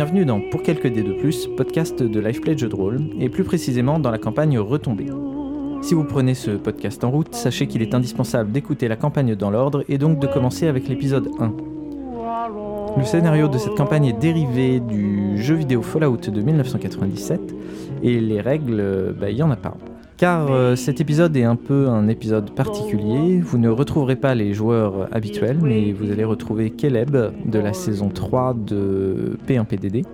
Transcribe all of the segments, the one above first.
bienvenue dans Pour quelques dés de plus, podcast de Lifeplay de jeu de rôle, et plus précisément dans la campagne Retombée. Si vous prenez ce podcast en route, sachez qu'il est indispensable d'écouter la campagne dans l'ordre et donc de commencer avec l'épisode 1. Le scénario de cette campagne est dérivé du jeu vidéo Fallout de 1997, et les règles, bah, il n'y en a pas. Car euh, cet épisode est un peu un épisode particulier, vous ne retrouverez pas les joueurs habituels, mais vous allez retrouver Caleb de la saison 3 de P1PDD.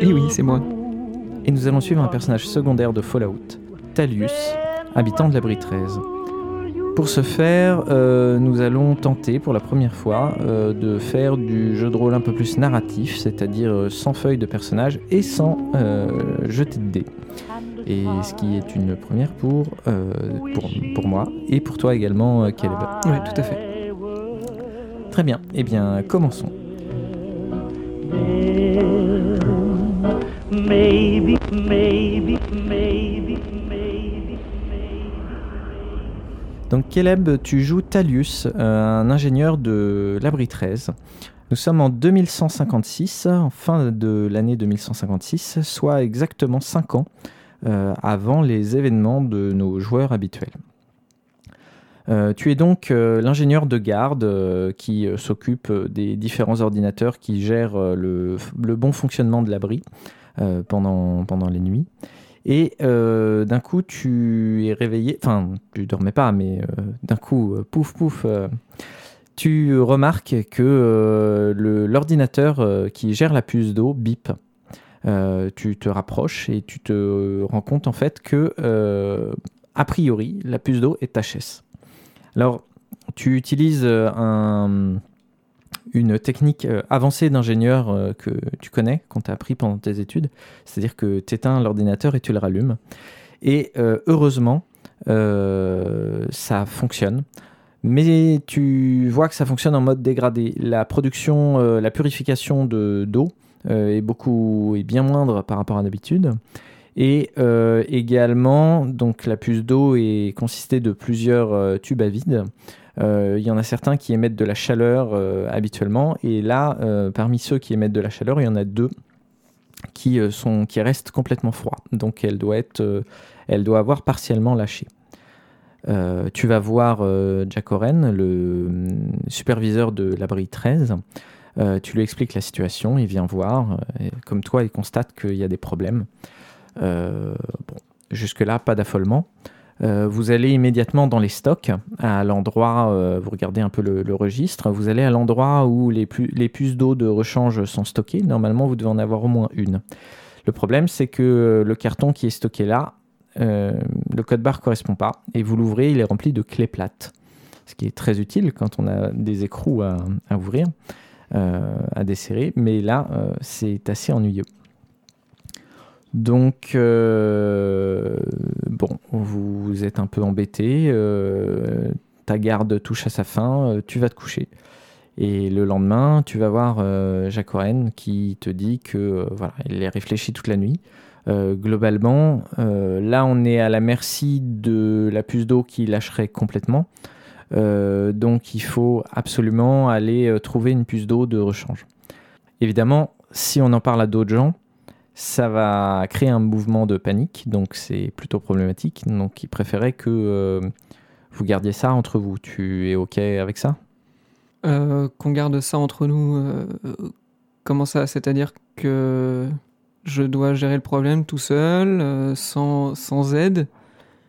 Et oui, c'est moi. Et nous allons suivre un personnage secondaire de Fallout, Talius, habitant de l'abri 13. Pour ce faire, euh, nous allons tenter pour la première fois euh, de faire du jeu de rôle un peu plus narratif, c'est-à-dire sans feuilles de personnages et sans jeter de dés et ce qui est une première pour, euh, pour, pour, moi et pour toi également, euh, Caleb. Oui, tout à fait. Très bien, eh bien, commençons. Donc Caleb, tu joues Talius, euh, un ingénieur de l'abri 13. Nous sommes en 2156, en fin de l'année 2156, soit exactement 5 ans avant les événements de nos joueurs habituels. Euh, tu es donc euh, l'ingénieur de garde qui s'occupe des différents ordinateurs qui gèrent le, bon fonctionnement de l'abri pendant, pendant les nuits. Et d'un coup, tu es réveillé, enfin, tu dormais pas, mais d'un coup, pouf, pouf, tu remarques que l'ordinateur qui gère la puce d'eau bip. Euh, tu te rapproches et tu te rends compte en fait que, euh, a priori, la puce d'eau est HS. Alors, tu utilises euh, un, une technique avancée d'ingénieur que tu connais, qu'on t'a appris pendant tes études, c'est-à-dire que tu éteins l'ordinateur et tu le rallumes. Et heureusement, ça fonctionne. Mais tu vois que ça fonctionne en mode dégradé. La production, la purification d'eau euh, est beaucoup est bien moindre par rapport à d'habitude. Et euh, également, donc la puce d'eau est consistée de plusieurs euh, tubes à vide. Il y en a certains qui émettent de la chaleur habituellement, et là, parmi ceux qui émettent de la chaleur, il y en a deux qui, sont, qui restent complètement froids. Donc elle doit, être, elle doit avoir partiellement lâché. tu vas voir Jack Oren, le superviseur de l'abri 13, euh, tu lui expliques la situation, il vient voir, euh, comme toi, il constate qu'il y a des problèmes. Euh, bon, jusque-là, pas d'affolement. vous allez immédiatement dans les stocks, à l'endroit, vous regardez un peu le, registre, vous allez à l'endroit où les, les puces d'eau de rechange sont stockées. Normalement, vous devez en avoir au moins une. Le problème, c'est que le carton qui est stocké là, le code barre correspond pas, et vous l'ouvrez, il est rempli de clés plates, ce qui est très utile quand on a des écrous à ouvrir. Euh, à desserrer, mais là, euh, c'est assez ennuyeux. Donc, euh, bon, vous êtes un peu embêté, ta garde touche à sa fin, tu vas te coucher. Et le lendemain, tu vas voir Jacques Oren qui te dit que voilà, il est réfléchi toute la nuit. globalement, là, on est à la merci de la puce d'eau qui lâcherait complètement. Euh, donc il faut absolument aller euh, trouver une puce d'eau de rechange. Évidemment, si on en parle à d'autres gens, ça va créer un mouvement de panique, donc c'est plutôt problématique. Donc il préférait que euh, vous gardiez ça entre vous. Tu es OK avec ça? Qu'on garde ça entre nous, comment ça? C'est-à-dire que je dois gérer le problème tout seul, sans, sans aide?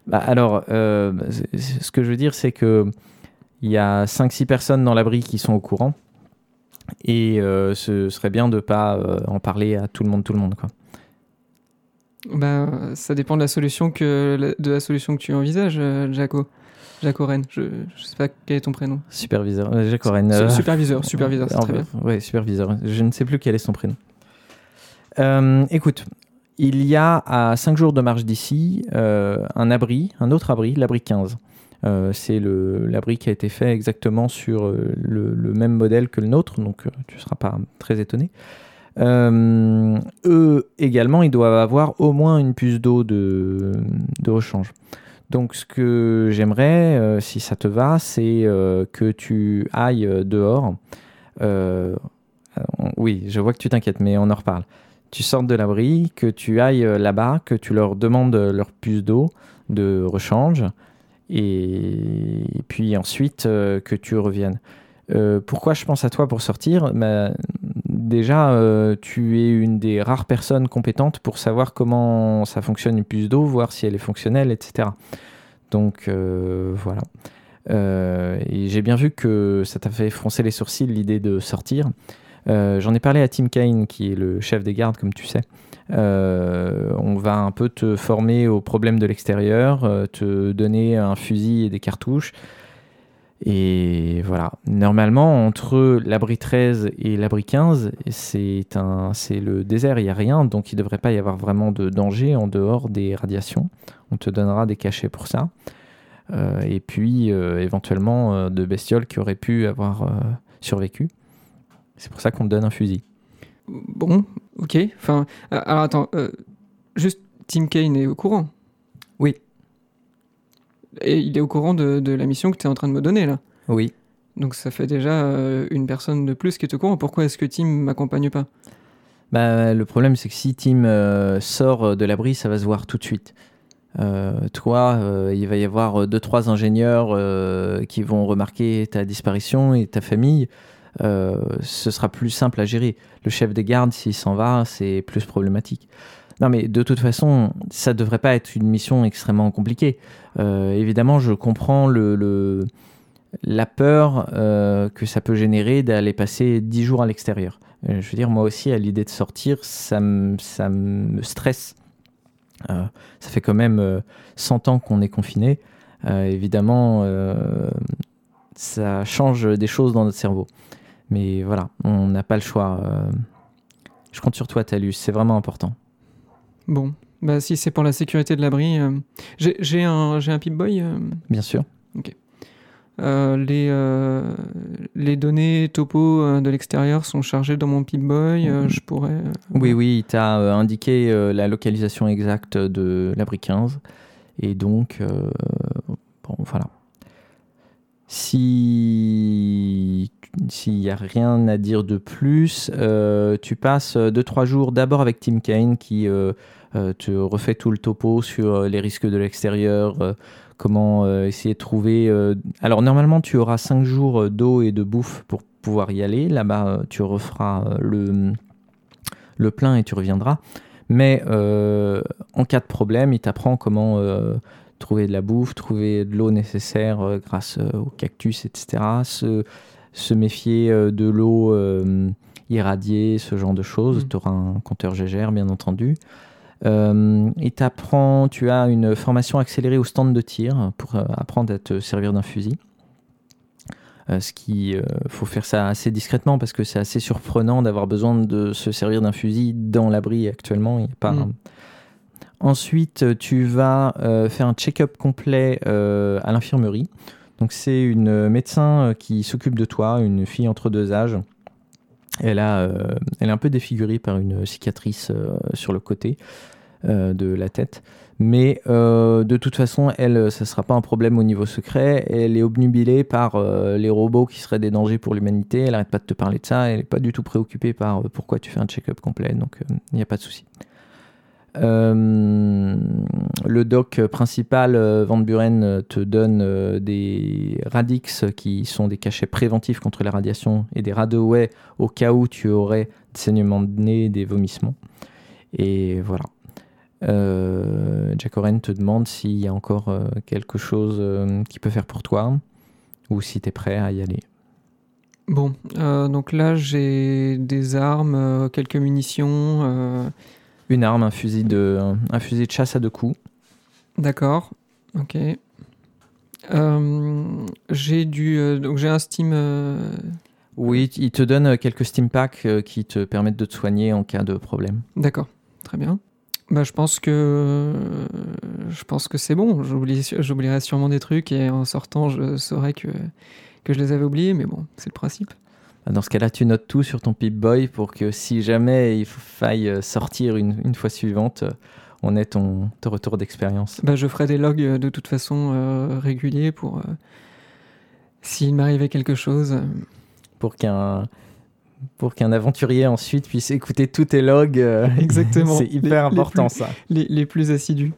Bah alors, ce que je veux dire, c'est que il y a 5-6 personnes dans l'abri qui sont au courant. Et euh, ce serait bien de ne pas euh, en parler à tout le monde, tout le monde. Quoi. Ben, ça dépend de la solution que, de la solution que tu envisages, euh, Jaco. Jaco Ren, je ne sais pas quel est ton prénom. Superviseur. Jaco superviseur, superviseur, c'est très bien. Oui, superviseur. Je ne sais plus quel est son prénom. écoute, il y a à 5 jours de marche d'ici un abri, un autre abri, l'abri 15. Euh, c'est l'abri qui a été fait exactement sur euh, le, même modèle que le nôtre, donc euh, tu ne seras pas très étonné. eux également, ils doivent avoir au moins une puce d'eau de, rechange. Donc ce que j'aimerais, si ça te va, c'est que tu ailles dehors. oui, je vois que tu t'inquiètes, mais on en reparle. tu sortes de l'abri, que tu ailles là-bas, que tu leur demandes leur puce d'eau de rechange, et puis ensuite que tu reviennes. pourquoi je pense à toi pour sortir? Bah, Déjà, tu es une des rares personnes compétentes pour savoir comment ça fonctionne une puce d'eau, voir si elle est fonctionnelle, etc. Donc voilà. Euh, et j'ai bien vu que ça t'a fait froncer les sourcils l'idée de sortir. Euh, j'en ai parlé à Tim Kane, qui est le chef des gardes, comme tu sais. Euh, on va un peu te former aux problèmes de l'extérieur, te donner un fusil et des cartouches. Et voilà. Normalement, entre l'abri 13 et l'abri 15, c'est le désert, il n'y a rien, donc il ne devrait pas y avoir vraiment de danger en dehors des radiations. On te donnera des cachets pour ça. Euh, et puis euh, éventuellement euh, de bestioles qui auraient pu avoir survécu. C'est pour ça qu'on te donne un fusil. Bon, ok. Enfin, alors attends, juste Tim Kane est au courant? Oui. Et il est au courant de, la mission que tu es en train de me donner là? Oui. Donc ça fait déjà une personne de plus qui est au courant. Pourquoi est-ce que Tim m'accompagne pas? Bah, Le problème, c'est que si Tim sort de l'abri, ça va se voir tout de suite. Euh, toi, euh, il va y avoir deux, trois ingénieurs euh, qui vont remarquer ta disparition et ta famille. Ce sera plus simple à gérer. Le chef des gardes, s'il s'en va, c'est plus problématique. Non, mais de toute façon, ça devrait pas être une mission extrêmement compliquée. évidemment, je comprends la peur que ça peut générer d'aller passer dix jours à l'extérieur. je veux dire, moi aussi, à l'idée de sortir, ça me stresse euh, ça fait quand même 100 euh, ans qu'on est confiné. Euh, évidemment, ça change des choses dans notre cerveau. Mais voilà, on n'a pas le choix. je compte sur toi, Talus, c'est vraiment important. Bon, bah si c'est pour la sécurité de l'abri, j'ai un, un Pip-Boy Bien sûr. Ok. les, les données topo de l'extérieur sont chargées dans mon Pip-Boy. Mm-hmm. je pourrais. oui, oui, il t'a indiqué la localisation exacte de l'abri 15. Et donc, bon, voilà. Si s'il n'y a rien à dire de plus, tu passes 2-3 jours d'abord avec Tim Kane qui te refait tout le topo sur les risques de l'extérieur, comment euh, essayer de trouver... Euh, alors normalement tu auras 5 jours euh, d'eau et de bouffe pour pouvoir y aller. Là-bas tu referas le, le plein et tu reviendras. Mais en cas de problème, il t'apprend comment trouver de la bouffe, trouver de l'eau nécessaire grâce au cactus, etc. se méfier de l'eau irradiée, ce genre de choses. Mmh. Tu auras un compteur GGR, bien entendu. Euh, et t'apprends, tu as une formation accélérée au stand de tir pour euh, apprendre à te servir d'un fusil. Euh, ce qui faut faire ça assez discrètement parce que c'est assez surprenant d'avoir besoin de se servir d'un fusil dans l'abri actuellement. Il y a pas. Mm. Ensuite, tu vas faire un check-up complet à l'infirmerie. Donc c'est une médecin qui s'occupe de toi, une fille entre deux âges. Elle, elle est un peu défigurée par une cicatrice sur le côté. Euh, de la tête. Mais euh, de toute façon, elle, ça ne sera pas un problème au niveau secret. Elle est obnubilée par euh, les robots qui seraient des dangers pour l'humanité. Elle n'arrête pas de te parler de ça. Elle n'est pas du tout préoccupée par pourquoi tu fais un check-up complet. Donc, il n'y a pas de souci. Le doc principal, Van Buren, te donne des Radix qui sont des cachets préventifs contre les radiations et des Radaway au cas où tu aurais des saignements de nez, des vomissements. Et voilà. Euh, Jack Oren te demande s'il y a encore euh, quelque chose euh, qu'il peut faire pour toi ou si tu es prêt à y aller. Bon, donc là j'ai des armes, quelques munitions. Une arme, un fusil, de, un, fusil de chasse à deux coups. D'accord, ok. j'ai du, donc j'ai un Steam. Oui, il te donne quelques Steam Packs qui te permettent de te soigner en cas de problème. D'accord, très bien. Bah, je pense que je pense que c'est bon. J'oublierai sûrement des trucs et en sortant, je saurais que, que je les avais oubliés, mais bon, c'est le principe. Dans ce cas-là, tu notes tout sur ton Pip-Boy pour que si jamais il faille sortir une, une fois suivante, on ait ton, retour d'expérience. Bah, je ferai des logs de toute façon euh, réguliers pour euh, s'il m'arrivait quelque chose. Pour qu'un pour qu'un aventurier ensuite puisse écouter tous tes logs. euh, Exactement. C'est hyper Les- les important plus- ça. Les, les plus assidus.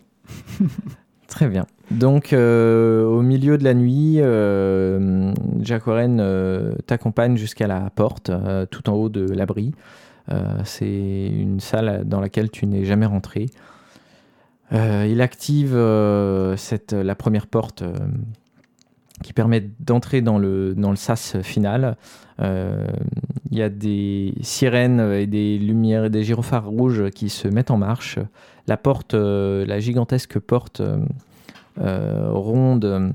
Très bien. Donc, euh, au milieu de la nuit, euh, Jack Warren euh, t'accompagne jusqu'à la porte, euh, tout en haut de l'abri. C'est une salle dans laquelle tu n'es jamais rentré. Il active la première porte qui permet d'entrer dans le, dans le sas final. Il y a des sirènes et des lumières et des gyrophares rouges qui se mettent en marche. La porte, la gigantesque porte ronde, euh,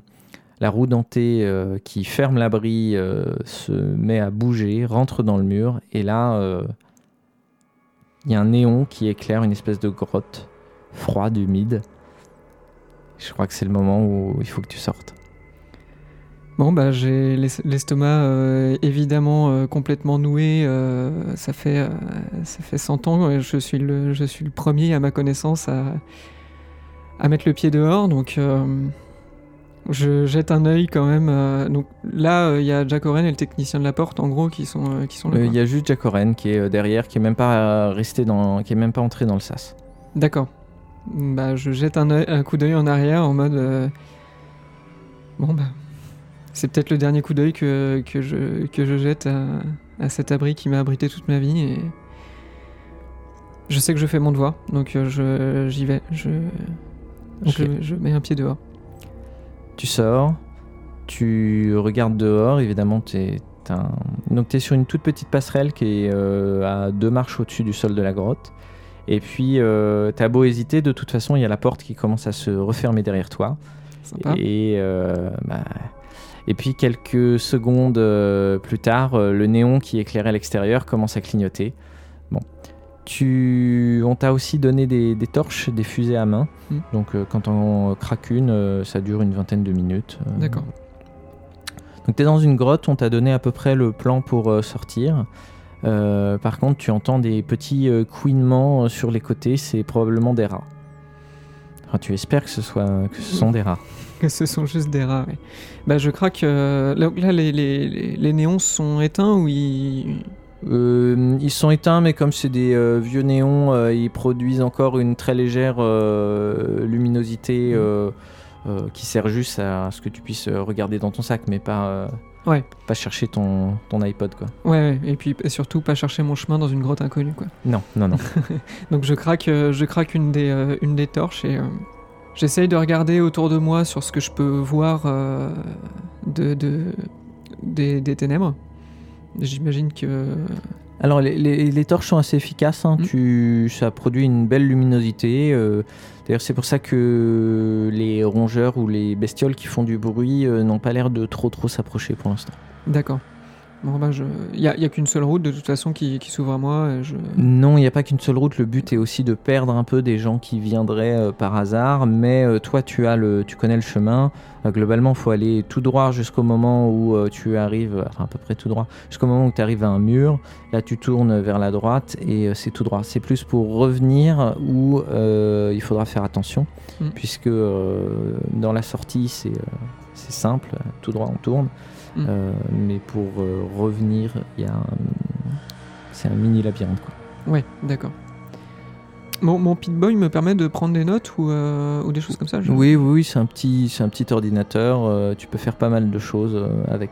la roue dentée euh, qui ferme l'abri euh, se met à bouger, rentre dans le mur, et là, euh, il y a un néon qui éclaire une espèce de grotte froide, humide. Je crois que c'est le moment où il faut que tu sortes. Bon, bah, j'ai l'es- l'estomac euh, évidemment euh, complètement noué. euh, ça, fait, euh, ça fait 100 ans. Je suis, le, je suis le premier à ma connaissance à, à mettre le pied dehors. Donc, euh, je jette un œil quand même. euh, donc là, euh, il y a Jack Oren et le technicien de la porte, en gros, qui sont, qui sont là. Il y a juste Jack Oren qui est derrière, qui est même pas resté dans, qui est même pas entré dans le sas. D'accord. Bah, je jette un, un coup d'œil en arrière en mode. euh, Bon, bah. C'est peut-être le dernier coup d'œil que, que, je, que je jette à, à cet abri qui m'a abrité toute ma vie. Et je sais que je fais mon devoir, donc je- j'y vais. Je, je, mets un pied dehors. Tu sors, tu regardes dehors, évidemment, tu es, Donc, es sur une toute petite passerelle qui est euh, à deux marches au-dessus du sol de la grotte. Et puis, euh, t'as beau hésiter, de toute façon, il y a la porte qui commence à se refermer derrière toi. Sympa. Et, euh, bah, et puis, quelques secondes euh, plus tard, le néon qui éclairait l'extérieur commence à clignoter. Tu... On t'a aussi donné des, des torches, des fusées à main. Hmm. Donc, euh, quand on craque une, euh, ça dure une vingtaine de minutes. Euh, D'accord. donc tu es dans une grotte, on t'a donné à peu près le plan pour sortir. Par contre, tu entends des petits couinements sur les côtés, c'est probablement des rats. Enfin, tu espères que ce, soit, que ce sont des rats. Que ce sont juste des rats, ouais. Bah, je craque. là, là, les, les, les- les néons sont éteints ou ils. Euh, ils sont éteints, mais comme c'est des euh, vieux néons, euh, ils produisent encore une très légère luminosité euh, qui sert juste à ce que tu puisses regarder dans ton sac, mais pas, Ouais. pas chercher ton, ton iPod. Quoi. Ouais, ouais, et puis et surtout pas chercher mon chemin dans une grotte inconnue, quoi. Non, non, non. Donc je craque, je craque une, des, une des torches et j'essaye de regarder autour de moi sur ce que je peux voir de, de- des, des ténèbres. J'imagine que... Alors les, les- les torches sont assez efficaces, hein. Mm. tu, ça produit une belle luminosité. euh, D'ailleurs c'est pour ça que les rongeurs ou les bestioles qui font du bruit euh, n'ont pas l'air de trop trop s'approcher pour l'instant. D'accord. Bon bah je... Il n'y a, qu'une seule route de toute façon qui, qui s'ouvre à moi. Et je... Non, il n'y a pas qu'une seule route, le but est aussi de perdre un peu des gens qui viendraient euh, par hasard, mais euh, toi tu, as le, tu connais le chemin. Euh, globalement, il faut aller tout droit jusqu'au moment où euh, tu arrives, enfin à peu près tout droit, jusqu'au moment où tu arrives à un mur. Là tu tournes vers la droite et c'est tout droit. C'est plus pour revenir où il faudra faire attention, Mm. puisque dans la sortie c'est c'est simple, tout droit on tourne. Mm. Euh, mais pour euh, revenir, il y a un- c'est un mini labyrinthe. Quoi. Ouais, d'accord. Mon, mon Pit-Boy me permet de prendre des notes ou, euh, ou des choses comme ça je- Oui, oui, oui, c'est un petit, c'est un petit ordinateur. euh, tu peux faire pas mal de choses euh, avec.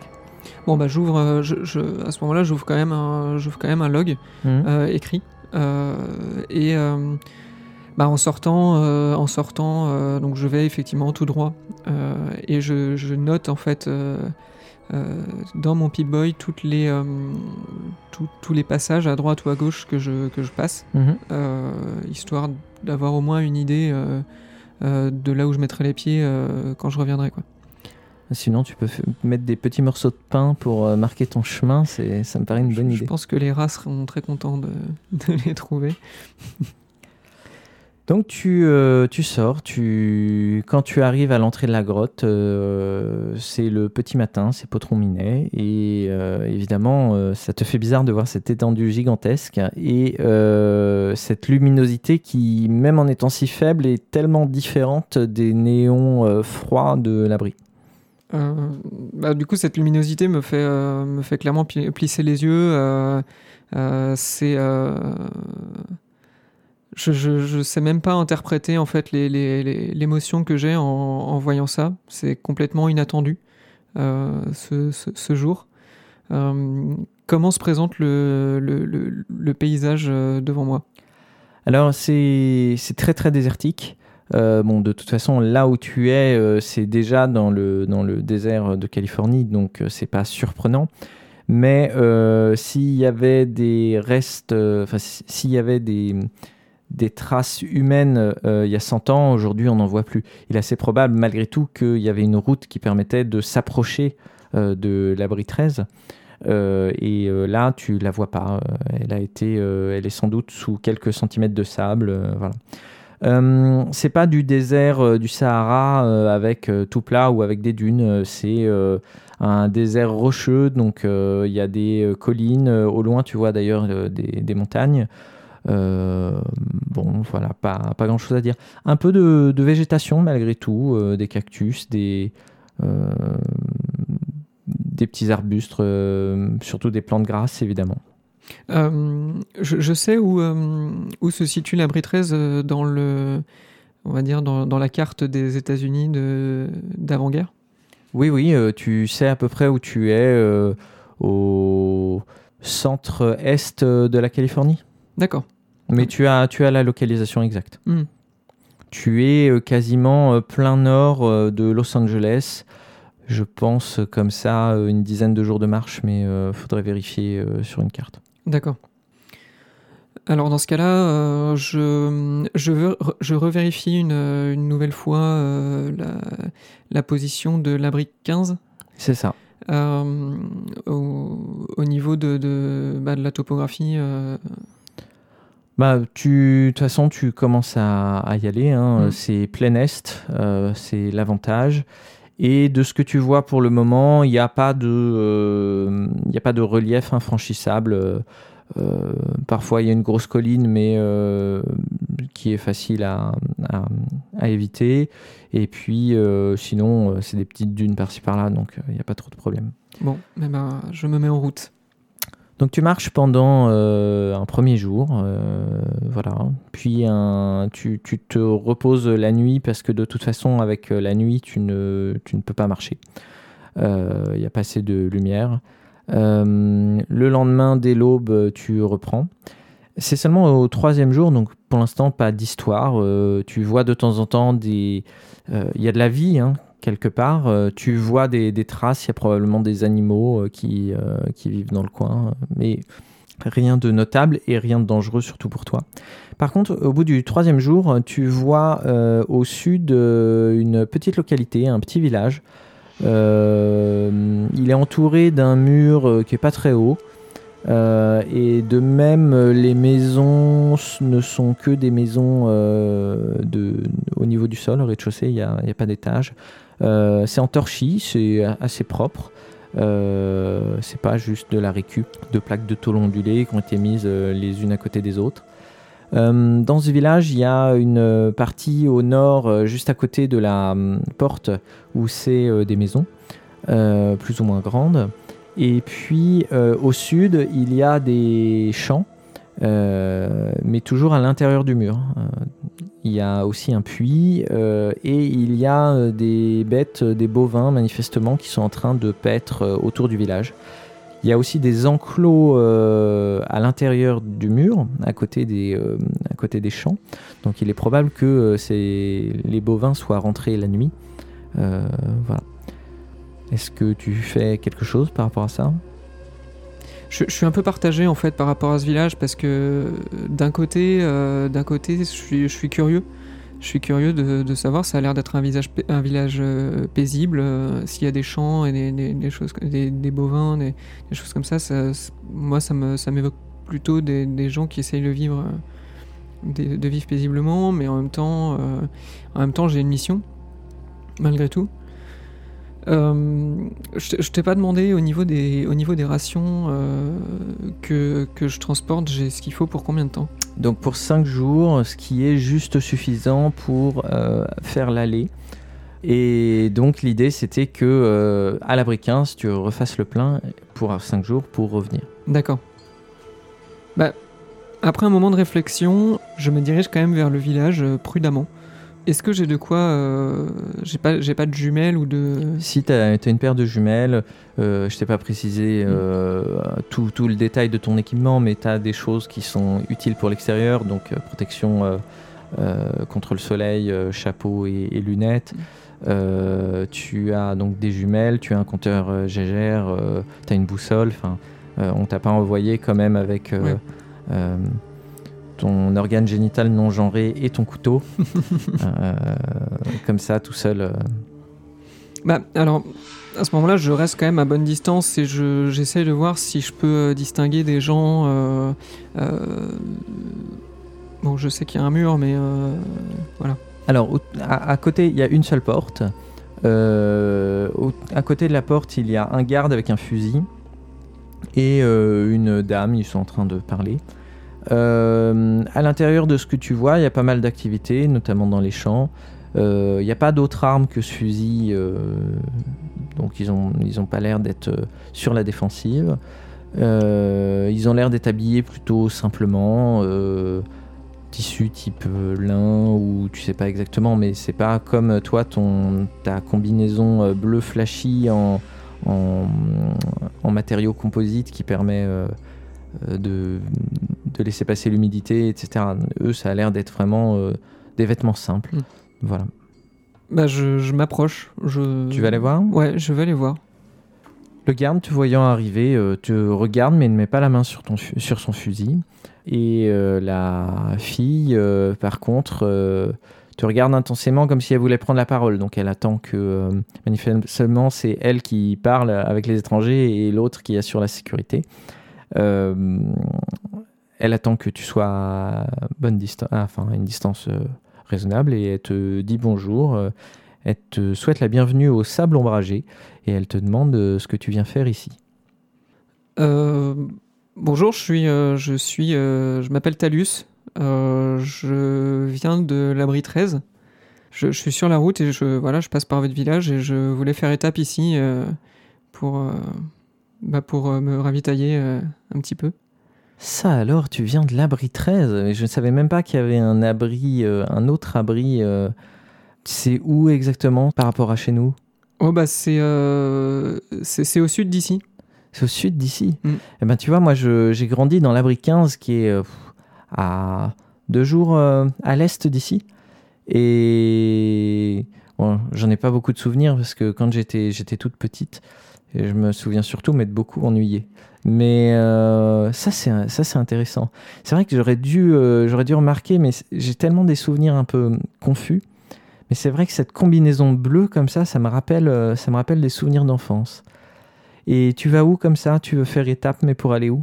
Bon bah j'ouvre, je, je- à ce moment-là j'ouvre quand même un, j'ouvre quand même un log euh, écrit et bah, en sortant, en sortant, donc je vais effectivement tout droit et je, je note en fait euh, dans mon Pip-Boy toutes les, euh, tout- tous les passages à droite ou à gauche que je, que je passe, Mhm. euh, histoire d'avoir au moins une idée euh, de là où je mettrai les pieds quand je reviendrai quoi. Sinon, tu peux mettre des petits morceaux de pain pour marquer ton chemin. Ça me paraît une bonne je, idée. je pense que les rats seront très contents de, de les trouver. Donc tu, euh, tu sors, tu... quand tu arrives à l'entrée de la grotte, euh, c'est le petit matin, c'est Potron Minet, et euh, évidemment ça te fait bizarre de voir cette étendue gigantesque et cette luminosité qui, même en étant si faible, est tellement différente des néons froids de l'abri. bah, du coup, cette luminosité me fait, me fait clairement plisser les yeux. c'est je, ne sais même pas interpréter en fait l'émotion que j'ai en, voyant ça. C'est complètement inattendu ce, jour. comment se présente le paysage devant moi? Alors c'est très très désertique. Euh, bon, de toute façon, là où tu es, euh, c'est déjà dans le, dans le désert de Californie, donc euh, c'est pas surprenant. Mais s'il y avait des restes, enfin s'il y avait des, des traces humaines il y a 100 ans, aujourd'hui on n'en voit plus. Il est assez probable malgré tout qu'il y avait une route qui permettait de s'approcher de l'abri 13. Euh, et euh, là, tu la vois pas. Euh, elle a été, elle est sans doute sous quelques centimètres de sable. voilà. c'est pas du désert du Sahara avec tout plat ou avec des dunes. C'est un désert rocheux, donc il y a des collines. Au loin, tu vois d'ailleurs des, montagnes. Bon, voilà, pas, pas grand chose à dire. Un peu de, de végétation malgré tout, des cactus, des, des petits arbustes, euh, surtout des plantes grasses évidemment. Euh, je, sais où, euh, où se situe l'abri 13 dans le, on va dire dans, dans la carte des États-Unis d'avant-guerre? Oui, oui, tu sais à peu près où tu es au centre-est de la Californie? D'accord. Mais tu as, tu as la localisation exacte. Hmm. Tu es quasiment plein nord de Los Angeles, je pense comme ça euh, une dizaine de jours de marche, mais il euh, faudrait vérifier euh, sur une carte. D'accord. Alors dans ce cas-là, je, je, veux, je revérifie une, une nouvelle fois la, la, position de l'abri 15. C'est ça. Au, au, niveau de, de, bah, de la topographie. Bah, tu, de toute façon, tu commences à, à y aller. Hein. Mm. C'est plein est, c'est l'avantage. Et de ce que tu vois pour le moment, il n'y a, pas de, euh, a pas de relief infranchissable. Euh, euh, parfois, il y a une grosse colline, mais qui est facile à, à, éviter. Et puis, sinon, c'est des petites dunes par-ci par-là, donc il n'y a pas trop de problème. Bon, eh ben, je me mets en route. Donc tu marches pendant euh, un premier jour, euh, voilà. Puis tu, te reposes la nuit parce que de toute façon avec euh, la nuit tu ne, tu ne peux pas marcher. Il n'y a pas assez de lumière. le lendemain dès l'aube tu reprends. C'est seulement au troisième jour, donc pour l'instant pas d'histoire. tu vois de temps en temps des... Il y a de la vie hein, quelque part. Euh, tu vois des, traces, il y a probablement des animaux euh, qui, euh, qui vivent dans le coin, mais rien de notable et rien de dangereux, surtout pour toi. Par contre, au bout du troisième jour, tu vois au sud une petite localité, un petit village. il est entouré d'un mur qui est pas très haut. et de même, les maisons ne sont que des maisons au niveau du sol, au rez-de-chaussée, il n'y a, pas d'étage. Euh, c'est en torchis, c'est assez propre. Euh, c'est pas juste de la récup de plaques de tôle ondulées qui ont été mises euh, les unes à côté des autres. dans ce village, il y a une partie au nord, juste à côté de la hum, porte, où c'est des maisons, plus ou moins grandes. Et puis au sud, il y a des champs, mais toujours à l'intérieur du mur il y a aussi un puits euh, et il y a euh, des bêtes, euh, des bovins manifestement qui sont en train de paître autour du village. Il y a aussi des enclos à l'intérieur du mur, à côté, des, à côté des champs. Donc il est probable que les bovins soient rentrés la nuit. voilà. Est-ce que tu fais quelque chose par rapport à ça? Je, suis un peu partagé en fait par rapport à ce village parce que d'un côté, euh, côté, je suis, curieux. Je suis curieux de, de savoir. Ça a l'air d'être un, un village euh, paisible. Euh, s'il y a des champs et des, choses, des, bovins, des, choses comme ça, moi, ça ça m'évoque plutôt des, gens qui essayent de vivre, de, vivre paisiblement, mais en même temps, en même temps, j'ai une mission malgré tout. Euh, je t'ai pas demandé au niveau des, au niveau des rations euh, que, que, je transporte, j'ai ce qu'il faut pour combien de temps? Donc pour 5 jours, ce qui est juste suffisant pour euh, faire l'aller. Et donc l'idée c'était que euh, à l'abri 15, tu refasses le plein pour 5 jours pour revenir. D'accord. Bah, après un moment de réflexion, je me dirige quand même vers le village euh, prudemment. Est-ce que j'ai de quoi euh, J'ai pas, j'ai pas de jumelles ou de. Si tu as, une paire de jumelles, euh, je t'ai pas précisé euh, tout, tout le détail de ton équipement, mais tu as des choses qui sont utiles pour l'extérieur, donc euh, protection contre le soleil, chapeau et, et lunettes. Euh, tu as donc des jumelles, tu as un compteur GGR, tu as une boussole. Enfin, on t'a pas envoyé quand même avec Ouais. Ton organe génital non genré et ton couteau. Euh, comme ça, tout seul. euh, Bah, alors, à ce moment-là, je reste quand même à bonne distance et je, j'essaie de voir si je peux euh, distinguer des gens. euh, euh, Bon, je sais qu'il y a un mur, mais euh, voilà. Alors, à, à côté, il y a une seule porte. Au- à côté de la porte, il y a un garde avec un fusil et une dame. Ils sont en train de parler. Euh, à l'intérieur de ce que tu vois, il y a pas mal d'activités, notamment dans les champs. Euh, Il n'y a pas d'autres armes que ce euh, donc ils n'ont ils ont pas l'air d'être sur la défensive. Ils ont l'air d'être habillés plutôt simplement. tissu type lin ou tu sais pas exactement mais c'est pas comme toi ton ta combinaison bleu flashy en, en, en matériaux composites qui permet de, de laisser passer l'humidité etc eux ça a l'air d'être vraiment euh, des vêtements simples Mm. voilà Bah, je, je m'approche. Je... tu vas les voir Ouais, je vais aller voir. Le garde, te voyant arriver, euh, te regarde mais ne met pas la main sur, ton sur son fusil. Et euh, la fille, par contre, te regarde intensément comme si elle voulait prendre la parole. Donc elle attend que, manifestement, c'est elle qui parle avec les étrangers et l'autre qui assure la sécurité. Euh, elle attend que tu sois à bonne distance, enfin une distance euh, raisonnable et elle te dit bonjour. euh, elle te souhaite la bienvenue au sable ombragé et elle te demande euh, ce que tu viens faire ici. Bonjour, je suis, je suis, je m'appelle Talus. Je viens de l'abri 13. Je, je suis sur la route et je, voilà, je passe par votre village et je voulais faire étape ici pour, bah, pour me ravitailler un petit peu. Ça alors, tu viens de l'abri 13 mais Je ne savais même pas qu'il y avait un abri, euh, un autre abri. euh, c'est où exactement par rapport à chez nous? Oh bah c'est, euh, c'est, c'est au sud d'ici. C'est au sud d'ici? Mm. Eh ben, tu vois, moi, j'ai grandi dans l'abri 15 qui est euh, à deux jours à l'est d'ici. Et bon, j'en ai pas beaucoup de souvenirs parce que quand j'étais j'étais toute petite, et je me souviens surtout m'être beaucoup ennuyé. Mais euh, ça, c'est ça, c'est intéressant. C'est vrai que j'aurais dû, euh, j'aurais dû remarquer, mais j'ai tellement des souvenirs un peu confus. Mais c'est vrai que cette combinaison bleue comme ça, ça me rappelle, euh, ça me rappelle des souvenirs d'enfance. Et tu vas où comme ça? Tu veux faire étape, mais pour aller où?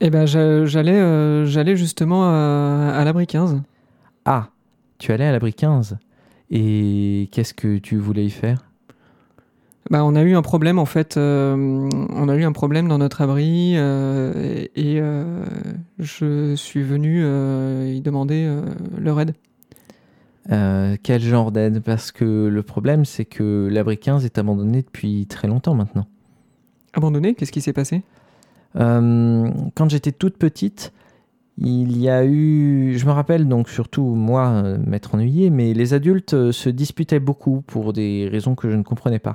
Et ben j'a- j'allais, j'allais justement à, à l'abri 15. Ah, tu allais à l'abri 15. Et qu'est-ce que tu voulais y faire? Bah, on a eu un problème en fait. euh, on a eu un problème dans notre abri euh, et, euh, je suis venu y demander leur aide. Quel genre d'aide? Parce que le problème, c'est que l'abri 15 est abandonné depuis très longtemps maintenant. Abandonné? Qu'est-ce qui s'est passé? Quand j'étais toute petite, il y a eu, je me rappelle donc surtout moi m'être ennuyé, mais les adultes se disputaient beaucoup pour des raisons que je ne comprenais pas.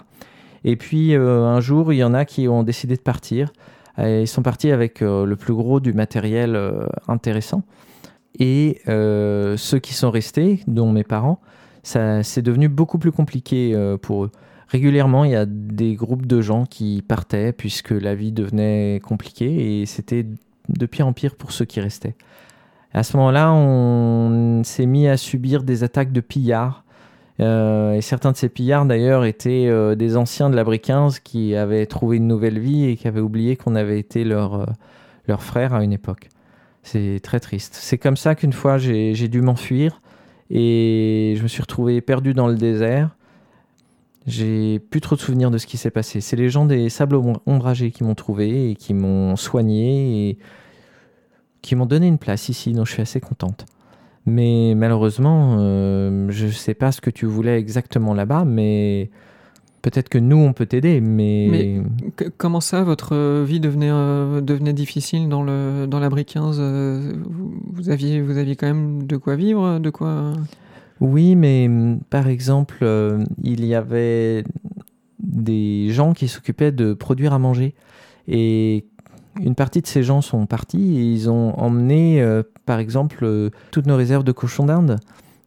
Et puis euh, un jour, il y en a qui ont décidé de partir. Et ils sont partis avec euh, le plus gros du matériel euh, intéressant. Et ceux qui sont restés, dont mes parents, c'est devenu beaucoup plus compliqué pour eux. Régulièrement, il y a des groupes de gens qui partaient puisque la vie devenait compliquée et c'était de pire en pire pour ceux qui restaient. À ce moment-là, on s'est mis à subir des attaques de pillards. Euh, et certains de ces pillards, d'ailleurs, étaient euh, des anciens de l'abri 15 qui avaient trouvé une nouvelle vie et qui avaient oublié qu'on avait été leur, euh, frère à une époque. C'est très triste. C'est comme ça qu'une fois, j'ai dû m'enfuir et je me suis retrouvé perdu dans le désert. J'ai plus trop de souvenirs de ce qui s'est passé. C'est les gens des sables om- ombragés qui m'ont trouvé et qui m'ont soigné et qui m'ont donné une place ici, donc je suis assez contente. Mais malheureusement, je ne sais pas ce que tu voulais exactement là-bas, mais peut-être que nous, on peut t'aider. Mais, comment ça, votre vie devenait, devenait difficile dans, le, dans l'abri 15 vous, aviez, vous aviez quand même de quoi vivre de quoi... Oui, mais par exemple, il y avait des gens qui s'occupaient de produire à manger. Et une partie de ces gens sont partis et ils ont emmené, euh, par exemple, euh, toutes nos réserves de cochons d'Inde.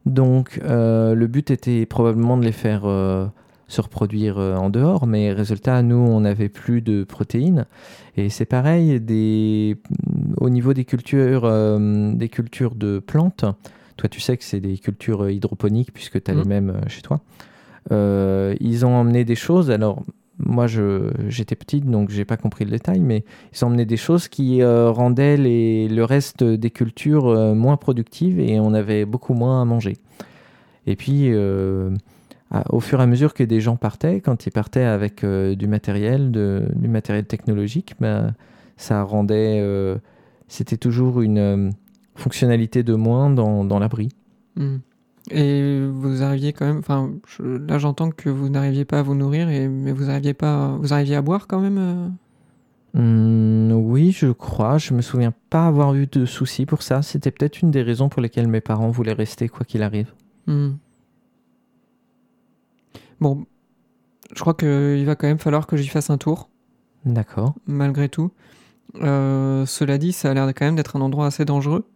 Donc, euh, le but était probablement de les faire se reproduire en dehors, mais résultat, nous, on n'avait plus de protéines. Et c'est pareil, des... au niveau des cultures, des cultures de plantes, toi, tu sais que c'est des cultures hydroponiques puisque tu as les mmh. mêmes chez toi. ils ont emmené des choses. Alors, moi, j'étais petite, donc j'ai pas compris le détail, mais ils emmené des choses qui euh, rendaient les, le reste des cultures euh, moins productives et on avait beaucoup moins à manger. Et puis, euh, au fur et à mesure que des gens partaient, quand ils partaient avec du matériel, du matériel technologique, ben, ça rendait, c'était toujours une fonctionnalité de moins dans, dans l'abri. Mmh. Et vous arriviez quand même, enfin, là j'entends que vous n'arriviez pas à vous nourrir, et, mais vous arriviez pas, vous arriviez à boire quand même. Euh? Mmh, oui, je crois. Je me souviens pas avoir eu de soucis pour ça. C'était peut-être une des raisons pour lesquelles mes parents voulaient rester quoi qu'il arrive. Mmh. Bon, je crois qu'il va quand même falloir que j'y fasse un tour. D'accord. Malgré tout. Euh, cela dit, ça a l'air quand même d'être un endroit assez dangereux.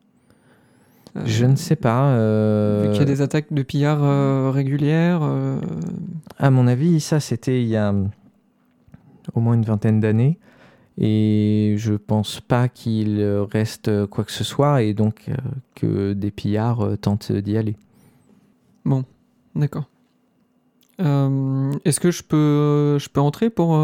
Je ne sais pas. Euh, Vu qu'il y a des attaques de pillards euh, régulières. Euh, à mon avis, ça c'était il y a au moins une vingtaine d'années. Et je pense pas qu'il reste quoi que ce soit et donc que des pillards tentent d'y aller. Bon, d'accord. Est-ce que je peux, je peux entrer pour...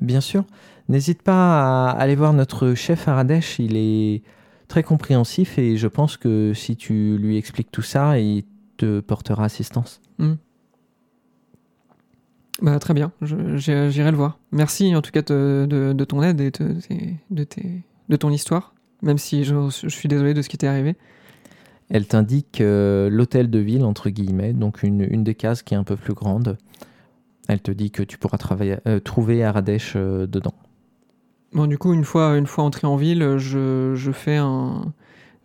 Bien sûr. N'hésite pas à aller voir notre chef Aradesh. Il est très compréhensif et je pense que si tu lui expliques tout ça, il te portera assistance. Hmm. Bah, très bien, j'irai le voir. Merci en tout cas de, ton aide et de, ton histoire, même si je, suis désolé de ce qui t'est arrivé. Elle t'indique euh, l'hôtel de ville, entre guillemets, donc une, une, des cases qui est un peu plus grande. Elle te dit que tu pourras travailler, euh, trouver Aradesh euh, dedans. Bon, du coup, une fois, une fois entré en ville, je, je fais un,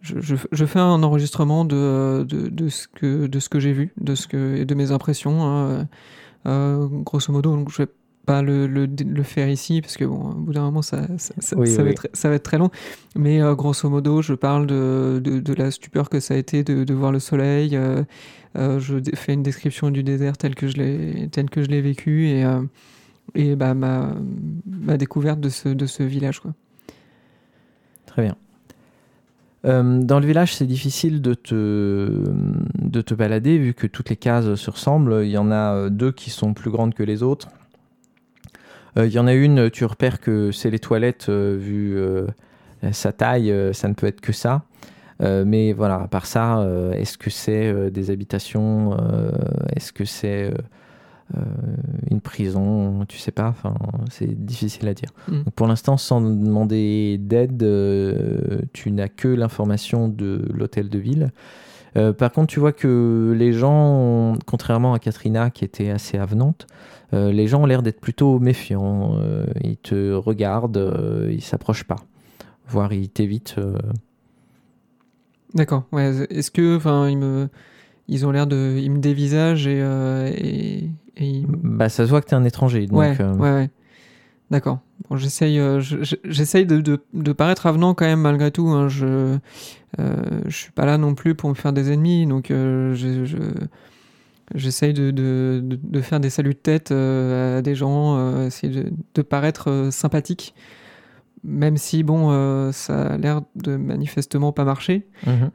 je, je, fais un enregistrement de, de, de ce que, de ce que j'ai vu, de, ce que, de mes impressions. Hein, euh, grosso modo, donc je vais pas le, le, le, faire ici, parce que bon, au bout d'un moment, ça, ça, ça, Va être, ça, va être, très long. Mais euh, grosso modo, je parle de, de, la stupeur que ça a été de, de voir le soleil. Euh, je fais une description du désert tel que je l'ai vécu. Et et bah, ma, découverte de ce, de ce village. Quoi. Très bien. Euh, dans le village, c'est difficile de te, de te balader vu que toutes les cases se ressemblent. Il y en a euh, deux qui sont plus grandes que les autres. Euh, il y en a une, tu repères que c'est les toilettes, vu sa taille, ça ne peut être que ça. mais voilà, à part ça, est-ce que c'est des habitations Est-ce que c'est une prison, tu sais pas, enfin, c'est difficile à dire. Mm. pour l'instant, sans demander d'aide, euh, tu n'as que l'information de l'hôtel de ville. Euh, par contre, tu vois que les gens, contrairement à Katrina qui était assez avenante, les gens ont l'air d'être plutôt méfiants. ils te regardent, ils s'approchent pas, voire ils t'évitent. D'accord. Ouais. Est-ce que, enfin, ils me, ils ont l'air de, ils me dévisagent et, et, bah, ça se voit que tu es un étranger. Donc, ouais, euh, ouais, ouais. D'accord. Bon, j'essaye, euh, j'essaye de, de, de, paraître avenant quand même malgré tout. Hein. Je, euh, je suis pas là non plus pour me faire des ennemis, donc euh, je, j'essaye de, de, de, faire des saluts de tête à des gens, essayer de, paraître sympathique, même si bon, ça a l'air de manifestement pas marcher. Mhm.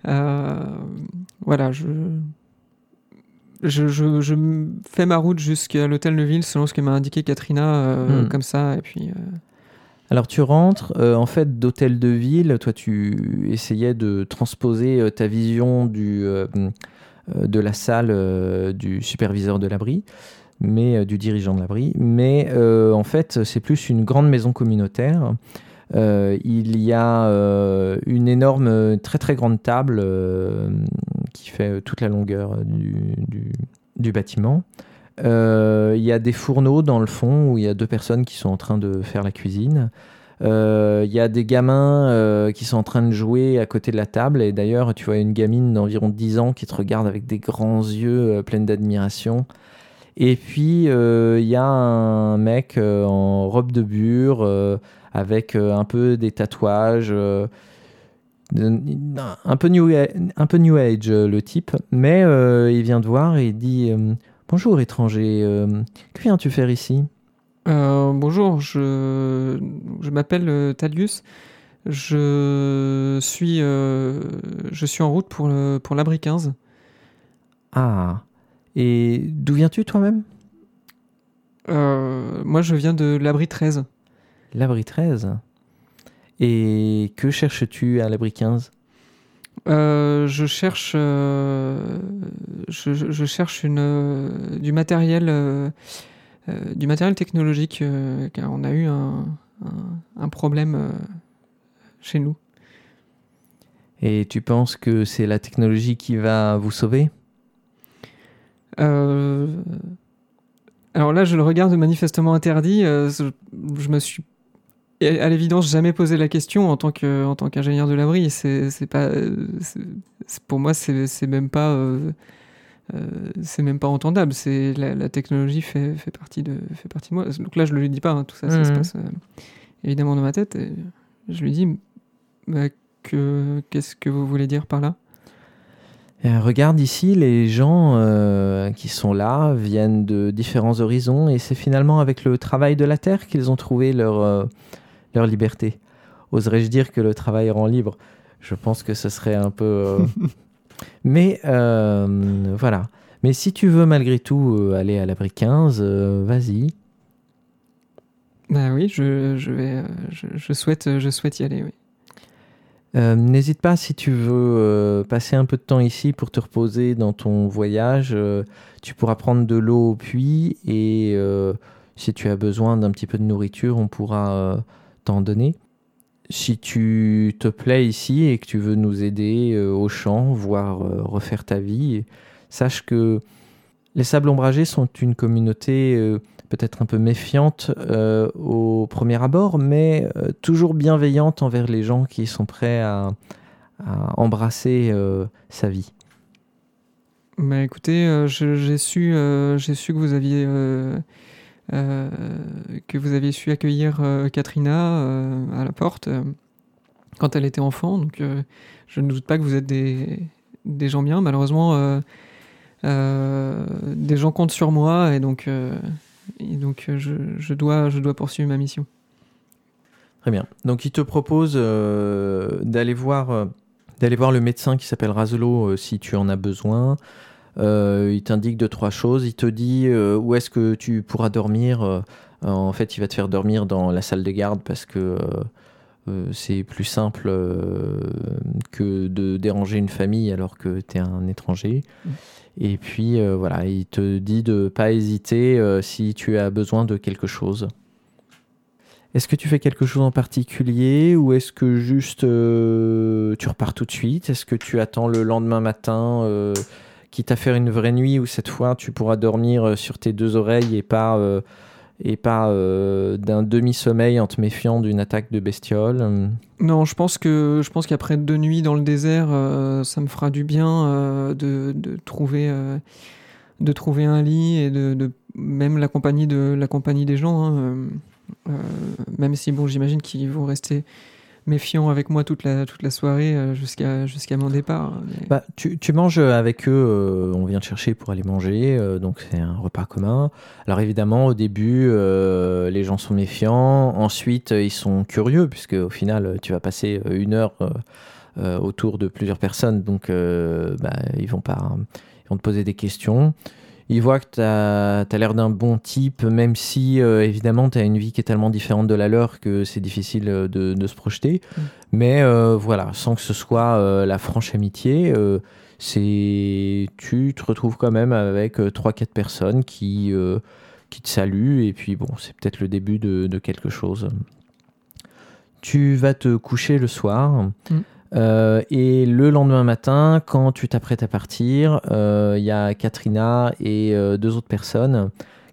voilà, je je, je, fais ma route jusqu'à l'hôtel de ville selon ce que m'a indiqué Katrina, euh, hmm. comme ça, et puis... Euh, Alors tu rentres, euh, en fait, d'hôtel de ville, toi tu essayais de transposer ta vision du, de la salle du superviseur de l'abri, mais du dirigeant de l'abri, mais en fait c'est plus une grande maison communautaire. Il y a une énorme, très très grande table qui fait toute la longueur du bâtiment. Il y a des fourneaux dans le fond où il y a deux personnes qui sont en train de faire la cuisine. Il euh, y a des gamins euh, qui sont en train de jouer à côté de la table. Et d'ailleurs, tu vois une gamine d'environ 10 ans qui te regarde avec des grands yeux euh, pleins d'admiration. Et puis, il y a un mec en robe de bure avec un peu des tatouages. Un, peu new, un peu new age, le type. Mais il vient te voir et il dit Bonjour, étranger. que viens-tu faire ici? Euh, bonjour, je, je m'appelle euh, Talius. Je suis, euh, je suis en route pour, le, pour l'abri 15. Ah, et d'où viens-tu toi-même? Moi, je viens de l'abri 13. L'abri 13 Et que cherches-tu à l'abri 15 je cherche, je, je, cherche une, du matériel euh, du matériel technologique, euh, car on a eu un, problème euh, chez nous. Et tu penses que c'est la technologie qui va vous sauver? Alors là, je le regarde manifestement interdit. je, me suis à l'évidence jamais posé la question en tant que en tant qu'ingénieur de l'abri. C'est pas pour moi c'est même pas euh, c'est même pas entendable. C'est la, technologie fait, fait, partie de fait partie de moi. Donc là, je le lui dis pas. Hein, tout ça, ça se mhm. passe euh, évidemment dans ma tête. Et je lui dis bah, que qu'est-ce que vous voulez dire par là? Euh, Regarde ici, les gens qui sont là viennent de différents horizons et c'est finalement avec le travail de la terre qu'ils ont trouvé leur, leur liberté. Oserais-je dire que le travail rend libre? Je pense que ce serait un peu Mais euh, voilà. Mais si tu veux malgré tout euh, aller à l'abri 15, euh, vas-y. Bah oui, je, je vais, je, souhaite, je souhaite y aller, oui. N'hésite pas si tu veux passer un peu de temps ici pour te reposer dans ton voyage. tu pourras prendre de l'eau au puits et si tu as besoin d'un petit peu de nourriture, on pourra donner si tu te plais ici et que tu veux nous aider euh, au champ, voire euh, refaire ta vie, sache que les sables ombragés sont une communauté euh, peut-être un peu méfiante au premier abord, mais toujours bienveillante envers les gens qui sont prêts à, embrasser sa vie. Bah écoutez, j'ai su, su que vous aviez euh, que vous aviez su accueillir euh, Katrina euh, à la porte quand elle était enfant. Donc je ne doute pas que vous êtes des, des gens bien. Malheureusement, des gens comptent sur moi et donc, et donc je, dois, je dois poursuivre ma mission. Très bien. Donc il te propose d'aller voir, d'aller voir le médecin qui s'appelle Razelo si tu en as besoin. Euh, il t'indique deux, trois choses. Il te dit euh, où est-ce que tu pourras dormir. Euh, en fait, il va te faire dormir dans la salle de garde parce que c'est plus simple que de déranger une famille alors que tu es un étranger. Mm. Et puis voilà, il te dit de ne pas hésiter si tu as besoin de quelque chose. Est-ce que tu fais quelque chose en particulier ou est-ce que juste tu repars tout de suite? Est-ce que tu attends le lendemain matin quitte à faire une vraie nuit où cette fois tu pourras dormir euh, sur tes deux oreilles et pas, euh, et pas euh, d'un demi-sommeil en te méfiant d'une attaque de bestiole Non, je pense que je pense qu'après deux nuits dans le désert, ça me fera du bien de, de, trouver de trouver un lit et de, même la compagnie de la compagnie des gens. Hein, même si bon, j'imagine qu'ils vont rester méfiant avec moi toute la, toute la soirée euh, jusqu'à jusqu'à mon départ. Bah, tu, tu, manges avec eux, euh, on vient te chercher pour aller manger, euh, donc c'est un repas commun. Alors évidemment, au début, les gens sont méfiants, ensuite ils sont curieux, puisque au final, tu vas passer une heure autour de plusieurs personnes, donc bah, ils, vont pas, ils vont te poser des questions il voit que tu as, l'air d'un bon type, même si euh, évidemment tu as une vie qui est tellement différente de la leur que c'est difficile euh, de, se projeter. Mm. Mais euh, voilà, sans que ce soit la franche amitié, c'est tu te retrouves quand même avec 3-4 personnes qui, qui te saluent, et puis bon, c'est peut-être le début de, de quelque chose. Tu vas te coucher le soir. Mm. Euh, et le lendemain matin, quand tu t'apprêtes à partir, euh, il y a Katrina et euh, deux autres personnes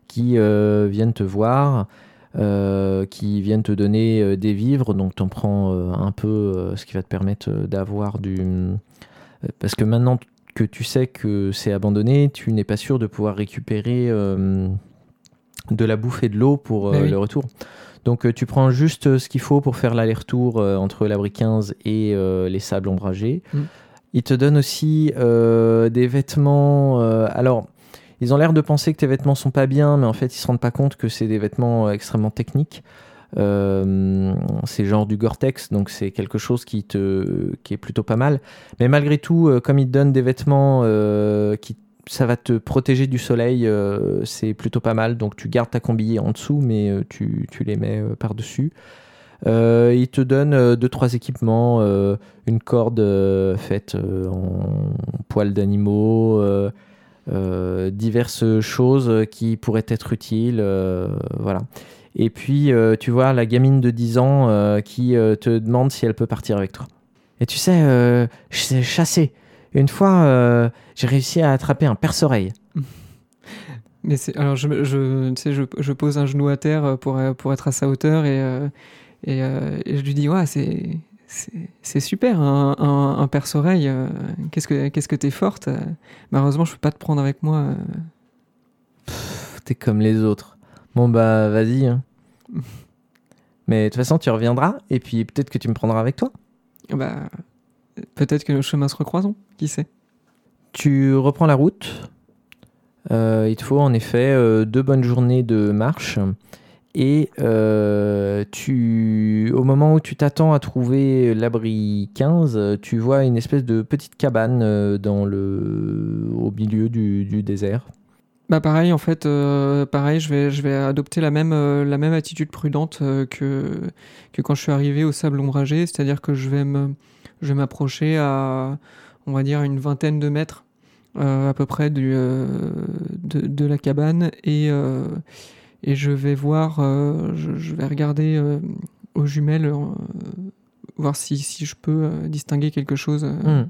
qui euh, viennent te voir, euh, qui viennent te donner euh, des vivres. Donc, tu en prends euh, un peu, euh, ce qui va te permettre euh, d'avoir du. euh, Parce que maintenant que tu sais que c'est abandonné, tu n'es pas sûr de pouvoir récupérer euh, de la bouffe et de l'eau pour euh, oui. le retour. Donc, euh, tu prends juste euh, ce qu'il faut pour faire l'aller-retour euh, entre l'abri 15 et les sables ombragés. Mm. Il te donne aussi des vêtements. alors, ils ont l'air de penser que tes vêtements sont pas bien, mais en fait, ils se rendent pas compte que c'est des vêtements extrêmement techniques. Euh, c'est genre du Gore-Tex, donc c'est quelque chose qui, te, qui est plutôt pas mal. Mais malgré tout, comme ils te donnent des vêtements euh, qui ça va te protéger du soleil, euh, c'est plutôt pas mal. Donc tu gardes ta combi en dessous, mais euh, tu, tu les mets euh, par-dessus. Il te donne euh, deux trois équipements, une corde faite en poils d'animaux, diverses choses qui pourraient être utiles, voilà. Et puis tu vois la gamine de 10 ans qui te demande si elle peut partir avec toi. Et tu sais, je sais chasser. Une fois, euh, j'ai réussi à attraper un perce-oreille. Mais c'est alors je, tu sais, je, je pose un genou à terre pour, pour être à sa hauteur et, euh, et, euh, et je lui dis ouais c'est c'est c'est super un, un, un perce-oreille qu'est-ce que qu'est-ce que t'es forte? Malheureusement je peux pas te prendre avec moi. Pff, T'es comme les autres. Bon bah vas-y. hein. Mais de toute façon, tu reviendras et puis peut-être que tu me prendras avec toi. bah peut-être que nos chemins se recroiseront qui sait Tu reprends la route. Euh, il te faut en effet euh, deux bonnes journées de marche. Et euh, tu, au moment où tu t'attends à trouver l'abri 15, euh, tu vois une espèce de petite cabane dans le, au milieu du, du désert. Bah pareil en fait euh, pareil je vais je vais adopter la même euh, la même attitude prudente euh, que que quand je suis arrivé au sable ombragé c'est-à-dire que je vais me je vais m'approcher à on va dire une vingtaine de mètres euh, à peu près du euh, de, la cabane et euh, et je vais voir je, vais regarder aux jumelles voir si si je peux distinguer quelque chose. Hmm.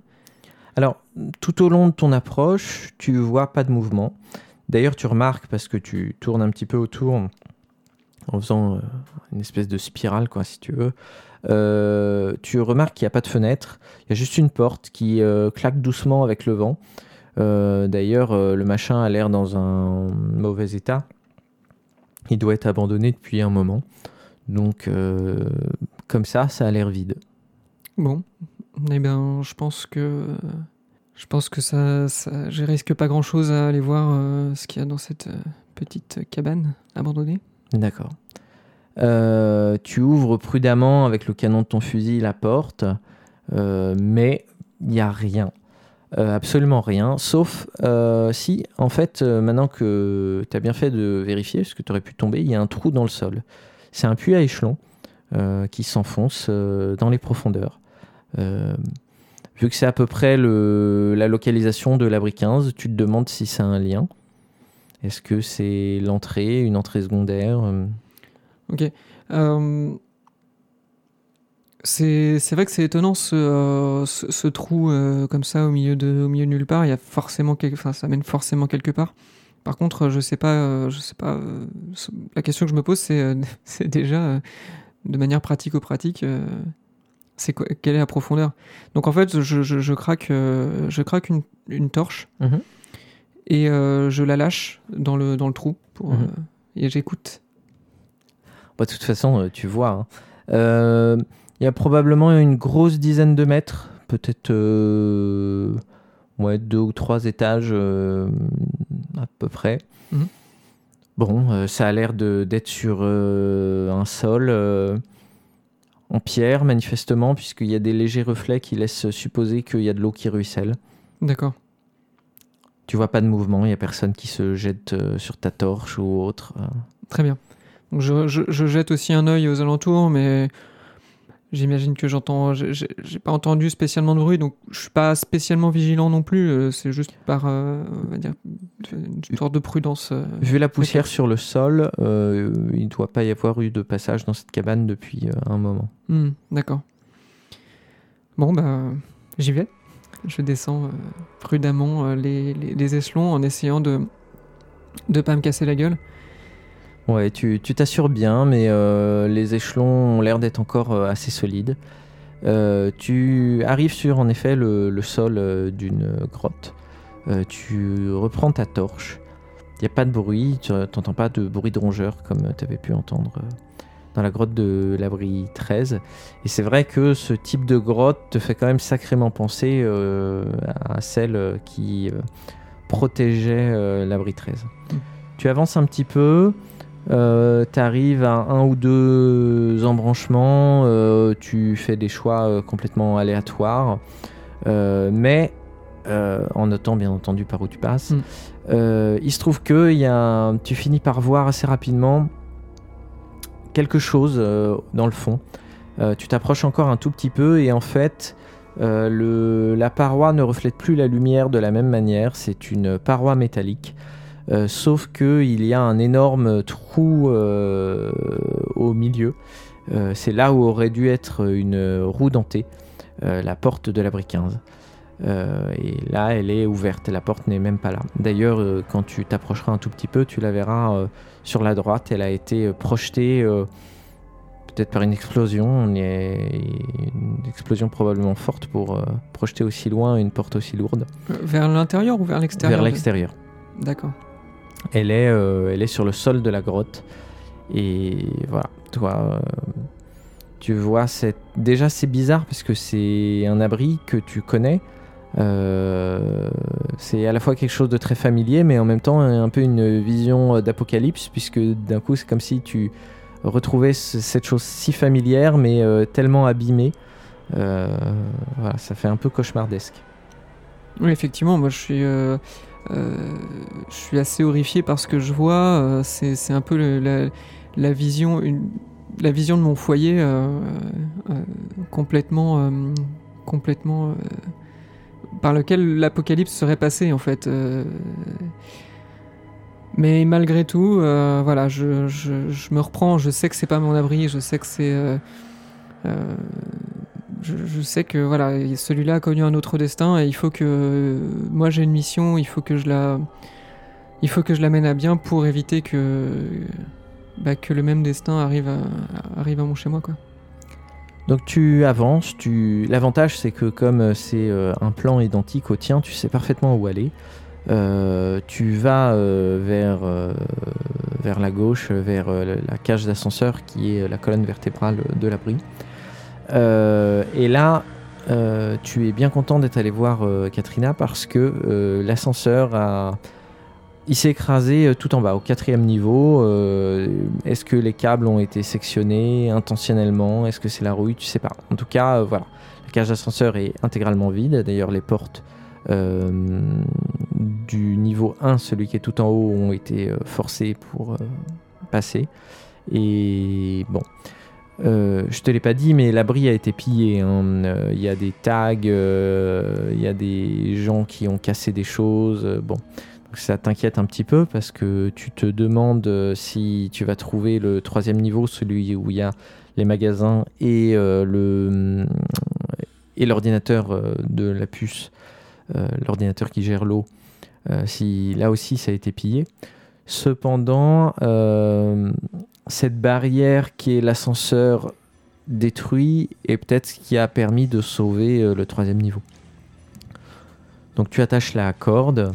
Alors, tout au long de ton approche, tu vois pas de mouvement. D'ailleurs, tu remarques, parce que tu tournes un petit peu autour en faisant une espèce de spirale, quoi, si tu veux, euh, tu remarques qu'il n'y a pas de fenêtre. Il y a juste une porte qui euh, claque doucement avec le vent. Euh, D'ailleurs, le machin a l'air dans un mauvais état. Il doit être abandonné depuis un moment. Donc, comme ça, ça a l'air vide. Bon, eh ben, je pense que je pense que ça, ça je risque pas grand chose à aller voir ce qu'il y a dans cette petite cabane abandonnée. D'accord. Euh, tu ouvres prudemment avec le canon de ton fusil la porte, euh, mais il n'y a rien. Euh, absolument rien. Sauf si, en fait, maintenant que tu as bien fait de vérifier, parce que tu aurais pu tomber, il y a un trou dans le sol. C'est un puits à échelon qui s'enfonce dans les profondeurs. Vu que c'est à peu près la localisation de l'abri 15, tu te demandes si a un lien. Est-ce que c'est l'entrée, une entrée secondaire Ok. Euh, c'est vrai que c'est étonnant ce, euh, ce, ce trou euh, comme ça au milieu de au milieu de nulle part. Il y a forcément quelque, enfin ça mène forcément quelque part. Par contre, je sais pas, je sais pas. la question que je me pose, c'est déjà de manière pratico-pratique. euh, c'est quelle est la profondeur? Donc en fait, je, je, je craque, je craque une, une torche Mhm. et je la lâche dans le dans le trou pour, Mhm. euh, et j'écoute. Bah, de toute façon, euh, tu vois. hein. Euh, Il y a probablement une grosse dizaine de mètres, peut-être euh, ouais, deux ou trois étages euh, à peu près. Mhm. Bon, ça a l'air de- d'être sur un sol en pierre, manifestement, puisqu'il y a des légers reflets qui laissent supposer qu'il y a de l'eau qui ruisselle. D'accord. Tu vois pas de mouvement, il y a personne qui se jette sur ta torche ou autre. Très bien. Donc je, je- je jette aussi un œil aux alentours, mais J'imagine que j'entends. J'ai pas entendu spécialement de bruit, donc je suis pas spécialement vigilant non plus. euh, C'est juste par, euh, on va dire, une sorte de prudence. euh. Vu la poussière sur le sol, euh, il ne doit pas y avoir eu de passage dans cette cabane depuis un moment. Hmm, D'accord. Bon, bah, j'y vais. Je descends prudemment les, les- les échelons en essayant de de pas me casser la gueule. Ouais, tu tu t'assures bien, mais euh, les échelons ont l'air d'être encore euh, assez solides. Euh, tu arrives sur en effet le, le sol d'une grotte. Tu reprends ta torche. Il n'y a pas de bruit, tu n'entends pas de bruit de rongeur comme tu avais pu entendre dans la grotte de l'abri 13. Et c'est vrai que ce type de grotte te fait quand même sacrément penser à celle qui protégeait l'abri 13. Mm. Tu avances un petit peu, tu arrives à un ou deux embranchements, euh, tu fais des choix euh, complètement aléatoires, euh, mais euh, en notant bien entendu par où tu passes. Mm. Euh, il se trouve que y a tu finis par voir assez rapidement quelque chose euh, dans le fond. Euh, tu t'approches encore un tout petit peu et en fait, euh, le, la paroi ne reflète plus la lumière de la même manière. C'est une paroi métallique. Euh, sauf que il y a un énorme trou euh, au milieu. Euh, c'est là où aurait dû être une roue dentée, la porte de l'abri 15. Euh, et là, elle est ouverte, la porte n'est même pas là. D'ailleurs, quand tu t'approcheras un tout petit peu, tu la verras sur la droite. Elle a été projetée peut-être par une explosion, On est- une explosion probablement forte pour projeter aussi loin une porte aussi lourde Vers l'intérieur ou vers l'extérieur vers l'extérieur. D'accord. Elle est, euh, elle est sur le sol de la grotte. Et voilà, toi, euh, tu vois, c'est déjà c'est bizarre parce que c'est un abri que tu connais. Euh, c'est à la fois quelque chose de très familier, mais en même temps un peu une vision d'apocalypse, puisque d'un coup c'est comme si tu retrouvais ce- cette chose si familière, mais tellement abîmée. Voilà, ça fait un peu cauchemardesque. Oui, effectivement, moi je suis, je suis assez horrifié par ce que je vois. euh, c'est, un peu la, vision, une- la vision de mon foyer euh, euh, complètement, euh, complètement, euh, par lequel l'apocalypse serait passé en fait. euh. mais malgré tout, euh, voilà, je, je- me reprends. Je sais que c'est pas mon abri. Je sais que c'est euh, euh, je, sais que voilà, celui-là a connu un autre destin et il faut que moi j'ai une mission, il faut que je la, il faut que je la mène à bien pour éviter que bah, que le même destin arrive à, arrive à mon chez moi quoi. Donc tu avances, tu... l'avantage c'est que comme c'est euh, un plan identique au tien, tu sais parfaitement où aller. Euh, tu vas euh, vers, vers la gauche, vers la cage d'ascenseur qui est la colonne vertébrale de l'abri. Euh, et là, euh, tu es bien content d'être allé voir euh, Katrina parce que l'ascenseur a... S'est écrasé tout en bas, au quatrième niveau. Est-ce que les câbles ont été sectionnés intentionnellement? Est-ce que c'est la rouille? Tu sais pas. En tout cas, voilà. La cage d'ascenseur est intégralement vide. D'ailleurs, les portes du niveau 1, celui qui est tout en haut, ont été forcées pour passer. Et bon. Euh, je te l'ai pas dit, mais l'abri a été pillé. hein. Euh, Il y a des tags, euh, il y a des gens qui ont cassé des choses. euh, bon, ça t'inquiète un petit peu parce que tu te demandes euh, si tu vas trouver le troisième niveau, celui où il y a les magasins et euh, le et l'ordinateur euh, de la puce, euh, l'ordinateur qui gère l'eau. euh, si là aussi ça a été pillé. Cependant, euh, cette barrière qui est l'ascenseur détruit est peut-être ce qui a permis de sauver euh, le troisième niveau. Donc tu attaches la corde,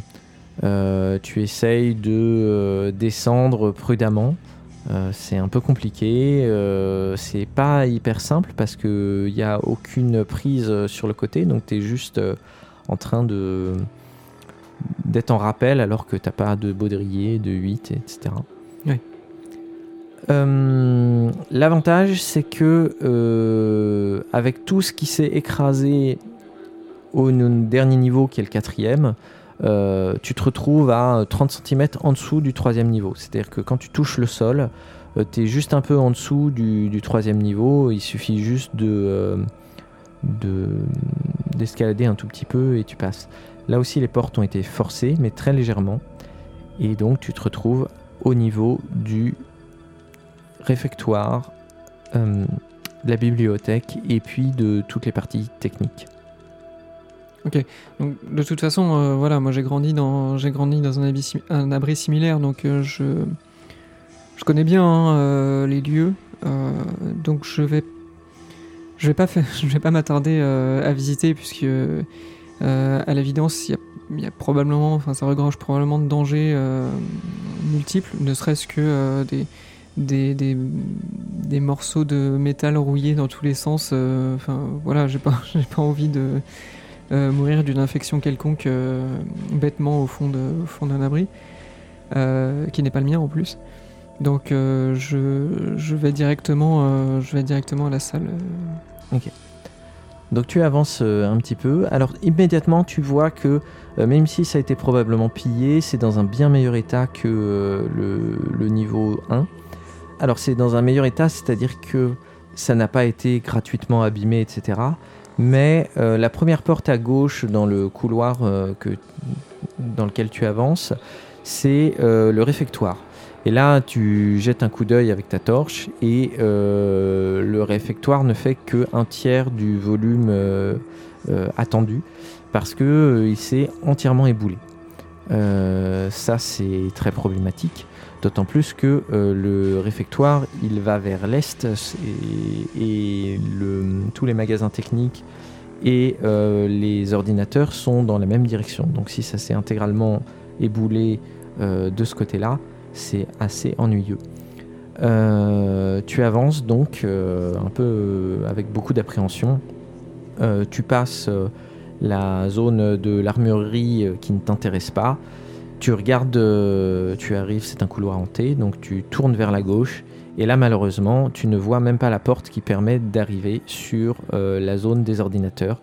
euh, tu essayes de euh, descendre prudemment. C'est un peu compliqué, c'est pas hyper simple parce qu'il n'y a aucune prise sur le côté, donc tu es juste en train d'être en rappel alors que t'as pas de baudrier, de 8, etc. Euh, L'avantage, c'est que euh, avec tout ce qui s'est écrasé au dernier niveau, qui est le quatrième, tu te retrouves à 30 cm en dessous du troisième niveau. C'est-à-dire que quand tu touches le sol, tu es juste un peu en dessous du, troisième niveau. Il suffit juste de d'escalader un tout petit peu et tu passes. Là aussi, les portes ont été forcées, mais très légèrement. Et donc, tu te retrouves au niveau du réfectoire, euh, la bibliothèque et puis de toutes les parties techniques. Ok, donc de toute façon, euh, voilà, moi j'ai grandi dans j'ai grandi dans un abri, un abri similaire, donc euh, je je connais bien hein, les lieux, donc je vais je vais pas je vais pas m'attarder à visiter puisque à l'évidence il y a probablement, enfin ça regrange probablement de dangers multiples, ne serait-ce que des, des, des, morceaux de métal rouillés dans tous les sens. Euh, enfin voilà, j'ai pas, pas envie de mourir d'une infection quelconque bêtement au fond, d'un abri, qui n'est pas le mien en plus. Donc je, je, vais directement, je vais directement à la salle. Ok. Donc tu avances un petit peu. Alors immédiatement tu vois que euh, même si ça a été probablement pillé, c'est dans un bien meilleur état que euh, le, niveau 1. Alors c'est dans un meilleur état, c'est-à-dire que ça n'a pas été gratuitement abîmé, etc. Mais euh, la première porte à gauche dans le couloir que, dans lequel tu avances, c'est le réfectoire. Et là, tu jettes un coup d'œil avec ta torche et le réfectoire ne fait que un tiers du volume attendu parce qu'il euh, s'est entièrement éboulé. Euh, ça, c'est très problématique. D'autant plus que euh, le réfectoire, il va vers l'est et, tous les magasins techniques et les ordinateurs sont dans la même direction. Donc si ça s'est intégralement éboulé de ce côté-là, c'est assez ennuyeux. tu avances donc un peu avec beaucoup d'appréhension. tu passes la zone de l'armurerie euh, qui ne t'intéresse pas. Tu regardes, euh, tu arrives, c'est un couloir hanté, donc tu tournes vers la gauche. Et là, malheureusement, tu ne vois même pas la porte qui permet d'arriver sur euh, la zone des ordinateurs.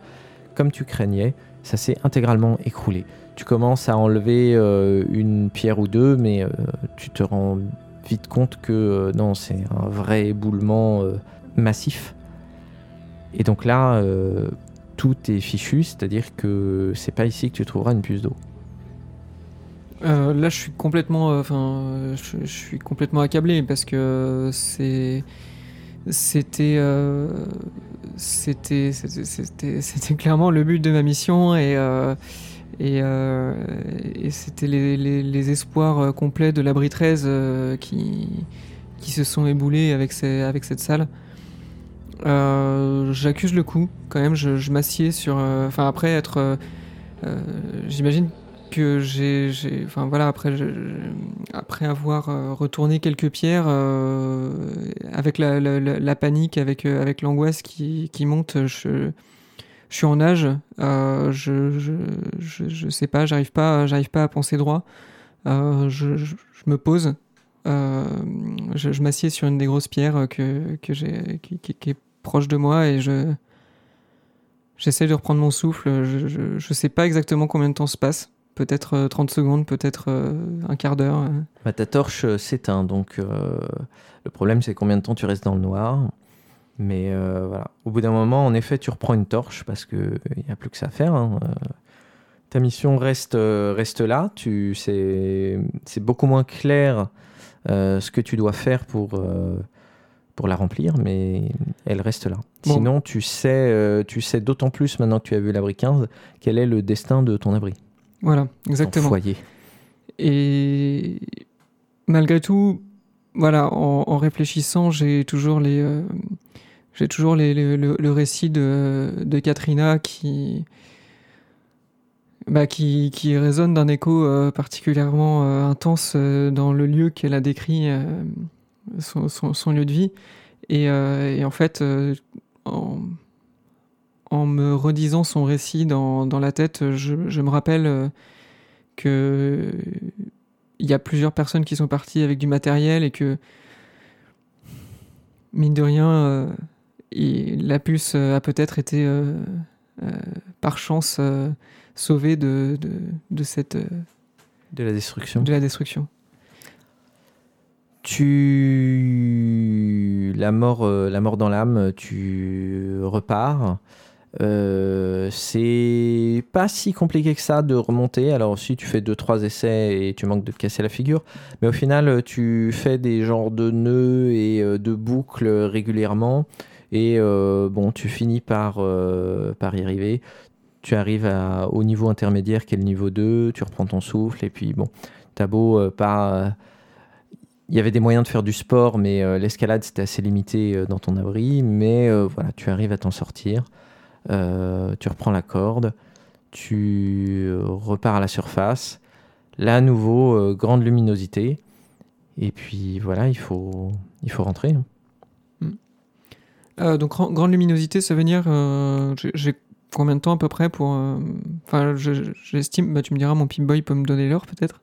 Comme tu craignais, ça s'est intégralement écroulé. Tu commences à enlever une pierre ou deux, mais tu te rends vite compte que non, c'est un vrai éboulement massif. Et donc là, tout est fichu, c'est-à-dire que c'est pas ici que tu trouveras une puce d'eau. Euh, là, je suis complètement, euh, enfin, je, suis complètement accablé parce que c'est, c'était, euh, c'était, c'était, clairement le but de ma mission et c'était les, espoirs complets de l'abri 13 qui qui se sont éboulés avec cette salle. J'accuse le coup, quand même. Je, m'assieds sur. Enfin, après être. J'imagine que j'ai. Enfin, voilà, après, après avoir retourné quelques pierres, avec la, panique, avec, avec l'angoisse qui, qui, monte, je, je suis en âge. je, je, je, sais pas, j'arrive pas, j'arrive pas à penser droit. je, me pose. je, m'assieds sur une des grosses pierres que, que j'ai, qui, est proche de moi et je j'essaie de reprendre mon souffle. Je, je, sais pas exactement combien de temps se passe. Peut-être 30 euh, secondes, peut-être euh, un quart d'heure. Euh. Bah, ta torche s'éteint, donc le problème c'est combien de temps tu restes dans le noir. Mais voilà, au bout d'un moment, en effet, tu reprends une torche parce qu'il n'y a plus que ça à faire. Hein. Ta mission reste, reste là. Tu, c'est, c'est beaucoup moins clair ce que tu dois faire pour pour la remplir, mais elle reste là. Sinon, tu sais, euh, tu sais d'autant plus maintenant que tu as vu l'abri 15, quel est le destin de ton abri. Voilà, exactement. Foyer. Et malgré tout, voilà, en, réfléchissant, j'ai toujours les, euh, j'ai toujours les, le, récit de, de Katrina qui, bah, qui, qui résonne d'un écho euh, particulièrement intense dans le lieu qu'elle a décrit son, lieu de vie. Et, euh, en fait, euh, en, me redisant son récit dans, la tête, je, me rappelle euh, que il y a plusieurs personnes qui sont parties avec du matériel et que mine de rien, la puce a peut-être été par chance sauver de, de, de cette De la destruction. de la destruction. Tu la mort, euh, la mort dans l'âme, tu repars. Euh, c'est pas si compliqué que ça de remonter. Alors si tu fais deux trois essais et tu manques de te casser la figure, mais au final tu fais des genres de nœuds et euh, de boucles régulièrement et euh, bon tu finis par par y arriver. Tu arrives au niveau intermédiaire qui est le niveau 2, tu reprends ton souffle et puis bon, t'as beau pas il y avait des moyens de faire du sport, mais l'escalade c'était assez limité dans ton abri. Mais voilà, tu arrives à t'en sortir. Euh, tu reprends la corde, tu euh, repars à la surface. Là, à nouveau, euh, grande luminosité. Et puis voilà, il faut, il faut rentrer. Euh, donc grand- grande luminosité, ça veut dire j'ai- combien de temps à peu près pour enfin je- je- j'estime bah tu me diras mon Pip-Boy peut me donner l'heure peut-être.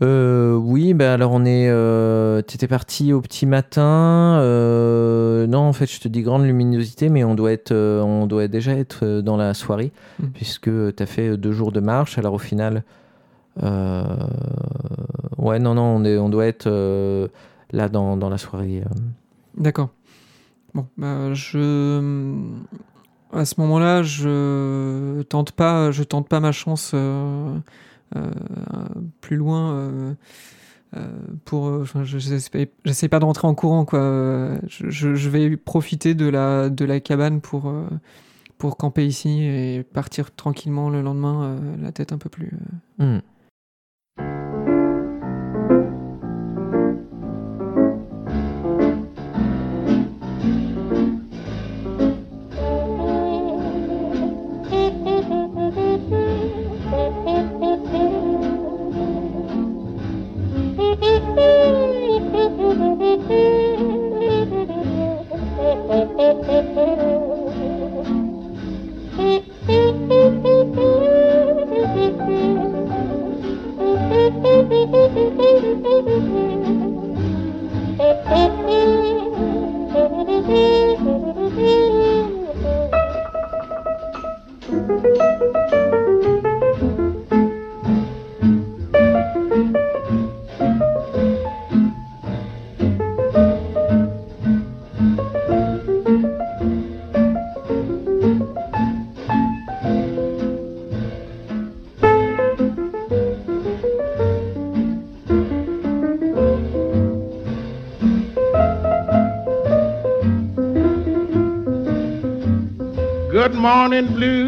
Euh, oui, ben alors on est. Euh, T'étais parti au petit matin. euh, non, en fait, je te dis grande luminosité, mais on doit être, euh, on doit déjà être dans la soirée, Mm. puisque tu as fait deux jours de marche. Alors au final, ouais, non, non, on, est, on doit être là dans, dans la soirée. D'accord. Bon, bah, je à ce moment-là, je tente pas, je tente pas ma chance plus loin. euh, euh, pour, euh, enfin, je j'essaie pas de rentrer en courant quoi. Euh, Je, vais profiter de la de la cabane pour euh, pour camper ici et partir tranquillement le lendemain, euh, la tête un peu plus. euh, morning blue.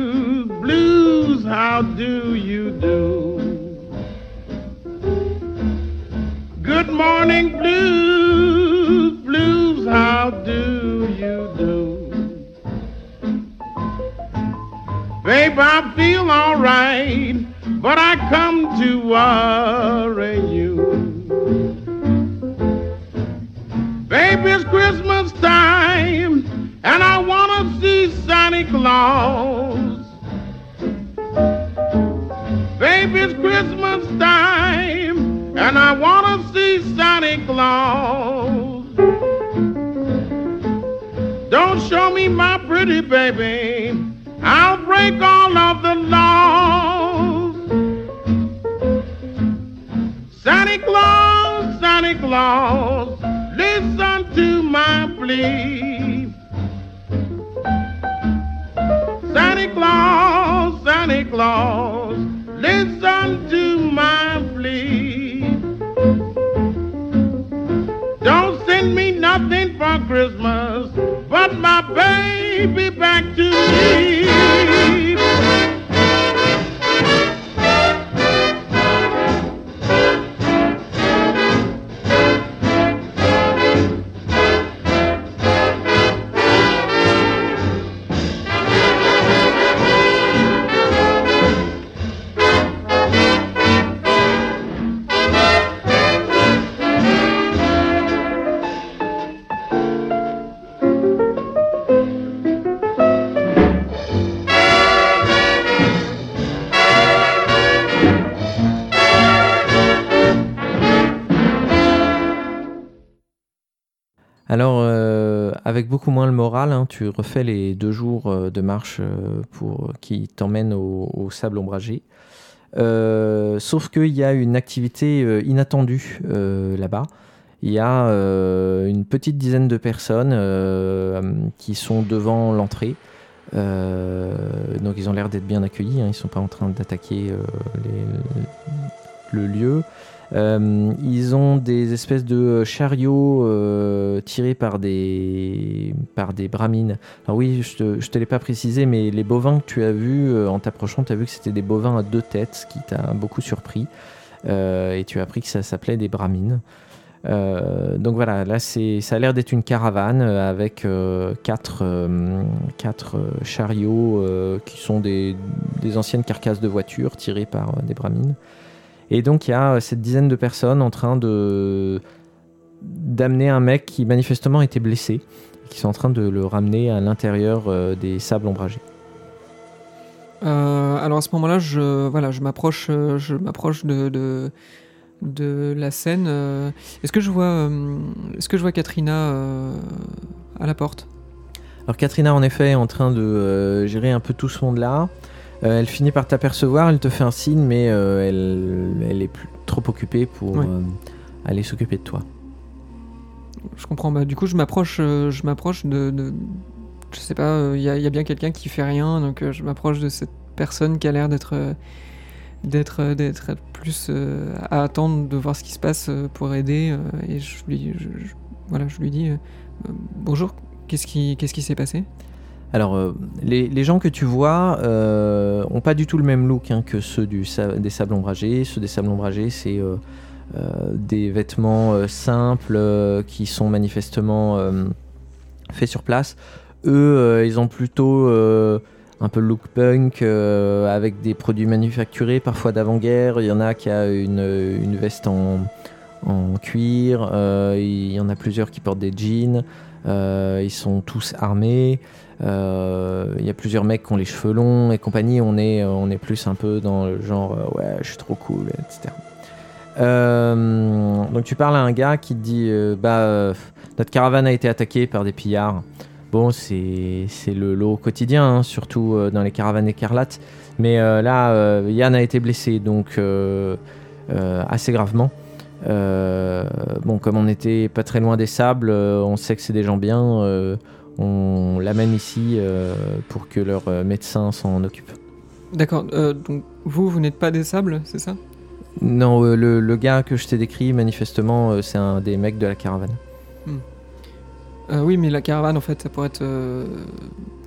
Tu refais les deux jours euh, de marche euh, pour, qui t'emmènent au, sable ombragé. Euh, sauf qu'il y a une activité euh, inattendue euh, là-bas. Il y a euh, une petite dizaine de personnes euh, qui sont devant l'entrée. Euh, donc ils ont l'air d'être bien accueillis, hein, ils ne sont pas en train d'attaquer euh, le lieu. Euh, ils ont des espèces de chariots euh, tirés par des, par des bramines. Alors oui, je je te l'ai pas précisé, mais les bovins que tu as vus euh, en t'approchant, tu as vu que c'était des bovins à deux têtes, ce qui t'a beaucoup surpris. Euh, et tu as appris que ça s'appelait des bramines. Euh, donc voilà, là ça a l'air d'être une caravane euh, avec euh, quatre, euh, quatre euh, chariots euh, qui sont des, des anciennes carcasses de voitures tirées par euh, des bramines. Et donc il y a euh, cette dizaine de personnes en train de d'amener un mec qui manifestement était blessé, qui sont en train de le ramener à l'intérieur euh, des sables ombragés. Euh, alors à ce moment-là, je, voilà, je m'approche, je m'approche de, de, de la scène. Est-ce que je vois, est-ce que je vois Katrina à la porte? Alors Katrina en effet est en train de gérer un peu tout ce monde-là. Euh, elle finit par t'apercevoir, elle te fait un signe, mais euh, elle, elle est plus, trop occupée pour Ouais. euh, aller s'occuper de toi. Je comprends. Bah, du coup, je m'approche, je m'approche de, de- je sais pas, il y, a- y a bien quelqu'un qui fait rien, donc je m'approche de cette personne qui a l'air d'être, d'être, d'être plus euh, à attendre de voir ce qui se passe euh, pour aider. euh, et je lui, je- je- voilà, je lui dis bonjour. Qu'est-ce qui, qu'est-ce qui s'est passé? Alors, euh, les, gens que tu vois euh, ont pas du tout le même look hein, que ceux des sables ombragés. Ceux des sables ombragés, c'est euh, euh, des vêtements simples qui sont manifestement faits sur place. Eux, ils ont plutôt un peu le look punk avec des produits manufacturés, parfois d'avant-guerre. Il y en a qui a une, veste en, cuir. il y en a plusieurs qui portent des jeans. Ils sont tous armés. Euh, Il y a plusieurs mecs qui ont les cheveux longs et compagnie. On est, on est plus un peu dans le genre euh, ouais, je suis trop cool, etc. Euh, donc tu parles à un gars qui te dit euh, bah euh, notre caravane a été attaquée par des pillards. Bon, c'est le lot quotidien, hein, surtout euh, dans les caravanes écarlates. Mais euh, là, euh, Yann a été blessé, donc euh, euh, assez gravement. Euh, bon, comme on n'était pas très loin des sables, euh, on sait que c'est des gens bien. On l'amène ici euh, pour que leur euh, médecin s'en occupe. D'accord. euh, donc vous, vous n'êtes pas des sables, c'est ça? Non, le, le gars que je t'ai décrit, manifestement, c'est un des mecs de la caravane. Euh, Oui, mais la caravane, en fait, ça pourrait être. euh,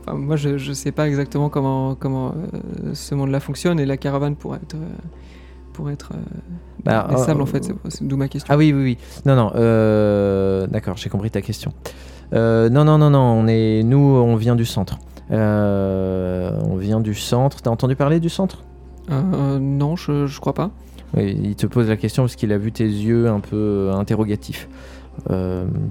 enfin, moi, je, je sais pas exactement comment comment euh, ce monde-là fonctionne et la caravane pourrait être pourrait être Bah, des sables en fait. c'est- d'où ma question. Ah oui, oui, oui. Non, non. D'accord, j'ai compris ta question. Euh, non, non, non, non. On est, nous, on vient du centre. Euh, on vient du centre. T'as entendu parler du centre? Euh, non, je, je crois pas. Oui, il te pose la question parce qu'il a vu tes yeux un peu interrogatifs.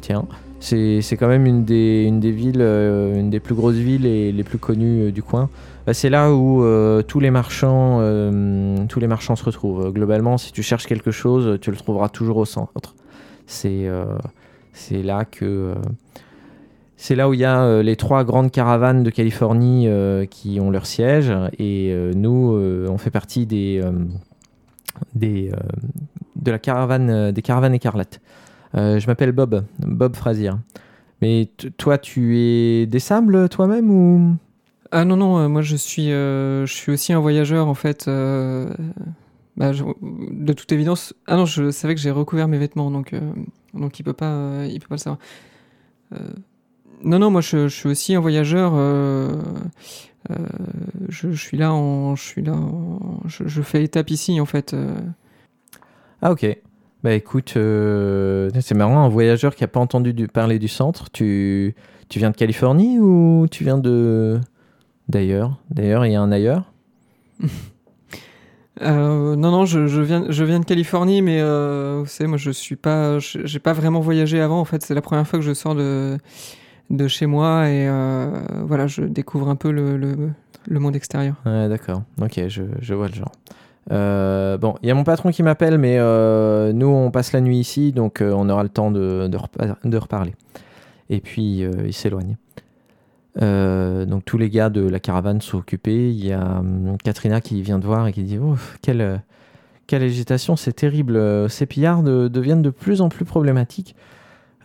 Tiens, c'est c'est quand même une des, une des villes, une des plus grosses villes et les plus connues du coin. Bah, c'est là où euh, tous les marchands, euh, tous les marchands se retrouvent. Globalement, si tu cherches quelque chose, tu le trouveras toujours au centre. C'est euh, c'est là que c'est là où il y a euh, les trois grandes caravanes de Californie euh, qui ont leur siège et euh, nous, on fait partie des des, de la caravane, des caravanes écarlates. Je m'appelle Bob, Bob Frazier. Mais toi, tu es des sables toi-même ou? Ah non non, moi je suis je suis aussi un voyageur en fait. bah, de toute évidence. Ah non, je savais que j'ai recouvert mes vêtements donc donc il peut pas peut pas le savoir. Non non, moi je, je suis aussi un voyageur. euh, euh, je, je suis là en je suis là en- je, je fais étape ici en fait. euh. Ah ok. Bah écoute, euh, c'est marrant, un voyageur qui n'a pas entendu du- parler du centre. Tu, tu viens de Californie ou tu viens de d'ailleurs? D'ailleurs, il y a un ailleurs? Euh, non, non, je, je viens, je viens de Californie, mais euh, vous savez, moi, je suis pas, j'ai pas vraiment voyagé avant. En fait, c'est la première fois que je sors de, de chez moi et euh, voilà, je découvre un peu le, le, monde extérieur. Ouais, d'accord. Ok, je, je vois le genre. Euh, bon, il y a mon patron qui m'appelle, mais euh, nous, on passe la nuit ici, donc on aura le temps de, de, de reparler. Et puis il s'éloigne. Donc tous les gars de la caravane sont occupés. Il y a hum, Katrina qui vient de voir et qui dit quelle, quelle c'est terrible. Ces pillards de- deviennent de plus en plus problématiques.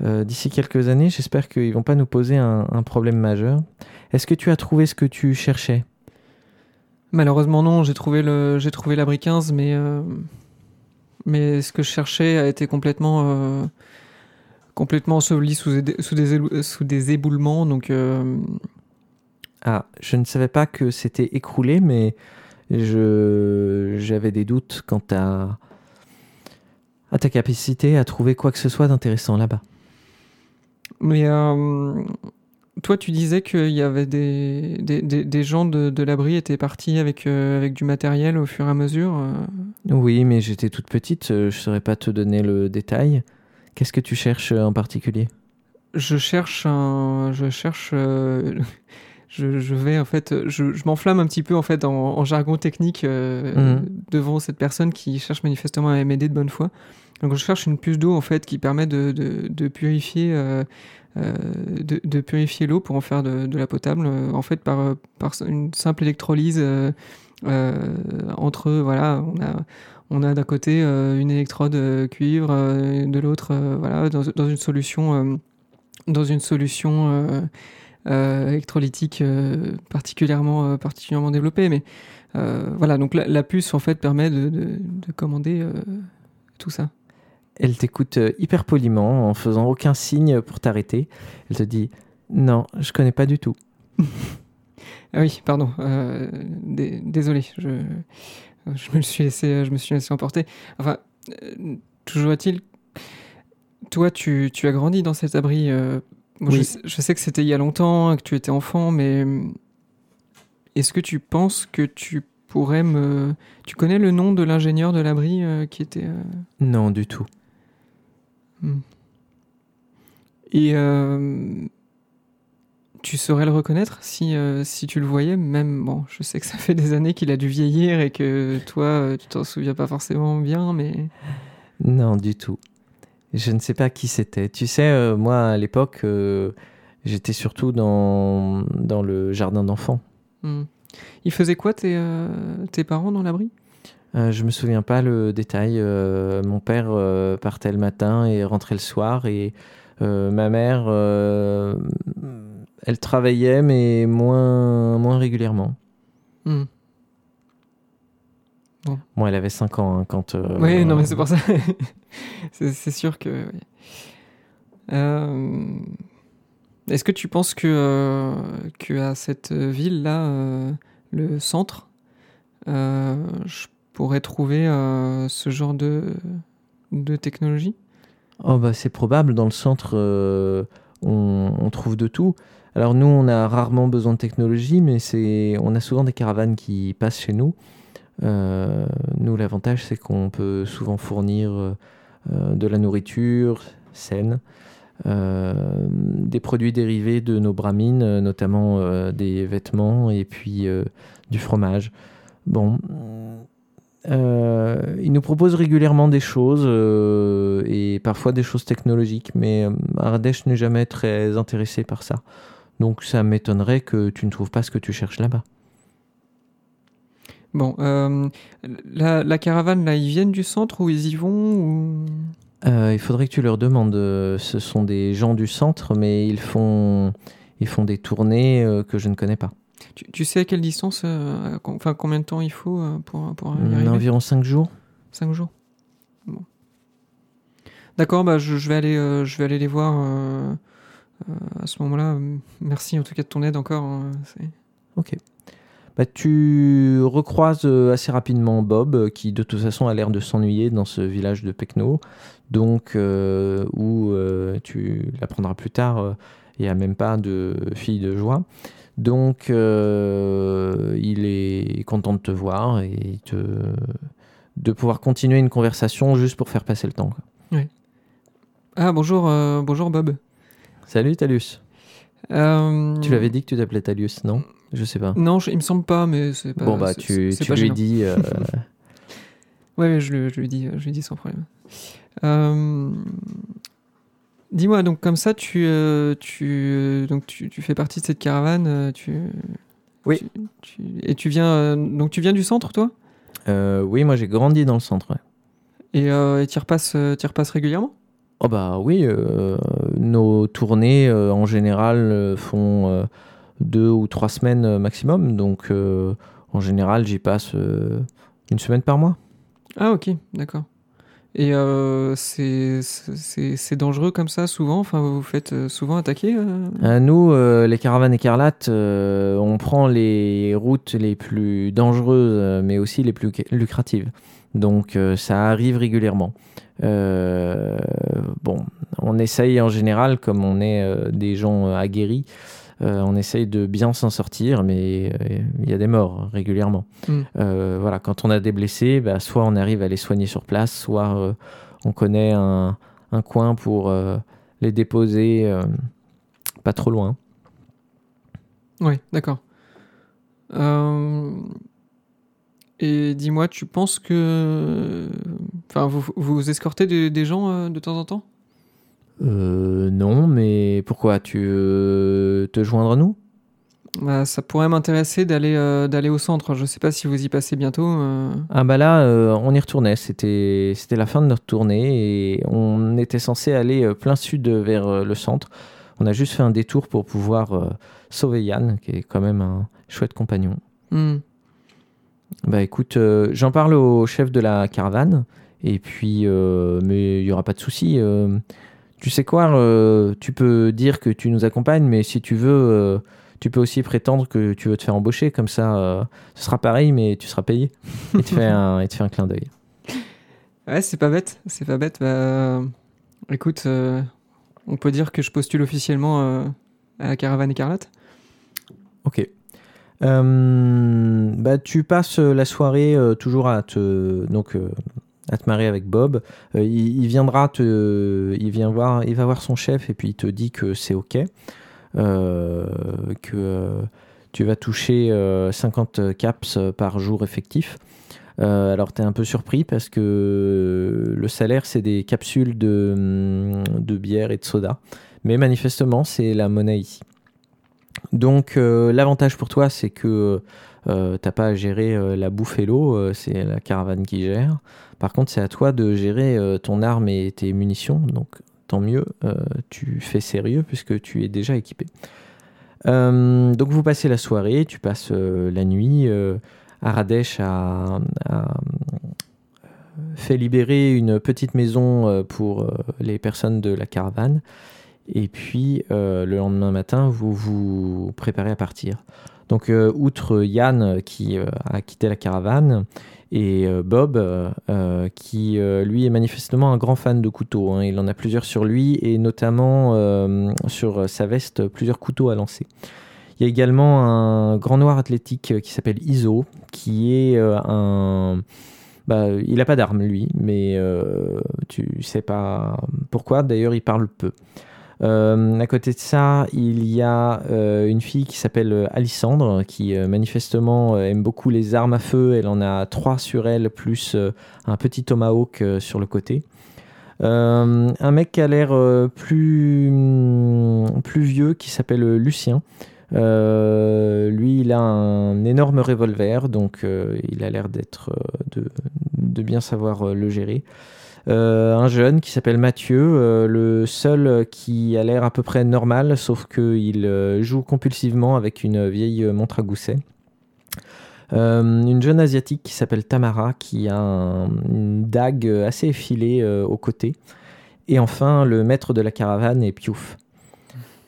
Euh, D'ici quelques années, j'espère qu'ils vont pas nous poser un, un problème majeur. Est-ce que tu as trouvé ce que tu cherchais? Malheureusement non, j'ai trouvé le, j'ai trouvé l'abri 15, mais euh, mais ce que je cherchais a été complètement euh, complètement enseveli sous, des- sous des sous des éboulements, donc Ah, je ne savais pas que c'était écroulé, mais je j'avais des doutes quant à, à ta capacité à trouver quoi que ce soit d'intéressant là-bas. Mais euh, toi tu disais qu'il y avait des, des, des, des gens de, de l'abri étaient partis avec euh, avec du matériel au fur et à mesure. euh. Oui, mais j'étais toute petite, je ne saurais pas te donner le détail. Qu'est-ce que tu cherches en particulier? Je cherche un, je cherche, euh, je, je vais en fait, je, je m'enflamme un petit peu en fait en, en jargon technique euh, Mhm. devant cette personne qui cherche manifestement à m'aider de bonne foi. Donc je cherche une puce d'eau en fait qui permet de, de, de purifier, euh, euh, de, de purifier l'eau pour en faire de, la potable. euh, en fait par, par une simple électrolyse entre voilà, on a on a d'un côté une électrode cuivre, de l'autre, voilà, dans, une solution, dans une solution électrolytique particulièrement, particulièrement développée. Mais voilà, donc la, puce en fait permet de, de- de commander tout ça. Elle t'écoute euh, hyper poliment, en faisant aucun signe pour t'arrêter. Elle te dit Non, je connais pas du tout. Ah oui, pardon, euh, dé- désolé, je, je me suis laissé, je me suis laissé emporter. Enfin, euh, toujours est-il, toi, tu, tu as grandi dans cet abri. euh, je, Oui. sais- je sais que c'était il y a longtemps, que tu étais enfant, mais est-ce que tu penses que tu pourrais me... Tu connais le nom de l'ingénieur de l'abri euh, qui était... euh, Non, du tout. Et euh, tu saurais le reconnaître si, euh, si tu le voyais, même, bon, je sais que ça fait des années qu'il a dû vieillir et que toi, euh, tu t'en souviens pas forcément bien, mais... Non, du tout. Je ne sais pas qui c'était. Tu sais, euh, moi, à l'époque, j'étais surtout dans, dans le jardin d'enfants. Hmm. Il faisait quoi tes, tes parents dans l'abri? Euh, je me souviens pas le détail. euh, mon père euh, partait le matin et rentrait le soir. Et ma mère, elle travaillait, mais moins, moins régulièrement. Hmm. Bon, elle avait 5 ans hein, quand. Oui, non, mais c'est pour ça. c'est sûr que. oui. Est-ce que tu penses que, que à cette ville-là, le centre, je pourrais trouver euh, ce genre de, de technologie? Oh bah c'est probable, dans le centre euh, on, trouve de tout. Alors nous on a rarement besoin de technologie mais on a souvent des caravanes qui passent chez nous. Euh, nous l'avantage c'est qu'on peut souvent fournir de la nourriture saine, des produits dérivés de nos bramines, notamment des vêtements et puis du fromage. Bon, euh, ils nous proposent régulièrement des choses euh, et parfois des choses technologiques, mais euh, Ardèche n'est jamais très intéressé par ça. Donc ça m'étonnerait que tu ne trouves pas ce que tu cherches là-bas. Bon, euh, la, la caravane, là, ils viennent du centre ou ils y vont ou... Il faudrait que tu leur demandes. Ce sont des gens du centre, mais ils font, ils font des tournées que je ne connais pas. Tu, tu sais à quelle distance, euh, enfin combien de temps il faut euh, pour, pour y Hmm, arriver environ 5 jours. 5 jours. Bon. D'accord, bah je, je vais aller, euh, je vais aller les voir euh, euh, à ce moment-là. Euh, Merci en tout cas de ton aide encore. hein, Ok. Bah, tu recroises euh, assez rapidement Bob, euh, qui de toute façon a l'air de s'ennuyer dans ce village de Pecno, donc euh, où euh, tu l'apprendras plus tard, euh, il n'y a même pas de fille de joie. Donc euh, il est content de te voir et te- de pouvoir continuer une conversation juste pour faire passer le temps. quoi. Ah bonjour, euh, bonjour Bob. Salut Talus. Euh, Tu l'avais dit que tu t'appelais Talus, non? Je sais pas. Non, je- il me semble pas, mais c'est pas. bon bah tu, tu pas lui gênant. dis. Ouais, je, je lui dis, je lui dis sans problème. Dis-moi, donc comme ça, tu, euh, tu, euh, donc tu, tu fais partie de cette caravane. euh, tu, Oui. tu- et tu viens, donc tu viens du centre, toi? Euh, oui, moi j'ai grandi dans le centre. ouais. Et euh, tu y repasses, t'y repasses régulièrement? Oh bah oui, nos tournées en général font deux ou trois semaines maximum, donc en général j'y passe une semaine par mois. Ah ok, d'accord. Et euh, c'est dangereux comme ça souvent? Enfin, vous vous faites euh, souvent attaquer euh? Euh, nous, les caravanes écarlates, on prend les routes les plus dangereuses, mais aussi les plus lucratives. Donc ça arrive régulièrement. Bon, on essaye en général, comme on est des gens aguerris, on essaye de bien s'en sortir, mais euh, il y a des morts régulièrement. Mm. Euh, voilà, quand on a des blessés, bah, soit on arrive à les soigner sur place, soit euh, on connaît un, un coin pour euh, les déposer euh, pas trop loin. Oui, d'accord. Euh, Et dis-moi, tu penses que. Enfin, vous, vous escortez des, des gens euh, de temps en temps? Euh, non, mais pourquoi Tu veux te joindre à nous? Bah, Ça pourrait m'intéresser d'aller euh, d'aller au centre. Je sais pas si vous y passez bientôt. euh. Ah bah là, euh, on y retournait. C'était c'était la fin de notre tournée et on était censé aller euh, plein sud vers euh, le centre. On a juste fait un détour pour pouvoir euh, sauver Yann, qui est quand même un chouette compagnon. Hmm. Bah écoute, euh, j'en parle au chef de la caravane et puis, euh, mais il y aura pas de souci. Tu sais quoi, euh, tu peux dire que tu nous accompagnes, mais si tu veux, euh, tu peux aussi prétendre que tu veux te faire embaucher. Comme ça, euh, ce sera pareil, mais tu seras payé. Il te fait un, il te fait un clin d'œil. Ouais, c'est pas bête. C'est pas bête. Bah, écoute, on peut dire que je postule officiellement à la caravane écarlate. Ok. Bah, tu passes la soirée toujours à te, donc, à te marrer avec Bob. Euh, il, viendra te, il vient voir, il va voir son chef et puis il te dit que c'est ok, euh, que euh, tu vas toucher euh, 50 caps par jour effectif. Alors tu es un peu surpris parce que le salaire c'est des capsules de, bière et de soda, mais manifestement c'est la monnaie ici. Donc l'avantage pour toi, c'est que euh, t'as pas à gérer euh, la bouffe et l'eau, euh, c'est la caravane qui gère. Par contre, c'est à toi de gérer ton arme et tes munitions, donc tant mieux, tu fais sérieux puisque tu es déjà équipé. Donc vous passez la soirée, tu passes la nuit. Aradesh a, fait libérer une petite maison pour les personnes de la caravane. Et puis le lendemain matin, vous vous préparez à partir. Donc, euh, outre Yann qui euh, a quitté la caravane et euh, Bob qui lui est manifestement un grand fan de couteaux. hein. Il en a plusieurs sur lui et notamment sur sa veste plusieurs couteaux à lancer. Il y a également un grand noir athlétique qui s'appelle Iso qui est un bah, il n'a pas d'arme lui, mais tu sais pas pourquoi. D'ailleurs, il parle peu. Euh, à côté de ça, il y a euh, une fille qui s'appelle euh, Alissandre, qui manifestement aime beaucoup les armes à feu. Elle en a trois sur elle, plus un petit tomahawk sur le côté. Un mec qui a l'air euh, plus, vieux, qui s'appelle Lucien. Lui, il a un énorme revolver, donc il a l'air d'être de, bien savoir le gérer. Euh, un jeune qui s'appelle Mathieu, euh, le seul qui a l'air à peu près normal, sauf qu'il euh, joue compulsivement avec une vieille montre à gousset. Une jeune asiatique qui s'appelle Tamara, qui a un- une dague assez effilée au côté. Et enfin, le maître de la caravane est Piouf.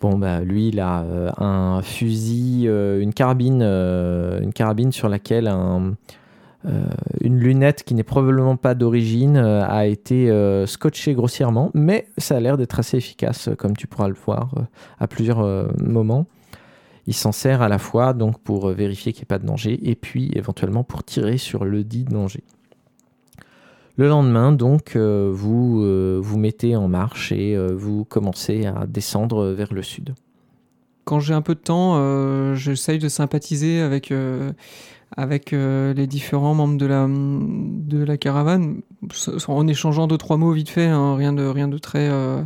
Bon, bah, lui, il a un fusil, une carabine, une carabine sur laquelle un, euh, une lunette qui n'est probablement pas d'origine euh, a été euh, scotchée grossièrement, mais ça a l'air d'être assez efficace, comme tu pourras le voir à plusieurs moments. Il s'en sert à la fois donc pour vérifier qu'il n'y ait pas de danger et puis éventuellement pour tirer sur le dit danger. Le lendemain, donc, vous vous mettez en marche et vous commencez à descendre vers le sud. Quand j'ai un peu de temps, j'essaye de sympathiser avec, avec euh, les différents membres de la, de la caravane, en échangeant deux, trois mots vite fait, hein, rien, de, rien de très, euh,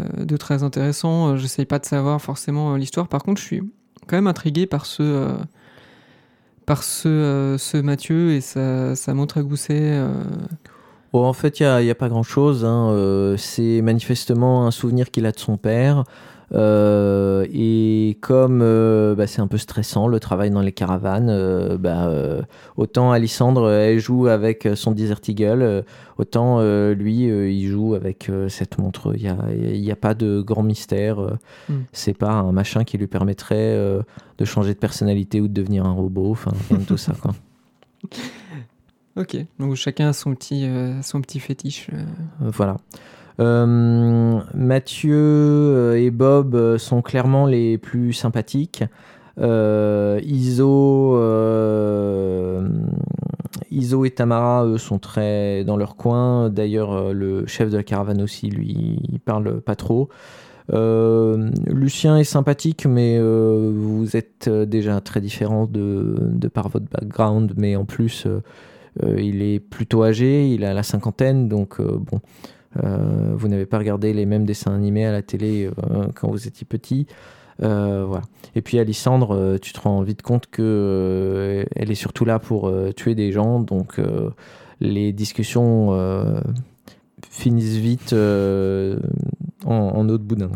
euh, de très intéressant. Euh, J'essaye pas de savoir forcément l'histoire. Par contre, je suis quand même intrigué par ce, par ce, ce Mathieu et sa, sa montre à gousset. Bon, en fait, il n'y a, pas grand-chose. hein. C'est manifestement un souvenir qu'il a de son père. Euh, et comme euh, bah, c'est un peu stressant le travail dans les caravanes, euh, bah, euh, autant Alissandre, elle joue avec son Desert Eagle, euh, autant euh, lui, euh, il joue avec euh, cette montre. Il n'y a, il y a pas de grand mystère. euh, Mm. C'est pas un machin qui lui permettrait euh, de changer de personnalité ou de devenir un robot. Enfin, tout ça. Quoi. Ok, donc chacun a son petit, euh, son petit fétiche. euh. Euh, Voilà. Euh, Mathieu euh, et Bob euh, sont clairement les plus sympathiques. Iso, Iso et Tamara, eux, sont très dans leur coin. D'ailleurs, le chef de la caravane aussi, lui, parle pas trop. Lucien est sympathique, mais vous êtes déjà très différents de, par votre background. Mais en plus, il est plutôt âgé, il a la cinquantaine, donc bon, vous n'avez pas regardé les mêmes dessins animés à la télé euh, quand vous étiez petit. Euh. Et puis Alissandre, euh, tu te rends vite compte que euh, elle est surtout là pour euh, tuer des gens, donc euh, les discussions euh, finissent vite euh, en, en eau de boudin.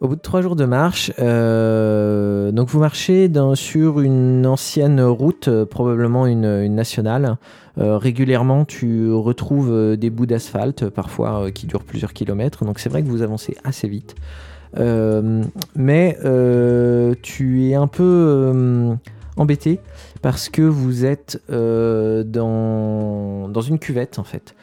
Au bout de trois jours de marche, euh, donc vous marchez sur une ancienne route, euh, probablement une nationale. Euh, régulièrement, tu retrouves euh, des bouts d'asphalte, parfois euh, qui durent plusieurs kilomètres. Donc c'est vrai que vous avancez assez vite. Mais tu es un peu embêté parce que vous êtes dans, une cuvette en fait.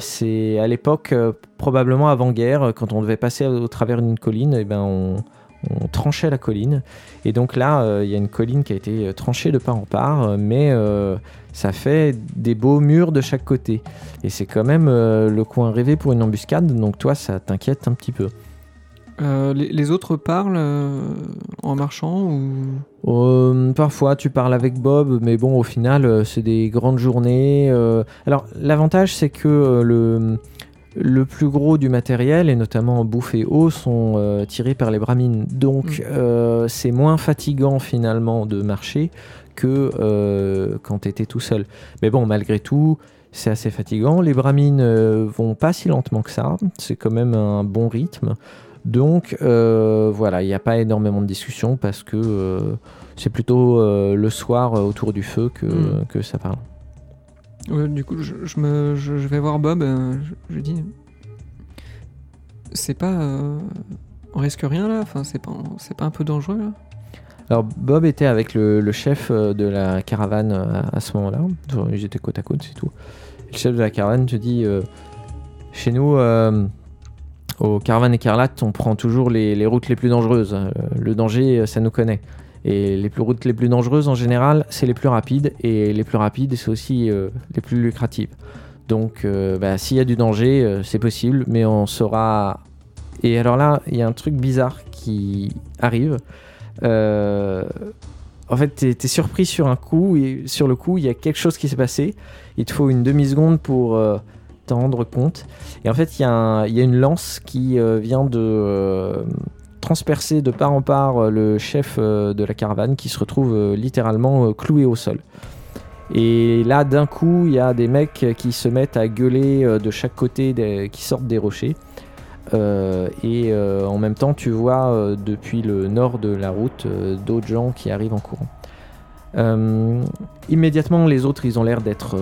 C'est à l'époque, probablement avant-guerre, quand on devait passer au travers d'une colline, et ben on, on tranchait la colline. Et donc là, euh, il y a une colline qui a été euh, tranchée de part en part, euh, mais euh, ça fait des beaux murs de chaque côté. Et c'est quand même euh, le coin rêvé pour une embuscade, donc toi, ça t'inquiète un petit peu. Les, les autres parlent en marchant ou? Parfois, tu parles avec Bob, mais bon, au final, c'est des grandes journées. Alors, l'avantage, c'est que le, le plus gros du matériel, et notamment bouffe et eau, sont euh, tirés par les bramines. Donc, Mm. euh, c'est moins fatigant finalement de marcher que euh, quand tu étais tout seul. Mais bon, malgré tout, c'est assez fatigant. Les bramines vont pas si lentement que ça. C'est quand même un bon rythme. Donc euh, voilà, il n'y a pas énormément de discussion parce que euh, c'est plutôt euh, le soir autour du feu que, Mm. que ça parle. Du coup, je, me, je, vais voir Bob. euh, je, dis, c'est pas, euh, on risque rien là. Enfin, c'est pas, c'est pas un peu dangereux là. Alors Bob était avec le, chef euh, de la caravane euh, à, ce moment-là. Ils étaient côte à côte, c'est tout. Le chef de la caravane te dit Chez nous, euh, au Caravane Écarlate, on prend toujours les, routes les plus dangereuses. Le danger, ça nous connaît. Et les plus, routes les plus dangereuses, en général, c'est les plus rapides. Et les plus rapides, c'est aussi euh, les plus lucratives. Donc, euh, bah, s'il y a du danger, euh, c'est possible, mais on saura. Et alors là, il y a un truc bizarre qui arrive. En fait, t'es es surpris sur un coup, et sur le coup, il y a quelque chose qui s'est passé. Il te faut une demi-seconde pour t'en rendre compte. Et en fait, il y, a une lance qui vient de transpercer de part en part euh, le chef euh, de la caravane qui se retrouve euh, littéralement cloué au sol. Et là, d'un coup, il y a des mecs qui se mettent à gueuler de chaque côté, qui sortent des rochers. Et en même temps, tu vois depuis le nord de la route d'autres gens qui arrivent en courant. Immédiatement, les autres, ils ont l'air d'être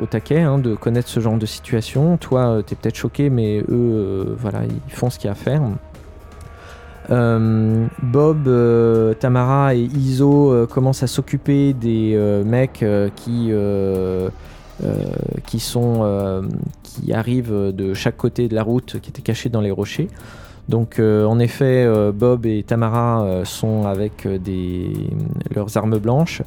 au, taquet, hein, de connaître ce genre de situation. Toi, tu es peut-être choqué, mais eux, voilà, ils font ce qu'il y a à faire. Euh, Bob, euh, Tamara et Iso euh, commencent à s'occuper des mecs qui, qui, arrivent de chaque côté de la route, qui étaient cachés dans les rochers. Donc, en effet, Bob et Tamara sont avec leurs armes blanches.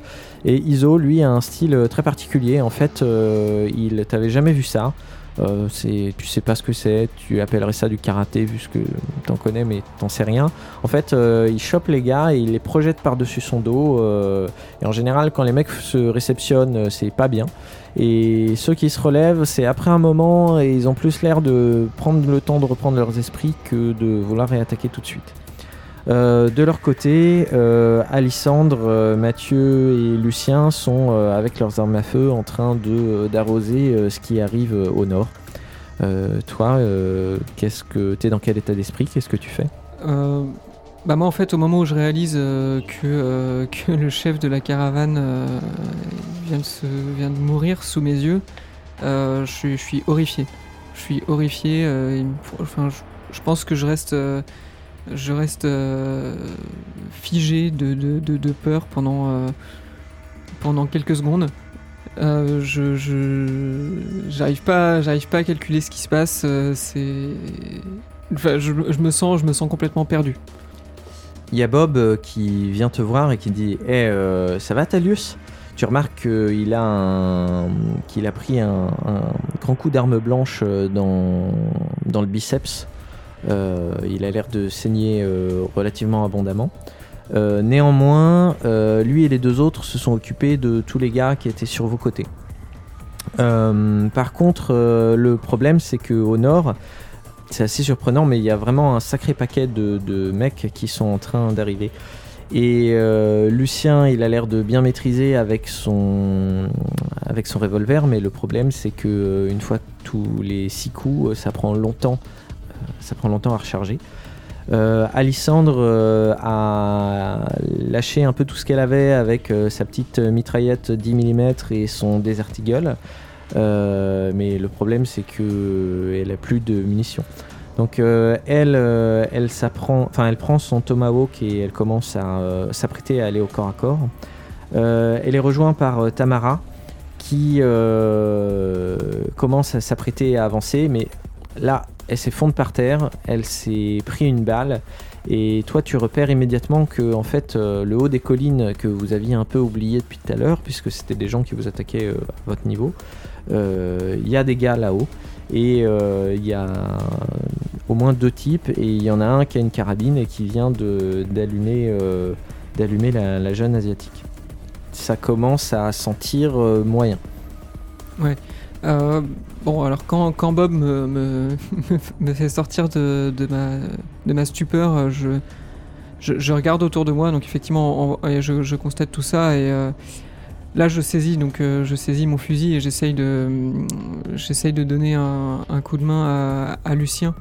Et Iso, lui, a un style très particulier. En fait, il t'avait jamais vu ça. Euh, tu sais pas ce que c'est, tu appellerais ça du karaté vu que t'en connais, mais t'en sais rien. En fait, euh, il chope les gars et il les projette par-dessus son dos. euh, et en général, quand les mecs se réceptionnent, euh, c'est pas bien. Et ceux qui se relèvent, c'est après un moment et ils ont plus l'air de prendre le temps de reprendre leurs esprits que de vouloir réattaquer tout de suite. Euh, de leur côté, euh, Alissandre, euh, Mathieu et Lucien sont euh, avec leurs armes à feu en train de d'arroser ce qui arrive au nord. Toi, qu'est-ce que t'es dans quel état d'esprit? Qu'est-ce que tu fais? Bah moi en fait au moment où je réalise que, que le chef de la caravane vient, de mourir sous mes yeux, je, suis- horrifié. Je suis horrifié. enfin, je, pense que je reste, je reste euh, figé de, de- de- peur pendant, euh, pendant quelques secondes. Euh, je, j'arrive pas j'arrive pas à calculer ce qui se passe c'est je, me sens je me sens complètement perdu Il y a Bob qui vient te voir et qui dit Eh, euh, ça va Talius Tu remarques qu'il a, qu'il a pris un, un grand coup d'arme blanche dans, dans le biceps. Euh, il a l'air de saigner euh, relativement abondamment. Euh, néanmoins, lui et les deux autres se sont occupés de tous les gars qui étaient sur vos côtés. Par contre, le problème, c'est qu'au nord, c'est assez surprenant, mais il y a vraiment un sacré paquet de, mecs qui sont en train d'arriver. Et Lucien, il a l'air de bien maîtriser avec son, avec son revolver, mais le problème, c'est que une fois tous les six coups, ça prend longtemps, ça prend longtemps à recharger. Euh, Alissandre euh, a lâché un peu tout ce qu'elle avait avec euh, sa petite mitraillette 10 mm et son Desert Eagle. Euh, mais le problème, c'est que elle a plus de munitions. Donc euh, elle, euh, elle, s'apprend- elle prend son tomahawk et elle commence à euh, s'apprêter à aller au corps à corps. Euh, elle est rejointe par euh, Tamara qui euh, commence à s'apprêter à avancer, mais là, elle s'effondre par terre, elle s'est pris une balle. Et toi, tu repères immédiatement que en fait, euh, le haut des collines que vous aviez un peu oublié depuis tout à l'heure, puisque c'était des gens qui vous attaquaient euh, à votre niveau, euh, il y a des gars là-haut. Et il y a au moins deux types, et il y en a un qui a une carabine et qui vient d'allumer d'allumer la, la jeune asiatique. Ça commence à sentir moyen. Euh, bon, alors quand, quand Bob me, me, fait sortir de, de ma, de ma stupeur, euh, je, je, regarde autour de moi, donc effectivement, je, je constate tout ça, et euh, là je saisis, donc euh, je saisis mon fusil et j'essaye de, de donner un, un coup de main à Lucien.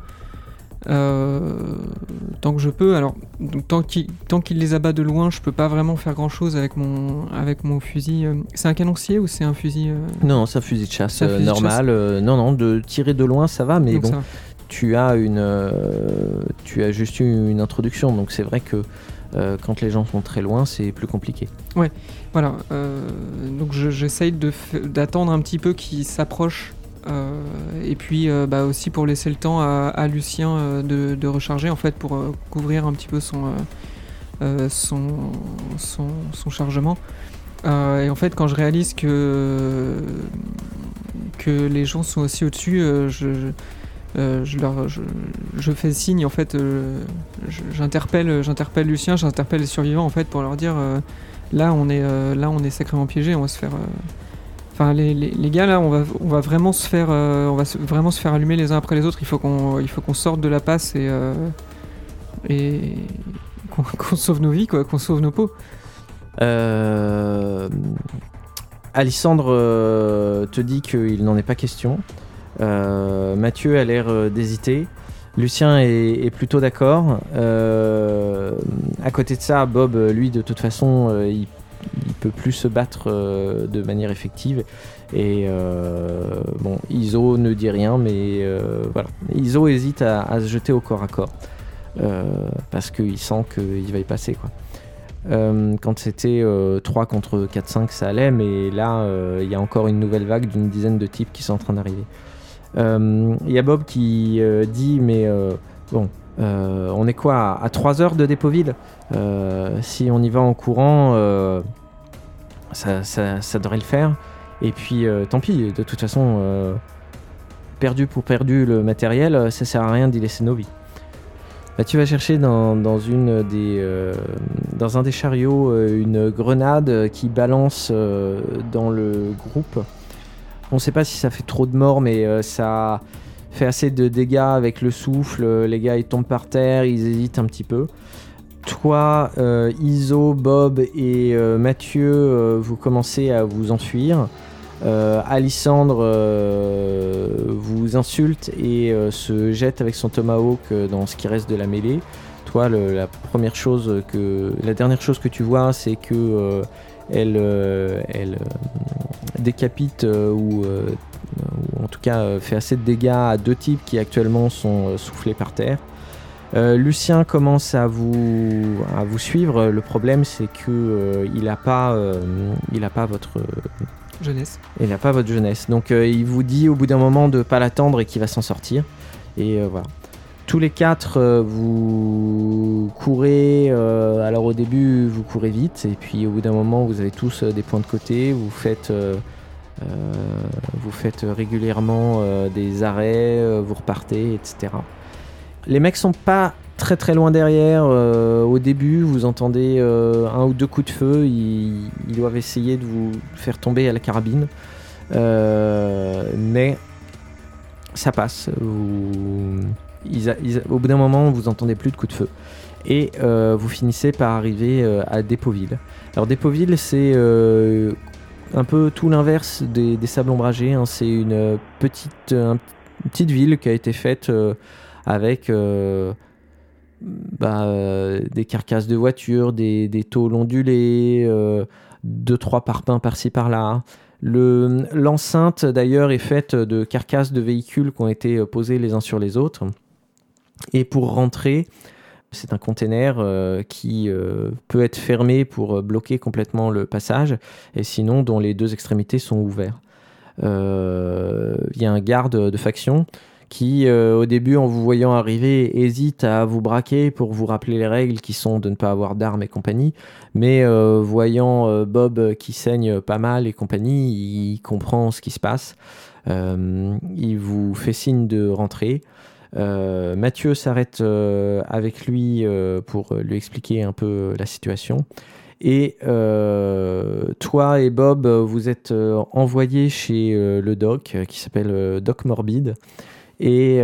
Euh, tant que je peux, alors donc, tant qu'il les abat de loin, je peux pas vraiment faire grand chose avec mon avec mon fusil. euh. C'est un canoncier ou c'est un fusil euh, Non, c'est un fusil de chasse de normal. non, non, de tirer de loin, ça va, mais donc bon, tu as une, euh, tu as juste eu une introduction, donc c'est vrai que euh, quand les gens sont très loin, c'est plus compliqué. Voilà, euh, donc je- j'essaye de f- d'attendre un petit peu qu'il s'approche. Euh, et puis euh, bah, aussi pour laisser le temps à, Lucien euh, de, recharger en fait pour couvrir un petit peu son, son, chargement. Et en fait quand je réalise que, que les gens sont aussi au-dessus, je, je- je, fais signe en fait, j'interpelle j'interpelle Lucien, j'interpelle les survivants en fait pour leur dire là on est là on est sacrément piégé on va se faire enfin les, les, gars là on va on va vraiment se faire euh, on va vraiment se faire allumer les uns après les autres il faut qu'on il faut qu'on sorte de la passe et euh, et qu'on sauve nos vies quoi qu'on sauve nos peaux Euh, Alissandre euh, te dit qu'il n'en est pas question. Mathieu a l'air d'hésiter. Lucien est, plutôt d'accord. À côté de ça, Bob, lui, de toute façon, il, il peut plus se battre euh, de manière effective. Et euh, bon, Iso ne dit rien, mais euh, voilà. Iso hésite à, se jeter au corps à corps. Parce qu'il sent qu'il va y passer, quoi. Quand c'était euh, 3 contre 4-5, ça allait, mais là, il y a encore une nouvelle vague d'une dizaine de types qui sont en train d'arriver. Il y a Bob qui dit, mais bon, euh, on est quoi À 3 heures de Dépoville Euh, Si on y va en courant, euh, ça, devrait le faire. Et puis, euh, tant pis, de toute façon, perdu pour perdu le matériel, ça sert à rien d'y laisser nos vies. Bah, tu vas chercher dans, dans un des chariots une grenade qui balance dans le groupe. On ne sait pas si ça fait trop de morts, mais ça fait assez de dégâts avec le souffle. Les gars, ils tombent par terre, ils hésitent un petit peu. Toi, euh, Iso, Bob et euh, Mathieu, euh, vous commencez à vous enfuir. Euh, Alissandre euh, vous insulte et euh, se jette avec son tomahawk euh, dans ce qui reste de la mêlée. Toi, la première chose que, la dernière chose que tu vois, c'est que euh, elle, euh, euh, décapite euh, ou, euh, ou en tout cas euh, fait assez de dégâts à deux types qui actuellement sont euh, soufflés par terre. Euh, Lucien commence à vous, à vous suivre. Le problème, c'est que euh, il n'a pas, euh, il a pas votre, Jeunesse. il n'a pas votre jeunesse. Donc il vous dit au bout d'un moment de pas l'attendre et qu'il va s'en sortir. Et voilà. Tous les quatre, vous courez. alors au début, vous courez vite. Et puis au bout d'un moment, vous avez tous des points de côté. Vous faites, vous faites régulièrement euh, des arrêts. euh, vous repartez, etc. Les mecs sont pas très très loin derrière. euh, au début, vous entendez euh, un ou deux coups de feu. Ils, doivent essayer de vous faire tomber à la carabine. Euh, mais ça passe. Au bout d'un moment, vous entendez plus de coups de feu. Et euh, vous finissez par arriver euh, à Dépoville. Alors Dépoville, c'est euh, un peu tout l'inverse des, sables ombragés. hein. C'est une euh, petite, une petite ville qui a été faite euh, avec euh, bah, euh, des carcasses de voitures, des, des tôles ondulées, euh, deux trois parpaings par-ci par-là. Le- L'enceinte d'ailleurs est faite de carcasses de véhicules qui ont été euh, posées les uns sur les autres. Et pour rentrer, c'est un container euh, qui euh, peut être fermé pour euh, bloquer complètement le passage, et sinon dont les deux extrémités sont ouvertes. Il y a un garde de faction qui, au début, en vous voyant arriver, hésite à vous braquer pour vous rappeler les règles qui sont de ne pas avoir d'armes et compagnie. Mais voyant Bob qui saigne pas mal et compagnie, il comprend ce qui se passe. Il vous fait signe de rentrer. Euh, Mathieu s'arrête euh, avec lui euh, pour lui expliquer un peu la situation. Et toi et Bob, vous êtes envoyés chez le doc qui s'appelle Doc Morbide. Et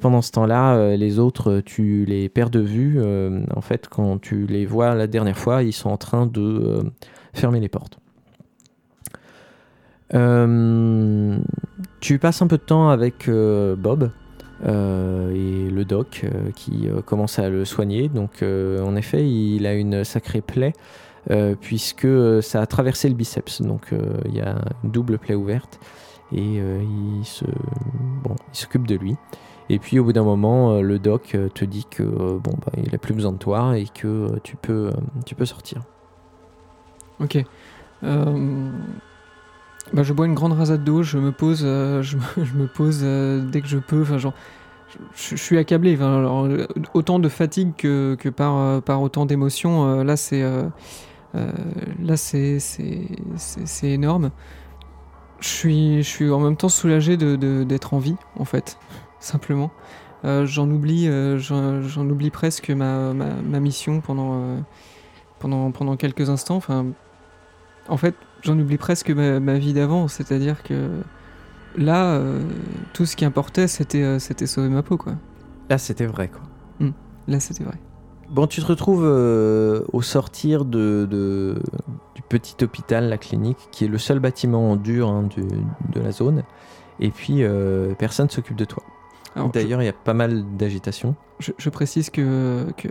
pendant ce temps-là, les autres, tu les perds de vue. En fait, quand tu les vois la dernière fois, ils sont en train de fermer les portes. Tu passes un peu de temps avec Bob euh, et le doc euh, qui euh, commence à le soigner. Donc, en effet, il a une sacrée plaie puisque ça a traversé le biceps. Donc, il y a une double plaie ouverte et il se bon, il s'occupe de lui. Et puis au bout d'un moment, le doc te dit que bon bah il a plus besoin de toi et que tu peux tu peux sortir. Ok. Bah, je bois une grande rasade d'eau, je me pose, euh, je, me, pose euh, dès que je peux. Enfin, genre, je, suis accablé. Euh, autant de fatigue que, par, autant d'émotions. là, c'est là, c'est énorme. Je suis, je suis en même temps soulagé de- de- d'être en vie, en fait, simplement. J'en oublie, j'en oublie presque ma, ma, ma mission pendant, pendant, pendant quelques instants. Enfin, en fait, j'en oublie presque ma, ma vie d'avant, c'est-à-dire que là, euh, tout ce qui importait, c'était euh, c'était sauver ma peau, quoi. Là c'était vrai quoi. Là, c'était vrai. Bon tu te retrouves euh, au sortir de, de- du petit hôpital, la clinique, qui est le seul bâtiment en dur hein, du- de la zone. Et puis personne s'occupe de toi. D'ailleurs il y a pas mal d'agitation. je, je précise que, que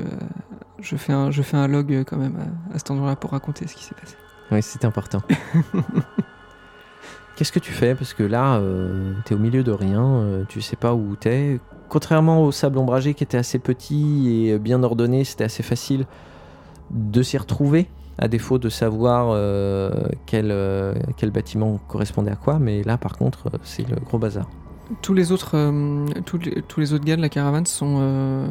je, fais un, je fais un log quand même à, à cet endroit-là pour raconter ce qui s'est passé. Oui, c'est important. Qu'est-ce que tu fais? Parce que là, euh, t'es au milieu de rien, euh, tu sais pas où t'es. Contrairement au sable ombragé qui était assez petit et bien ordonné, c'était assez facile de s'y retrouver, à défaut de savoir euh, quel, euh, quel bâtiment correspondait à quoi. Mais là, par contre, c'est le gros bazar. Tous les autres, euh, tous, les, tous les autres gars de la caravane sont euh,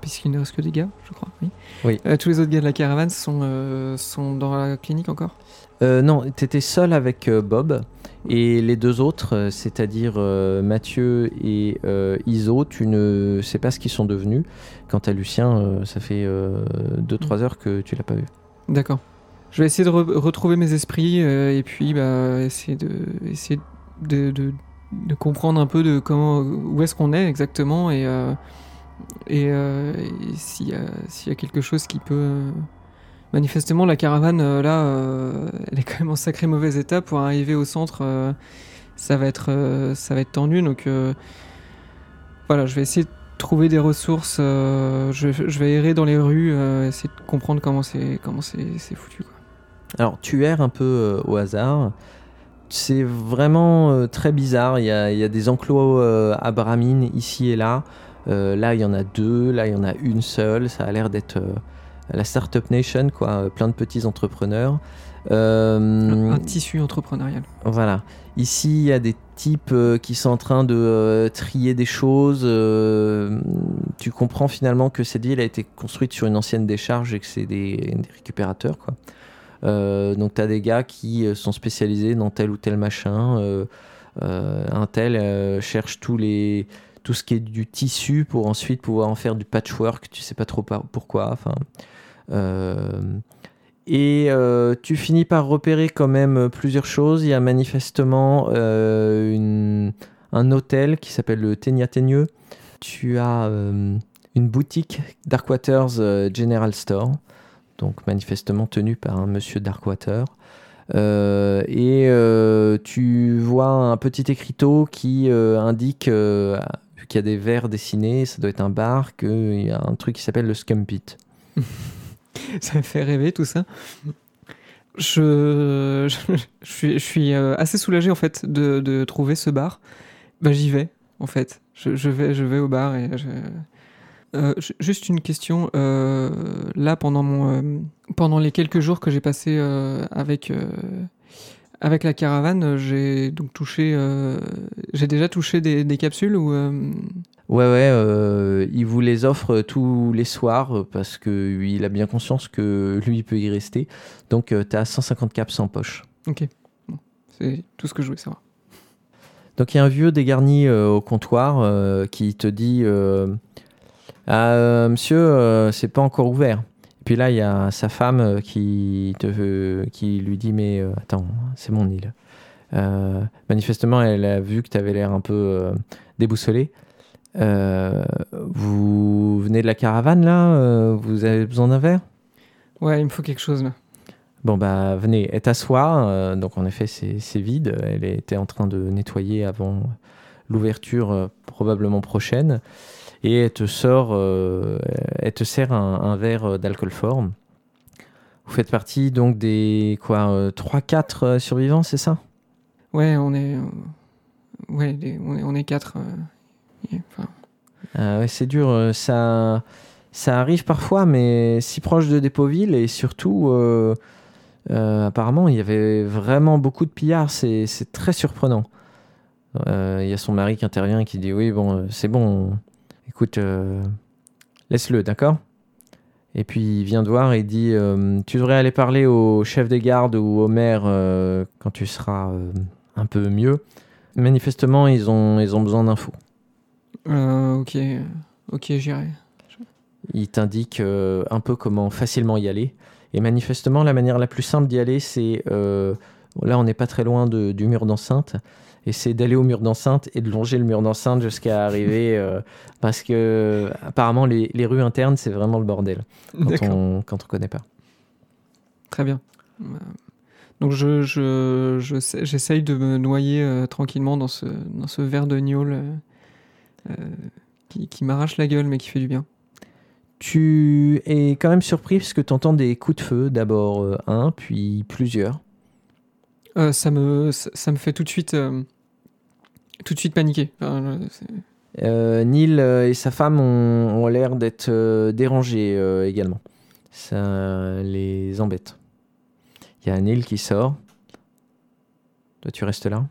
puisqu'il ne reste que des gars, je crois. Oui. Oui. Euh, tous les autres gars de la caravane sont, euh, sont dans la clinique encore? Non, tu étais seul avec Bob et les deux autres, c'est-à-dire Mathieu et Iso, tu ne sais pas ce qu'ils sont devenus. Quant à Lucien, ça fait 2-3 heures que tu l'as pas vu. D'accord. Je vais essayer de re- retrouver mes esprits et puis bah, essayer de essayer de, de- de comprendre un peu de comment où est-ce qu'on est exactement et euh, et, euh, s'il y, a- quelque chose qui peut euh, manifestement la caravane là elle est quand même en sacré mauvais état pour arriver au centre ça va être ça va être tendu donc voilà je vais essayer de trouver des ressources je, je vais errer dans les rues essayer de comprendre comment c'est foutu quoi. Alors, tu erres un peu au hasard. C'est vraiment euh, très bizarre. Il y a, il y a des enclos euh, à bramine ici et là. Euh, là, il y en a deux. Là, il y en a une seule. Ça a l'air d'être la Startup Nation, quoi. Plein de petits entrepreneurs. Un, un tissu entrepreneurial. Voilà. Ici, il y a des types qui sont en train de trier des choses. tu comprends finalement que cette ville a été construite sur une ancienne décharge et que c'est des, des récupérateurs. Quoi. Euh, donc, tu as des gars qui euh, sont spécialisés dans tel ou tel machin. euh, un tel cherche tous les, tout ce qui est du tissu pour ensuite pouvoir en faire du patchwork. Tu sais pas trop pourquoi. Enfin. et tu finis par repérer quand même plusieurs choses. Il y a manifestement un hôtel qui s'appelle le Ténia Teigneux. Tu as une boutique Darkwaters General Store, donc manifestement tenue par un monsieur Darkwater. Euh, et euh, tu vois un petit écriteau qui euh, indique euh, qu'il y a des vers dessinés, ça doit être un bar, qu'il y a un truc qui s'appelle le Scum Pit. ça me fait rêver tout ça. Je, je, suis, assez soulagé en fait de, de trouver ce bar. Bah, j'y vais en fait. Je, je vais, je vais au bar et. Euh, ju- juste une question. euh, là, pendant mon, euh, pendant les quelques jours que j'ai passé avec avec la caravane, j'ai donc touché. j'ai déjà touché des, des capsules ou Ouais, ouais, il vous les offre tous les soirs parce que il a bien conscience que lui il peut y rester. Donc tu as 150 caps en poche. Ok. Bon, c'est tout ce que je voulais savoir. Donc il y a un vieux dégarni au comptoir qui te dit euh, Ah, euh, Monsieur, euh, c'est pas encore ouvert. Et puis là, il y a sa femme euh, qui, te, qui lui dit Mais attends, c'est mon île. Manifestement, elle a vu que tu avais l'air un peu déboussolé. Vous venez de la caravane là Vous avez besoin d'un verre? Ouais, il me faut quelque chose là. Bon bah venez, elle t'assoit, euh, donc en effet c'est c'est vide, elle était en train de nettoyer avant l'ouverture euh, probablement prochaine, et elle te sort, euh, elle te sert un, un verre d'alcool fort. Vous faites partie donc des quoi 3-4 survivants, c'est ça? Ouais, on est. euh, ouais, les- on est, on est quatre. euh, et- enfin, Ah ouais, c'est dur, euh, ça, ça arrive parfois, mais si proche de Dépoville, et surtout, euh, euh, apparemment, il y avait vraiment beaucoup de pillards, c'est très surprenant. Euh, Il y a son mari qui intervient et qui dit Oui, bon, euh, c'est bon, écoute, euh, laisse-le, d'accord? Et puis il vient te voir et dit euh, Tu devrais aller parler au chef des gardes ou au maire euh, quand tu seras un peu mieux. Manifestement, ils ont, ils ont besoin d'infos. ok, ok, j'irai. Il t'indique un peu comment facilement y aller. Et manifestement, la manière la plus simple d'y aller, c'est... là, on n'est pas très loin de- du mur d'enceinte. Et c'est d'aller au mur d'enceinte et de longer le mur d'enceinte jusqu'à arriver... euh, parce que, apparemment, les, les rues internes, c'est vraiment le bordel. Quand on quand on connaît pas. Très bien. Euh, Donc je, je, je j'essaye de me noyer euh, tranquillement dans ce, dans ce verre de gnôle euh, qui, qui m'arrache la gueule mais qui fait du bien. Tu es quand même surpris parce que tu entends des coups de feu. D'abord euh, un, puis plusieurs. Ça, me, ça, ça me fait tout de suite, tout de suite. Enfin, c'est- Euh, Neil euh, et sa femme ont, ont l'air d'être euh, dérangés euh, également. Ça les embête. Il y a Neil qui sort. Toi, tu restes là?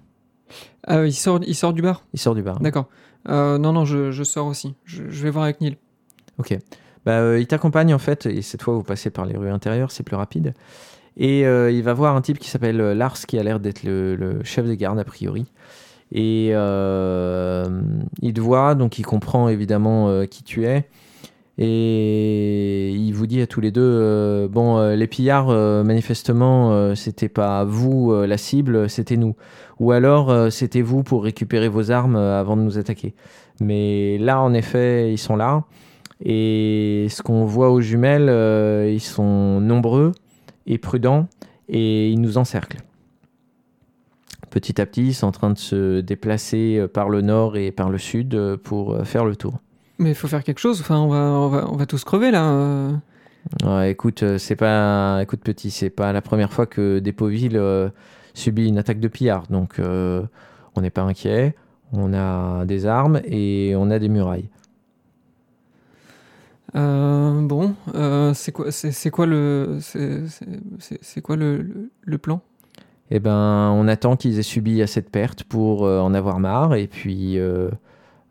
Ah, il sort, il sort du bar Il sort du bar. D'accord. Non, non, je, je sors aussi. Je, je vais voir avec Neil. Ok. Bah, il t'accompagne en fait, et cette fois vous passez par les rues intérieures, c'est plus rapide. Et il va voir un type qui s'appelle Lars, qui a l'air d'être le, le chef des gardes a priori. Et euh, il te voit, donc il comprend évidemment euh, qui tu es. Et il vous dit à tous les deux, euh, bon, les pillards, manifestement, c'était pas vous la cible, c'était nous. Ou alors, c'était vous pour récupérer vos armes avant de nous attaquer. Mais là, en effet, ils sont là. Et ce qu'on voit aux jumelles, ils sont nombreux et prudents et ils nous encerclent. Petit à petit, ils sont en train de se déplacer euh, par le nord et par le sud euh, pour euh, faire le tour. Mais il faut faire quelque chose. Enfin, on va, on va, on va tous crever là. Ouais, écoute, c'est pas, écoute petit, c'est pas la première fois que euh, subit une attaque de pillards, donc euh, on n'est pas inquiet. On a des armes et on a des murailles. Euh, bon, c'est quoi, c'est, quoi le, c'est, quoi le, le, le plan? Eh ben, on attend qu'ils aient subi assez de pertes pour euh, en avoir marre, et puis euh,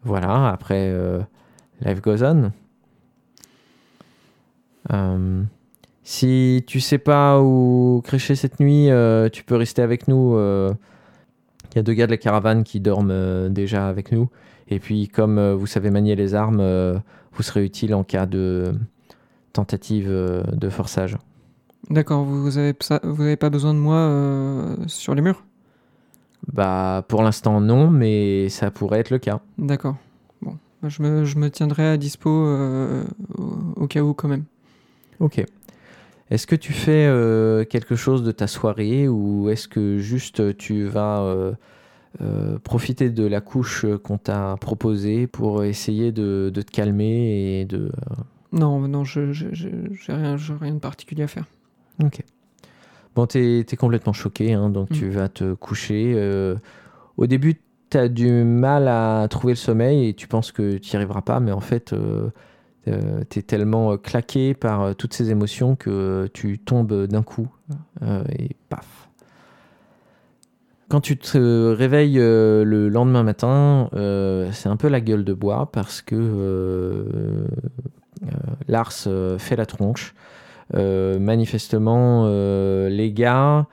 voilà. Après, euh, life goes on. Si tu sais pas où crécher cette nuit, tu peux rester avec nous. Il y a deux gars de la caravane qui dorment déjà avec nous. Et puis, comme vous savez manier les armes, vous serez utile en cas de tentative de forçage. D'accord, vous, avez, ça- vous avez pas besoin de moi euh, sur les murs? Bah, pour l'instant, non, mais ça pourrait être le cas. D'accord. Bon, bah, je, me, je me tiendrai à dispo euh, au, au cas où quand même. Ok. Est-ce que tu fais euh, quelque chose de ta soirée ou est-ce que juste tu vas profiter de la couche qu'on t'a proposée pour essayer de, de te calmer et de... Non, non, je, je, je- rien, j'ai rien de particulier à faire. Ok. Bon, t'es es complètement choqué, hein, donc Mm. tu vas te coucher. euh, au début, t'as du mal à trouver le sommeil et tu penses que tu n'y arriveras pas, mais en fait, euh, euh, t'es tellement claqué par toutes ces émotions que tu tombes d'un coup et paf. Quand tu te réveilles le lendemain matin, c'est un peu la gueule de bois parce que Lars fait la tronche. Euh, manifestement, euh, les gars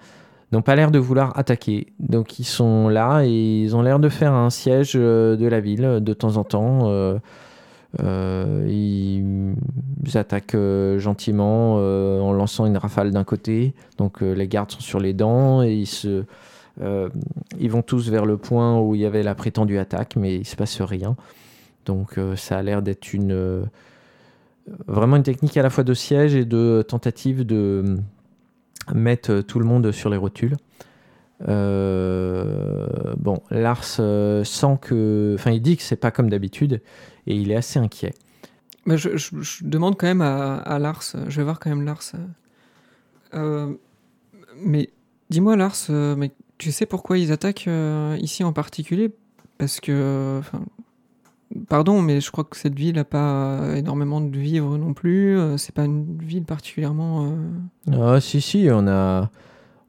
n'ont pas l'air de vouloir attaquer. Donc ils sont là et ils ont l'air de faire un siège euh, de la ville de temps en temps. Ils, attaquent gentiment en lançant une rafale d'un côté. Donc les gardes sont sur les dents et ils se... ils vont tous vers le point où il y avait la prétendue attaque, mais il se passe rien. Donc ça a l'air d'être une vraiment une technique à la fois de siège et de tentative de mettre tout le monde sur les rotules. Euh, bon, Lars euh, sent que, enfin, il dit que c'est pas comme d'habitude et il est assez inquiet. Je, demande quand même à, à Lars, je vais voir quand même Lars. euh. Mais dis-moi Lars, mais tu sais pourquoi ils attaquent ici en particulier? Parce que, pardon, mais je crois que cette ville n'a pas énormément de vivres non plus. euh, c'est pas une ville particulièrement. euh, Ah, si, si, on a,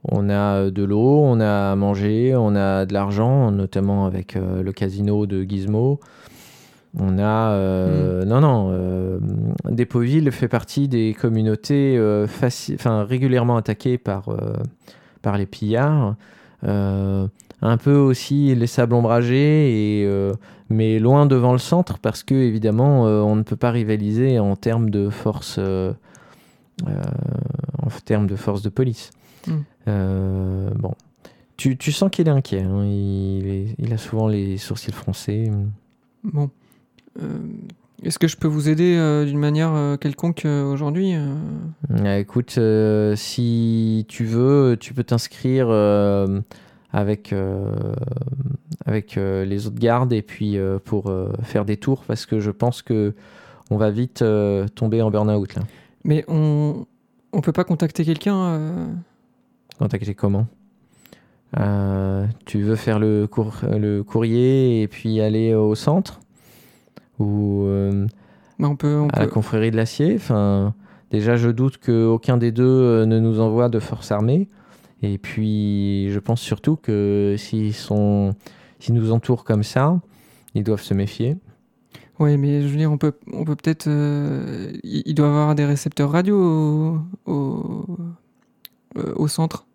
on a de l'eau, on a à manger, on a de l'argent, notamment avec euh, le casino de Gizmo. On a. euh, Non, non. Euh, Despoville fait partie des communautés euh, régulièrement attaquées par, euh, par les pillards. Un peu aussi les sables ombragés, et, euh, mais loin devant le centre parce que, évidemment, euh, on ne peut pas rivaliser en termes de force. euh, en termes de force de police. Mm. Bon. Tu, tu sens qu'il est inquiet. hein. Il, est- il a souvent les sourcils froncés. Bon. Est-ce que je peux vous aider euh, d'une manière euh, quelconque euh, aujourd'hui écoute, si tu veux, tu peux t'inscrire avec, euh, avec euh, les autres gardes et puis euh, pour faire des tours parce que je pense que on va vite tomber en burn-out là. Mais on on peut pas contacter quelqu'un Contacter comment? Euh, Tu veux faire le, cour- le courrier et puis aller au centre? Ou euh, bah, On peut. On à la confrérie de l'acier? Enfin, Déjà, je doute qu'aucun des deux ne nous envoie de force armée. Et puis, je pense surtout que s'ils sont, s'ils nous entourent comme ça, ils doivent se méfier. Oui, mais je veux dire, on peut, on peut peut-être. euh, il doit avoir des récepteurs radio au, au, euh, au centre.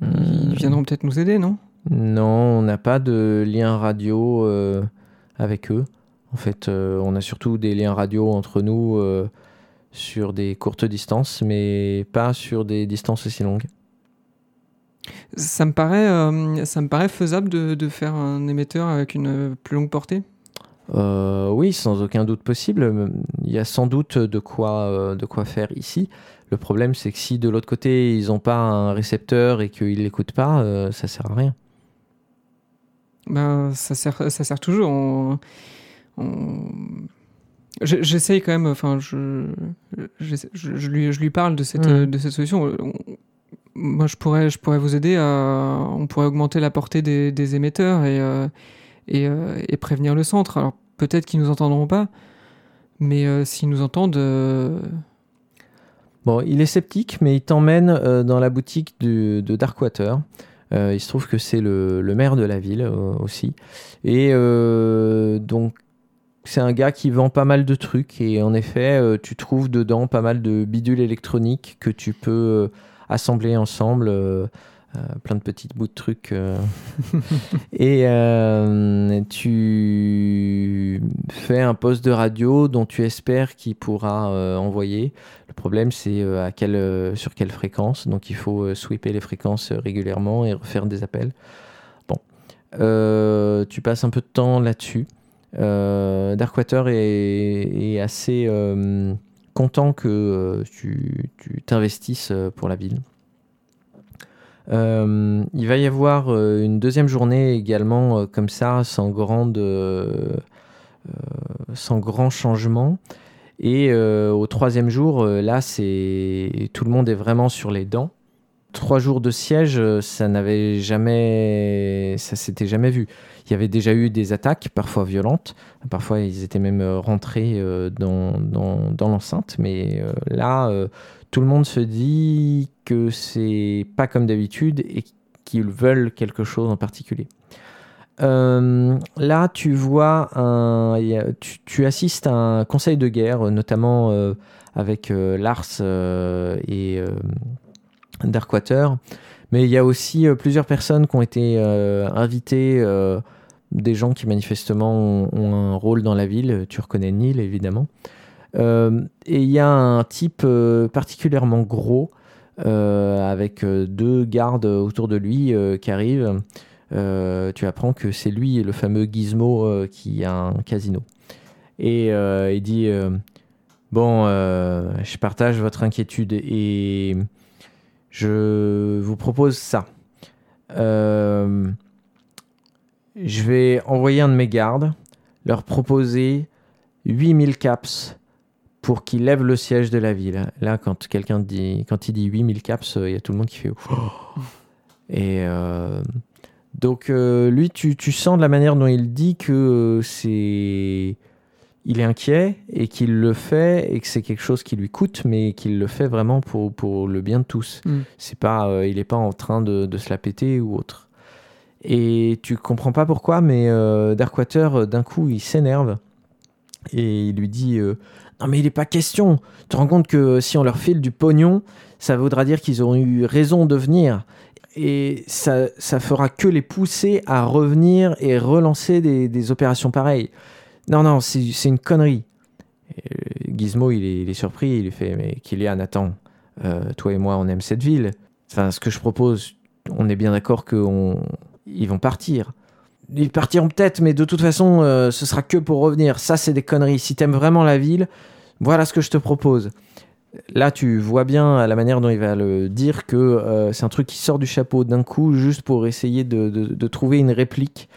Ils viendront peut-être nous aider, non? Non, on n'a pas de lien radio euh, avec eux. En fait, euh, on a surtout des liens radio entre nous sur des courtes distances, mais pas sur des distances aussi longues. Ça me paraît, euh, ça me paraît faisable de, de faire un émetteur avec une plus longue portée? Euh, oui, sans aucun doute possible. Il y a sans doute de quoi, euh, de quoi faire ici. Le problème, c'est que si de l'autre côté, ils n'ont pas un récepteur et qu'ils ne l'écoutent pas, ça sert à rien. Ben, ça sert, ça sert toujours. On- on- Je- J'essaye quand même, enfin, je, je, je lui, je lui parle de cette, Mhm. de cette solution. On- Moi, je pourrais, je pourrais vous aider à. On pourrait augmenter la portée des, émetteurs et, euh, euh, et prévenir le centre. Alors, peut-être qu'ils nous entendront pas, mais euh, s'ils nous entendent. Bon, il est sceptique, mais il t'emmène dans la boutique de Darkwater. Il se trouve que c'est le, le maire de la ville aussi. Et donc, c'est un gars qui vend pas mal de trucs. Et en effet, tu trouves dedans pas mal de bidules électroniques que tu peux assembler ensemble. euh, euh, plein de petits bouts de trucs. euh. et tu fais un poste de radio dont tu espères qu'il pourra envoyer. Le problème, c'est à quelle, sur quelle fréquence. Donc, il faut sweeper les fréquences régulièrement et refaire des appels. Bon. Euh, tu passes un peu de temps là-dessus. Euh, Darkwater est, est assez euh, content que euh, tu t'investisses euh, pour la ville. Euh, il va y avoir une deuxième journée également comme ça, sans grande, sans grand changement. Et au troisième jour, là, c'est tout le monde est vraiment sur les dents. Trois jours de siège, ça n'avait jamais, ça s'était jamais vu. Il y avait déjà eu des attaques, parfois violentes. Parfois, ils étaient même euh, rentrés euh, dans, dans, l'enceinte. Mais euh, là, tout le monde se dit que c'est pas comme d'habitude et qu'ils veulent quelque chose en particulier. Là, tu vois, un, tu, assistes à un conseil de guerre, notamment avec Lars et Darkwater. Mais il y a aussi plusieurs personnes qui ont été invitées, des gens qui manifestement ont, un rôle dans la ville. Tu reconnais Neil, évidemment. Euh, et il y a un type euh, particulièrement gros, euh, avec deux gardes autour de lui qui arrivent. Tu apprends que c'est lui, le fameux Gizmo, qui a un casino. Et il dit Bon, je partage votre inquiétude et je vous propose ça. Je vais envoyer un de mes gardes, leur proposer 8000 caps pour qu'ils lèvent le siège de la ville. Là, quand quelqu'un dit, quand il dit 8000 caps, euh, il y a tout le monde qui fait Oh Et euh, donc, euh, lui, tu, tu sens de la manière dont il dit que c'est. Il est inquiet et qu'il le fait et que c'est quelque chose qui lui coûte, mais qu'il le fait vraiment pour, pour le bien de tous. Mm. C'est pas, il n'est pas en train de, de se la péter ou autre. Et tu comprends pas pourquoi, mais euh, Darkwater, euh, d'un coup, il s'énerve et il lui dit euh, Non, mais il n'est pas question. Tu te rends compte que si on leur file du pognon, ça voudra dire qu'ils auront eu raison de venir. Et ça, ça fera que les pousser à revenir et relancer des, des opérations pareilles. Non, non, c'est une connerie. Gizmo, il est, surpris. Il lui fait Mais Kylian, attends, toi et moi, on aime cette ville. Enfin, ce que je propose, on est bien d'accord qu'ils vont partir. Ils partiront peut-être, mais de toute façon, euh, ce sera que pour revenir. Ça, c'est des conneries. Si t'aimes vraiment la ville, voilà ce que je te propose. Là, tu vois bien à la manière dont il va le dire que euh, c'est un truc qui sort du chapeau d'un coup, juste pour essayer de, trouver une réplique.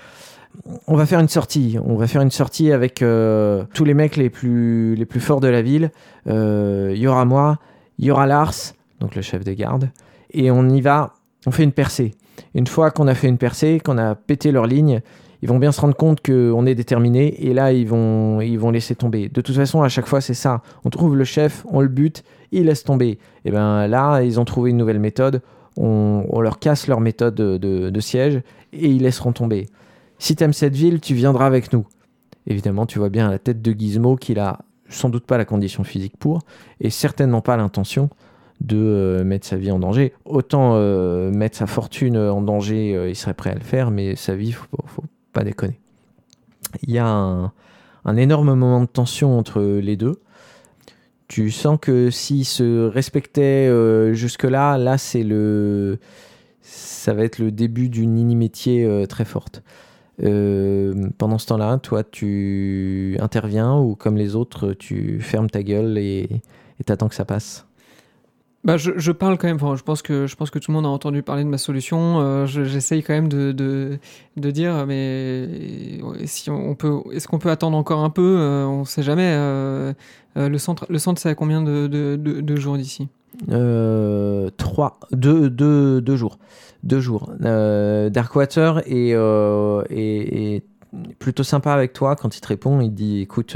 On va faire une sortie. On va faire une sortie avec euh, tous les mecs les plus, les plus forts de la ville. Il y aura moi, il y aura Lars, donc le chef de garde, et on y va. On fait une percée. Une fois qu'on a fait une percée, qu'on a pété leur ligne, ils vont bien se rendre compte qu'on est déterminé et là ils vont, ils vont laisser tomber. De toute façon, à chaque fois, c'est ça. On trouve le chef, on le bute, il laisse tomber. Et ben là, ils ont trouvé une nouvelle méthode. On, leur casse leur méthode de, de- de siège et ils laisseront tomber. Si t'aimes cette ville, tu viendras avec nous. évidemment, tu vois bien à la tête de Gizmo qu'il a sans doute pas la condition physique pour, et certainement pas l'intention de euh, mettre sa vie en danger. Autant euh, mettre sa fortune en danger, euh, il serait prêt à le faire, mais sa vie, faut, faut pas déconner. Il y a un, énorme moment de tension entre les deux. Tu sens que s'ils se respectaient euh, jusque-là, là, c'est le, ça va être le début d'une inimitié euh, très forte. Euh, pendant ce temps-là, toi, tu interviens ou comme les autres, tu fermes ta gueule et t'attends que ça passe? Bah, je, je parle quand même. Enfin, je pense que je pense que tout le monde a entendu parler de ma solution. Euh, je- J'essaye quand même de, de, de dire, mais si on peut, est-ce qu'on peut attendre encore un peu? Euh, On sait jamais. Euh, le centre, le centre, c'est à combien de, de, de- jours d'ici? Trois, deux, deux, deux jours. Deux jours. Darkwater est, est- est plutôt sympa avec toi quand il te répond. Il dit écoute,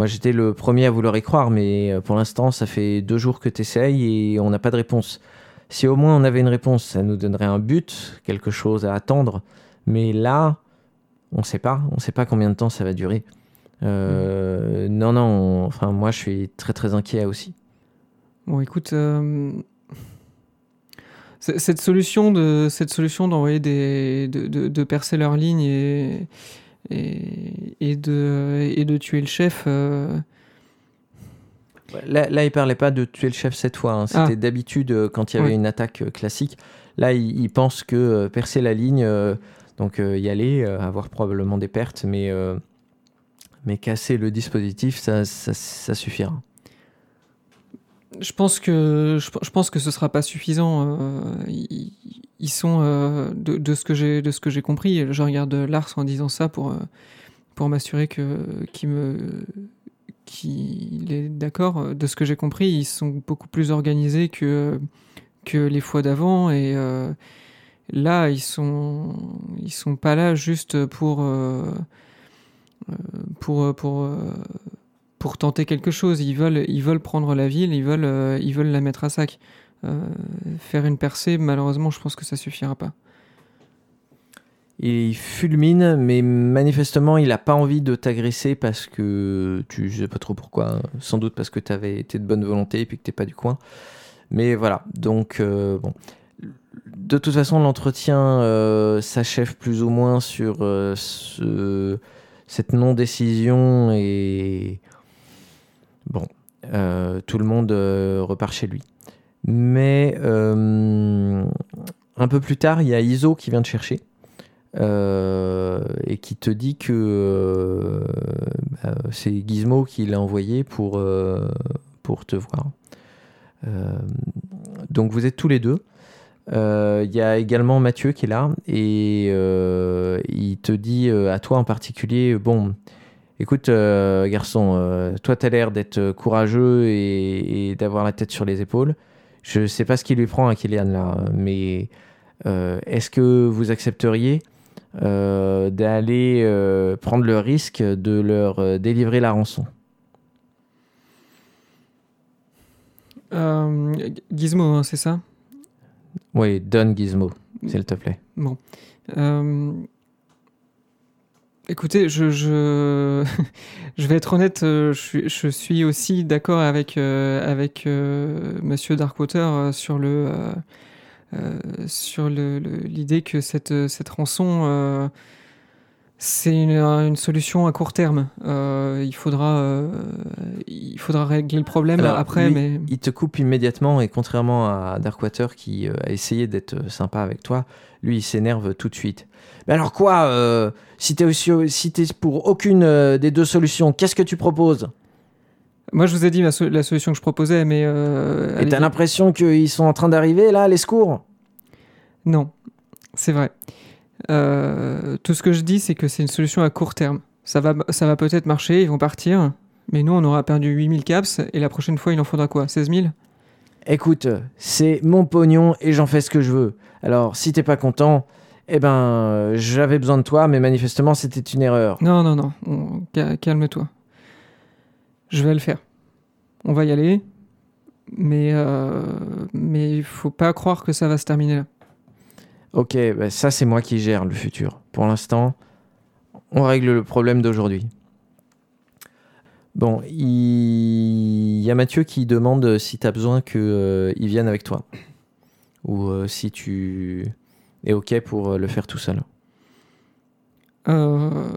moi j'étais le premier à vouloir y croire, mais euh, pour l'instant, ça fait deux jours que tu essayes et on n'a pas de réponse. Si au moins on avait une réponse, ça nous donnerait un but, quelque chose à attendre. Mais là, on ne sait pas. On ne sait pas combien de temps ça va durer. Euh, Non, non. on- Enfin, moi, je suis très, très inquiet aussi. Bon, écoute, euh, cette solution de cette solution d'envoyer des de, de, de percer leur ligne et et, et de et de tuer le chef. euh, Là, là, il parlait pas de tuer le chef cette fois. hein. C'était Ah. d'habitude euh, quand il y avait une attaque euh, classique. Là, il, il pense que percer la ligne, euh, donc euh, y aller, euh, avoir probablement des pertes, mais, mais casser le dispositif, ça, ça, ça suffira. Je pense que je, je pense que ce sera pas suffisant. euh, ils, sont euh, de, ce que j'ai de ce que j'ai compris. Je regarde Lars en disant ça pour euh, pour m'assurer que qu'il est d'accord. De ce que j'ai compris, ils sont beaucoup plus organisés que que les fois d'avant et là ils sont ils sont pas là juste pour pour pour pour tenter quelque chose. Ils veulent, ils veulent prendre la ville, ils veulent, euh, ils veulent la mettre à sac. Euh, faire une percée, malheureusement, je pense que ça suffira pas. Il fulmine, mais manifestement, il a pas envie de t'agresser parce que tu je sais pas trop pourquoi. hein. Sans doute parce que tu avais été de bonne volonté et puis que t'es pas du coin. Mais voilà, donc euh, bon. De toute façon, l'entretien s'achève plus ou moins sur ce- cette non-décision et bon, euh, tout le monde euh, repart chez lui. Mais euh, un peu plus tard, il y a Iso qui vient te chercher et qui te dit que bah, c'est Gizmo qui l'a envoyé pour, pour te voir. Donc vous êtes tous les deux. Il y a également Mathieu qui est là et il te dit à toi en particulier, bon, écoute euh, garçon, euh, toi tu as l'air d'être courageux et, et d'avoir la tête sur les épaules. Je sais pas ce qui lui prend à Kylian là, mais euh, est-ce que vous accepteriez euh, d'aller euh, prendre le risque de leur euh, délivrer la rançon? Euh, Gizmo, hein, c'est ça? Oui, donne Gizmo, s'il te plaît. Bon. Écoutez, je, je, je vais être honnête, euh, je suis, aussi d'accord avec, euh, avec euh, Monsieur Darkwater sur le, sur le- le- l'idée que cette, cette rançon, c'est une, une solution à court terme. Euh, il, faudra, euh, il faudra régler le problème Alors, après, lui, mais... Il te coupe immédiatement et contrairement à Darkwater qui euh, a essayé d'être sympa avec toi, lui il s'énerve tout de suite. Mais alors quoi euh, Si t'es si pour aucune euh, des deux solutions, qu'est-ce que tu proposes? Moi, je vous ai dit ma so- la solution que je proposais, mais... euh, Et t'as l'impression qu'ils sont en train d'arriver là, les secours? Non, c'est vrai. Euh, tout ce que je dis, c'est que c'est une solution à court terme. Ça va, ça va peut-être marcher, ils vont partir, mais nous, on aura perdu 8000 caps, et la prochaine fois, il en faudra quoi 16 000 Écoute, c'est mon pognon et j'en fais ce que je veux. Alors si t'es pas content, eh ben euh, j'avais besoin de toi, mais manifestement c'était une erreur. Non, non, non, on- ca- calme-toi. Je vais le faire. On va y aller, mais euh, mais il faut pas croire que ça va se terminer là. Ok, bah, ça c'est moi qui gère le futur. Pour l'instant, on règle le problème d'aujourd'hui. Bon, il... y a Mathieu qui demande si tu as besoin qu'il vienne avec toi. Ou euh, si tu es OK pour euh, le faire tout seul. Euh,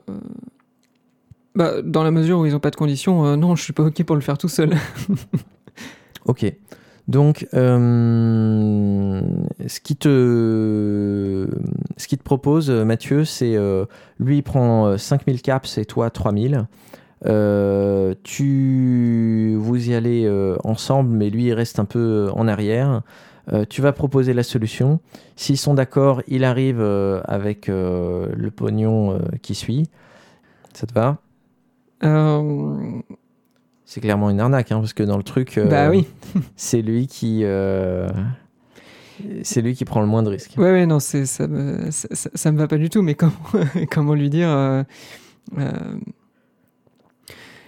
bah, dans la mesure où ils n'ont pas de conditions, non, je suis pas OK pour le faire tout seul. ok. Donc, te, ce qui te propose, Mathieu, c'est lui, il prend 5000 caps et toi 3000. tu, vous y allez ensemble, mais lui, reste un peu en arrière. Euh, tu vas proposer la solution. S'ils sont d'accord, il arrive euh, avec euh, le pognon qui suit. Ça te va? C'est clairement une arnaque, hein, parce que dans le truc, bah oui. c'est lui qui. C'est lui qui prend le moins de risques. Ouais, ouais, non, ça me, ça, ça, me va pas du tout, mais comment, comment lui dire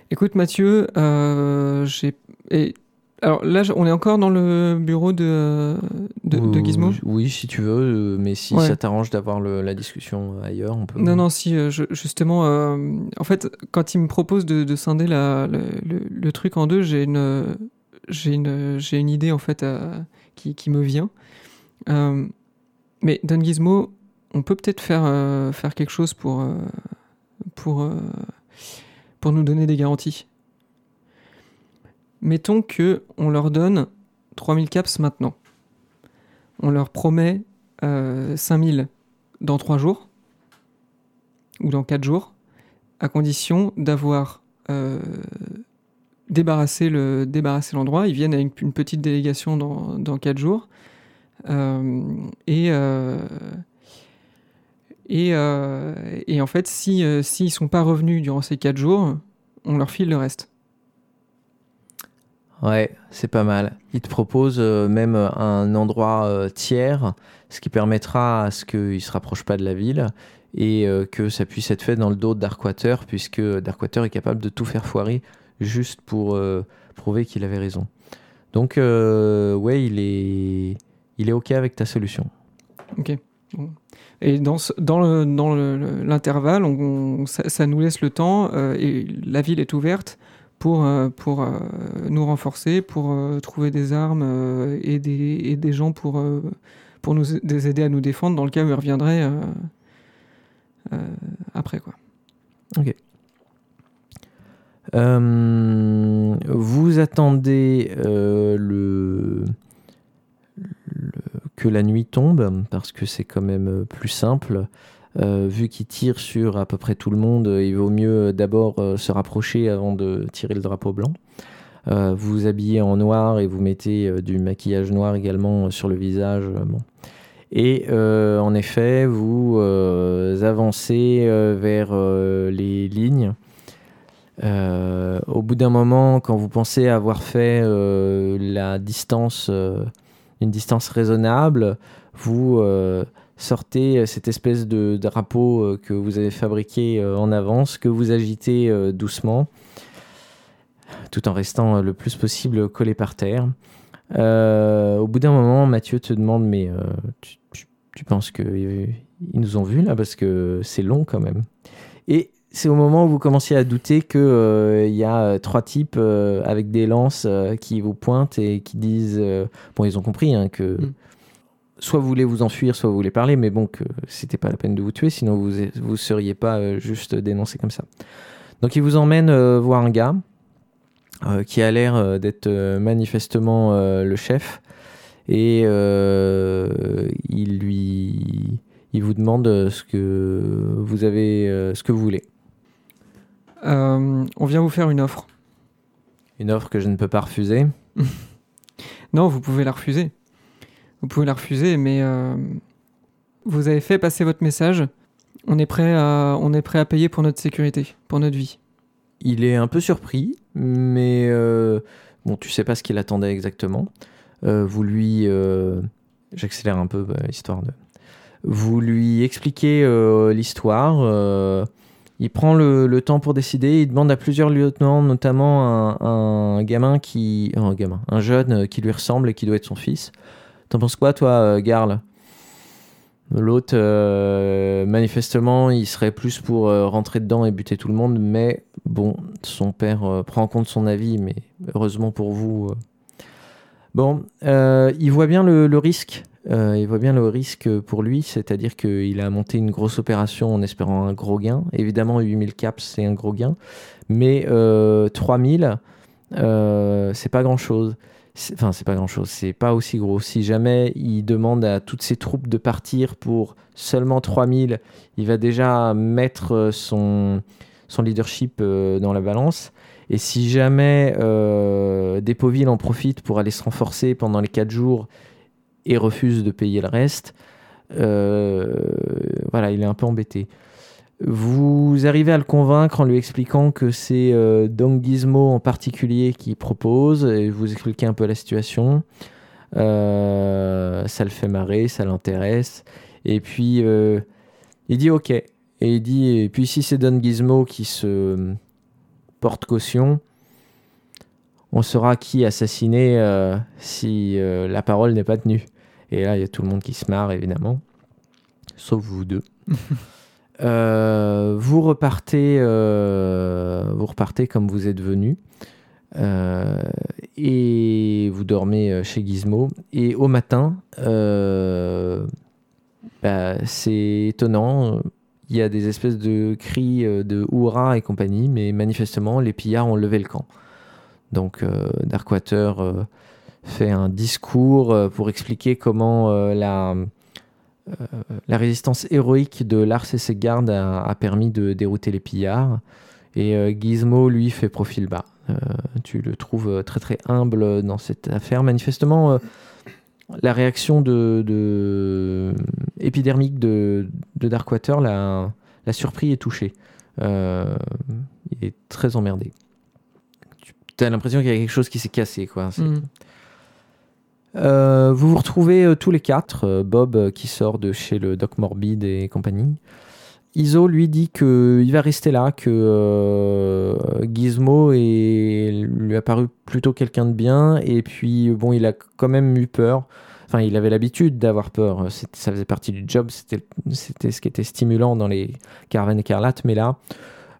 Écoute, Mathieu, j'ai. Alors là, on est encore dans le bureau de, de, Gizmo Oui, si tu veux, euh, mais si ça t'arrange d'avoir la discussion ailleurs, on peut. Non, non, si, euh, justement, euh, en fait, quand il me propose de, scinder la, le, truc en deux, j'ai une, idée en fait qui, qui, me vient. mais Don Gizmo, on peut peut-être faire, faire quelque chose pour, pour, pour nous donner des garanties. Mettons que on leur donne 3000 caps maintenant. On leur promet 5000 euh, dans 3 jours ou dans 4 jours, à condition d'avoir euh, débarrassé le débarrassé l'endroit. Ils viennent avec une, petite délégation dans, dans 4 jours. Euh, et, et, et, en fait, s'ils si, ne sont pas revenus durant ces 4 jours, on leur file le reste. Ouais, c'est pas mal. Il te propose euh, même un endroit euh, tiers, ce qui permettra à ce qu'il ne se rapproche pas de la ville et euh, que ça puisse être fait dans le dos de Darkwater, puisque Darkwater est capable de tout faire foirer juste pour prouver qu'il avait raison. Donc, ouais, il est, il est OK avec ta solution. Ok. Et dans, dans, l'intervalle, ça, ça, nous laisse le temps et la ville est ouverte pour, euh, pour euh, nous renforcer, pour euh, trouver des armes et, des, et des gens pour, pour nous aider à nous défendre dans le cas où ils reviendraient après. Quoi. Ok. vous attendez le, que la nuit tombe, parce que c'est quand même plus simple. Euh, vu qu'il tire sur à peu près tout le monde, il vaut mieux d'abord euh, se rapprocher avant de tirer le drapeau blanc. Euh, vous vous habillez en noir et vous mettez du maquillage noir également sur le visage. Et en effet, vous avancez vers les lignes. au bout d'un moment, quand vous pensez avoir fait la distance, une distance raisonnable, vous sortez euh, cette espèce de drapeau euh, que vous avez fabriqué euh, en avance, que vous agitez doucement, tout en restant le plus possible collé par terre. au bout d'un moment, Mathieu te demande, mais tu, penses qu'ils nous ont vus là Parce que c'est long quand même. Et c'est au moment où vous commencez à douter qu'il y a trois types avec des lances qui vous pointent et qui disent... bon, ils ont compris hein, que... Mm soit vous voulez vous enfuir, soit vous voulez parler, mais bon, que c'était pas la peine de vous tuer, sinon vous vous seriez pas euh, juste dénoncé comme ça. Donc il vous emmène euh, voir un gars euh, qui a l'air d'être manifestement le chef et il lui il vous demande ce que vous avez ce que vous voulez. on vient vous faire une offre. Une offre que je ne peux pas refuser. non, vous pouvez la refuser. Vous pouvez la refuser, mais euh, vous avez fait passer votre message. On est, prêt à, payer pour notre sécurité, pour notre vie. Il est un peu surpris, mais euh, bon, tu sais pas ce qu'il attendait exactement. Euh, vous lui. J'accélère un peu, bah, histoire de. Vous lui expliquez l'histoire. il prend le, temps pour décider. Il demande à plusieurs lieutenants, notamment un gamin qui. un gamin, un jeune qui lui ressemble et qui doit être son fils T'en penses quoi, toi, euh, Garl? L'autre, euh, manifestement, il serait plus pour euh, rentrer dedans et buter tout le monde, mais bon, son père prend en compte son avis, mais heureusement pour vous. Bon, il voit bien le, risque. il voit bien le risque pour lui, c'est-à-dire qu'il a monté une grosse opération en espérant un gros gain. Évidemment, 8000 caps, c'est un gros gain, mais euh, 3000, euh, c'est pas grand-chose. Enfin, c'est pas grand-chose, c'est pas aussi gros. Si jamais il demande à toutes ses troupes de partir pour seulement 3000, il va déjà mettre euh, son, leadership euh, dans la balance. Et si jamais euh, en profite pour aller se renforcer pendant les 4 jours et refuse de payer le reste, euh, voilà, il est un peu embêté. Vous arrivez à le convaincre en lui expliquant que c'est euh, Don Gizmo en particulier qui propose, et vous expliquez un peu la situation. Euh, ça le fait marrer, ça l'intéresse. Et puis, euh, il dit OK. Et il dit, et puis si c'est Don Gizmo qui se porte caution, on saura qui assassiner si la parole n'est pas tenue. Et là, il y a tout le monde qui se marre, évidemment. Sauf vous deux. Euh, vous repartez, euh, vous repartez comme vous êtes venu, euh, et vous dormez chez Gizmo. Et au matin, bah, c'est étonnant. Il y a des espèces de cris de hurrah et compagnie, mais manifestement, les pillards ont levé le camp. Donc, Darkwater fait un discours pour expliquer comment la, la résistance héroïque de Lars et ses gardes a, permis de dérouter les pillards. Et euh, Gizmo, lui, fait profil bas. Euh, tu le trouves euh, très très humble dans cette affaire. Manifestement, euh, la réaction de, de- épidermique de, Darkwater l'a surpris et touché. Euh, il est très emmerdé. Tu as l'impression qu'il y a quelque chose qui s'est cassé. Quoi. Mhm. Euh, vous vous retrouvez euh, tous les quatre. euh, Bob qui sort de chez le Doc Morbid et compagnie. Iso lui dit qu'il va rester là, que Gizmo lui a paru plutôt quelqu'un de bien. Et puis, bon, il a quand même eu peur. Enfin, il avait l'habitude d'avoir peur. Ça faisait partie du job. C'était ce qui était stimulant dans les caravanes écarlates. Mais là,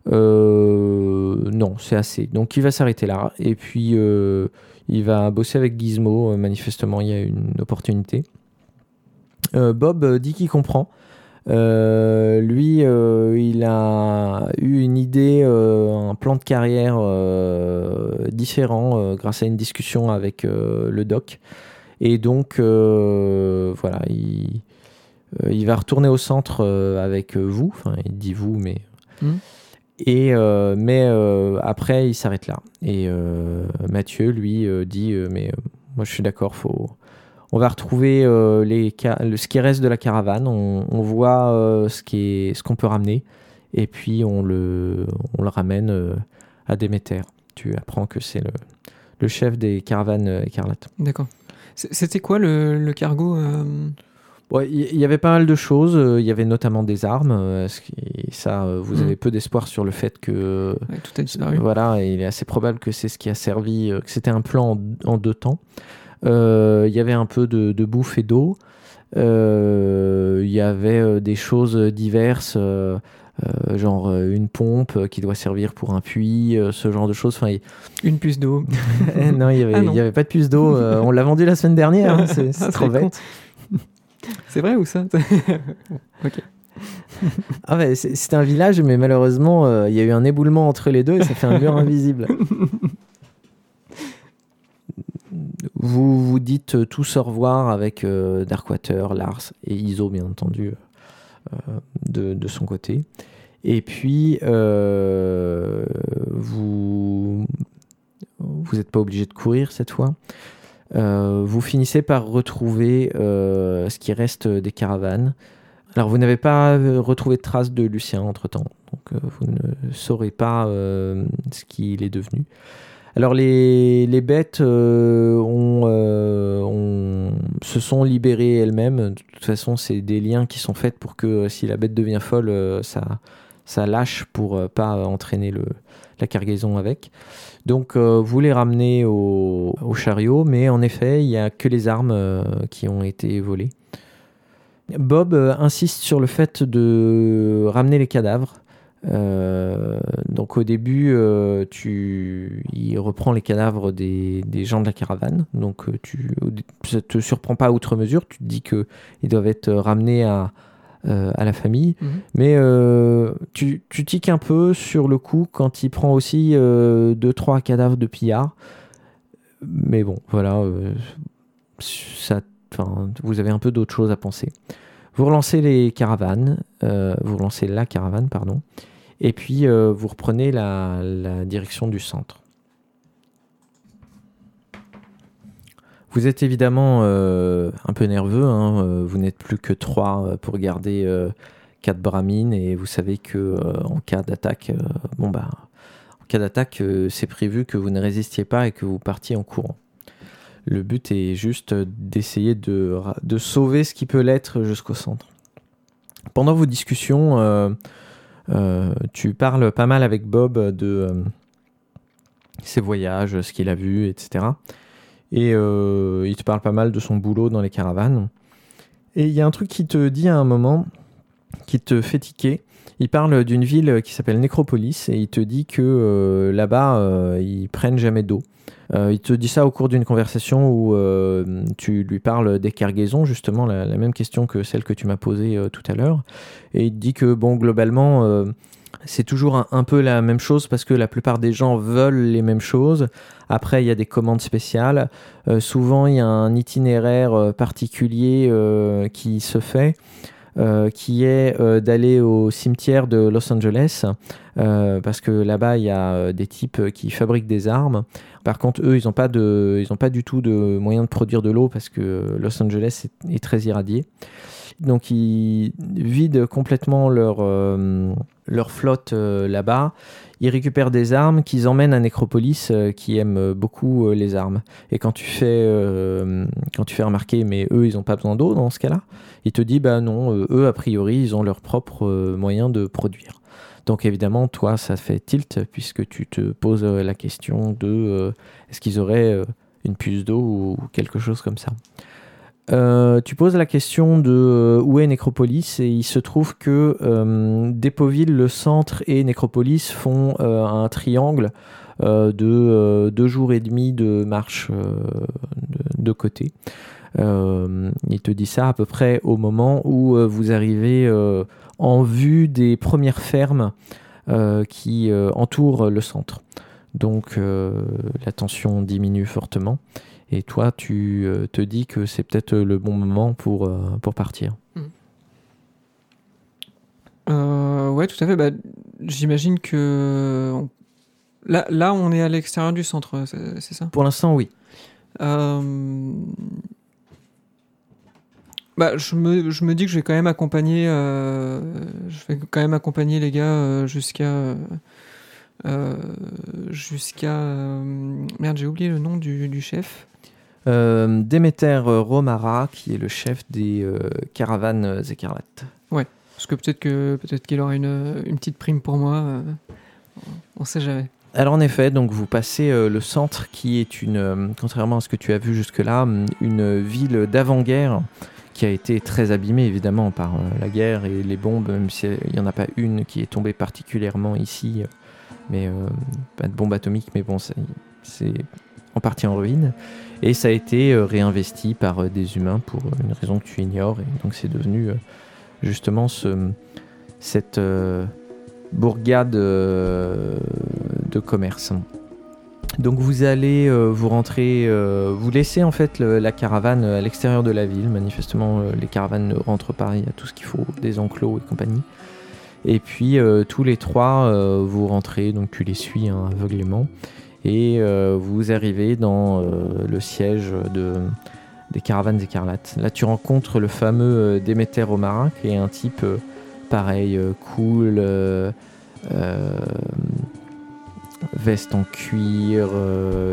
non, c'est assez. Donc, il va s'arrêter là. Et puis, il va bosser avec Gizmo. Euh, Manifestement, il y a une opportunité. Euh, Bob euh, dit qu'il comprend. Lui, il a eu une idée, un plan de carrière différent grâce à une discussion avec le doc. Et donc, voilà, il, va retourner au centre avec vous. Enfin, il dit vous, mais. Mhm. Et, euh, mais euh, après, il s'arrête là. Et euh, Mathieu, lui, dit Mais moi, je suis d'accord, faut. On va retrouver les ce qui reste de la caravane. On, voit ce qui est, qu'on peut ramener. Et puis, on le, on le ramène à Déméter. Tu apprends que c'est le, le chef des caravanes écarlates. D'accord. C'était quoi le cargo Ouais, Il y, avait pas mal de choses. euh, Il y avait notamment des armes. euh, ça, euh, vous Mhm. avez peu d'espoir sur le fait que ouais, Tout a disparu. Voilà, et il est assez probable que c'est ce qui a servi, que c'était un plan en, en deux temps. Euh, Il y avait un peu de, de bouffe et d'eau. Euh, Il y avait des choses diverses, euh, euh, genre euh, une pompe euh, qui doit servir pour un puits, ce genre de choses. Enfin, il- Une puce d'eau. non, il n'y avait, Ah avait pas de puce d'eau. on l'a vendu la semaine dernière. hein, c'est Ah, trop con. C'est vrai ou ça Ok. Ah ouais, c'est- un village, mais malheureusement, euh, il y a eu un éboulement entre les deux et ça fait un mur invisible. Vous vous dites euh, tous au revoir avec euh, Darkwater, Lars et Iso, bien entendu, euh, de, de son côté. Et puis, vous vous n'êtes pas obligé de courir cette fois. Euh, vous finissez par retrouver euh, ce qui reste des caravanes. Alors, vous n'avez pas euh, retrouvé de traces de Lucien entre-temps, donc vous ne saurez pas ce qu'il est devenu. Alors, les, les bêtes ont, ont- se sont libérées elles-mêmes. De toute façon, c'est des liens qui sont faits pour que si la bête devient folle, ça, ça lâche pour pas entraîner le, la cargaison avec. Donc, euh, vous les ramenez au, chariot, mais en effet, il n'y a que les armes euh, qui ont été volées. Bob euh, insiste sur le fait de ramener les cadavres. Donc au début, tu, il reprend les cadavres des, gens de la caravane. Donc tu, ça te surprend pas outre mesure. Tu te dis que ils doivent être ramenés à, euh, à la famille. Mhm. Mais euh, tu, tu tiques un peu sur le coup quand il prend aussi euh, deux trois cadavres de pillards. Mais bon, voilà, euh, ça, vous avez un peu d'autres choses à penser. Vous relancez les caravanes, vous relancez la caravane, pardon, et puis vous reprenez la, la direction du centre. Vous êtes évidemment euh, un peu nerveux, hein, euh, vous n'êtes plus que trois euh, pour garder euh, quatre bramines et vous savez que en cas d'attaque, bon bah, en cas d'attaque, c'est prévu que vous ne résistiez pas et que vous partiez en courant. Le but est juste d'essayer de, sauver ce qui peut l'être jusqu'au centre. Pendant vos discussions, tu parles pas mal avec Bob de ses voyages, ce qu'il a vu, etc. Et euh, il te parle pas mal de son boulot dans les caravanes. Et il y a un truc qui te dit à un moment, qui te fait tiquer. Il parle d'une ville qui s'appelle Nécropolis et il te dit que euh, là-bas, euh, ils prennent jamais d'eau. Il te dit ça au cours d'une conversation où tu lui parles des cargaisons, justement, la, la même question que celle que tu m'as posée tout à l'heure. Et il te dit que, bon, globalement, c'est toujours un, peu la même chose parce que la plupart des gens veulent les mêmes choses. Après, il y a des commandes spéciales. Euh, souvent, il y a un itinéraire euh, particulier euh, qui se fait. qui est d'aller au cimetière de Los Angeles parce que là-bas il y a des types qui fabriquent des armes. Par contre, eux, ils n'ont pas du tout de moyen de produire de l'eau parce que Los Angeles est très irradié. Donc ils vident complètement leur, euh, leur flotte euh, là-bas. Ils récupèrent des armes qu'ils emmènent à Necropolis euh, qui aime beaucoup euh, les armes. Et quand tu fais, quand tu fais remarquer, mais eux, ils n'ont pas besoin d'eau dans ce cas-là, il te dit, bah non, eux, a priori, ils ont leur propre euh, moyen de produire. Donc évidemment, toi, ça fait tilt puisque tu te poses la question de est-ce qu'ils auraient une puce d'eau ou quelque chose comme ça. Euh, tu poses la question de euh, où est Nécropolis et il se trouve que euh, Dépoville, le centre et Nécropolis font euh, un triangle de deux jours et demi de marche de, côté. Il te dit ça à peu près au moment où vous arrivez en vue des premières fermes qui entourent le centre. Donc la tension diminue fortement. Et toi, tu euh, te dis que c'est peut-être le bon moment pour, euh, pour partir. Euh, ouais, tout à fait. Bah, J'imagine que. on- Là, là, on est à l'extérieur du centre, c'est ça? Pour l'instant, oui. Euh, Bah, je me, je me dis que je vais quand même accompagner, euh, je vais quand même accompagner les gars jusqu'à, euh, jusqu'à, merde, j'ai oublié le nom du, du chef. Euh, Déméter Romara, qui est le chef des euh, caravanes écarlates. Parce que peut-être que peut-être qu'il aura une, une petite prime pour moi. euh, on sait jamais. Alors en effet, donc vous passez euh, le centre qui est une, euh, contrairement à ce que tu as vu jusque-là, hum, une ville d'avant-guerre qui a été très abîmée évidemment par euh, la guerre et les bombes, même s'il n'y en a pas une qui est tombée particulièrement ici, euh, mais euh, pas de bombe atomique, mais bon, c'est en partie en ruine. Et ça a été euh, réinvesti par euh, des humains pour une raison que tu ignores, et donc c'est devenu euh, justement ce, cette euh, bourgade euh, de commerce. Donc vous allez euh, vous rentrer, euh, vous laissez en fait la caravane à l'extérieur de la ville. Manifestement, euh, les caravanes ne rentrent pas, il y a tout ce qu'il faut, des enclos et compagnie. Et puis euh, tous les trois, euh, vous rentrez, donc tu les suis hein, aveuglément, et euh, vous arrivez dans euh, le siège de, des caravanes écarlates. Là, tu rencontres le fameux euh, Déméter Omara, qui est un type pareil, cool, veste en cuir,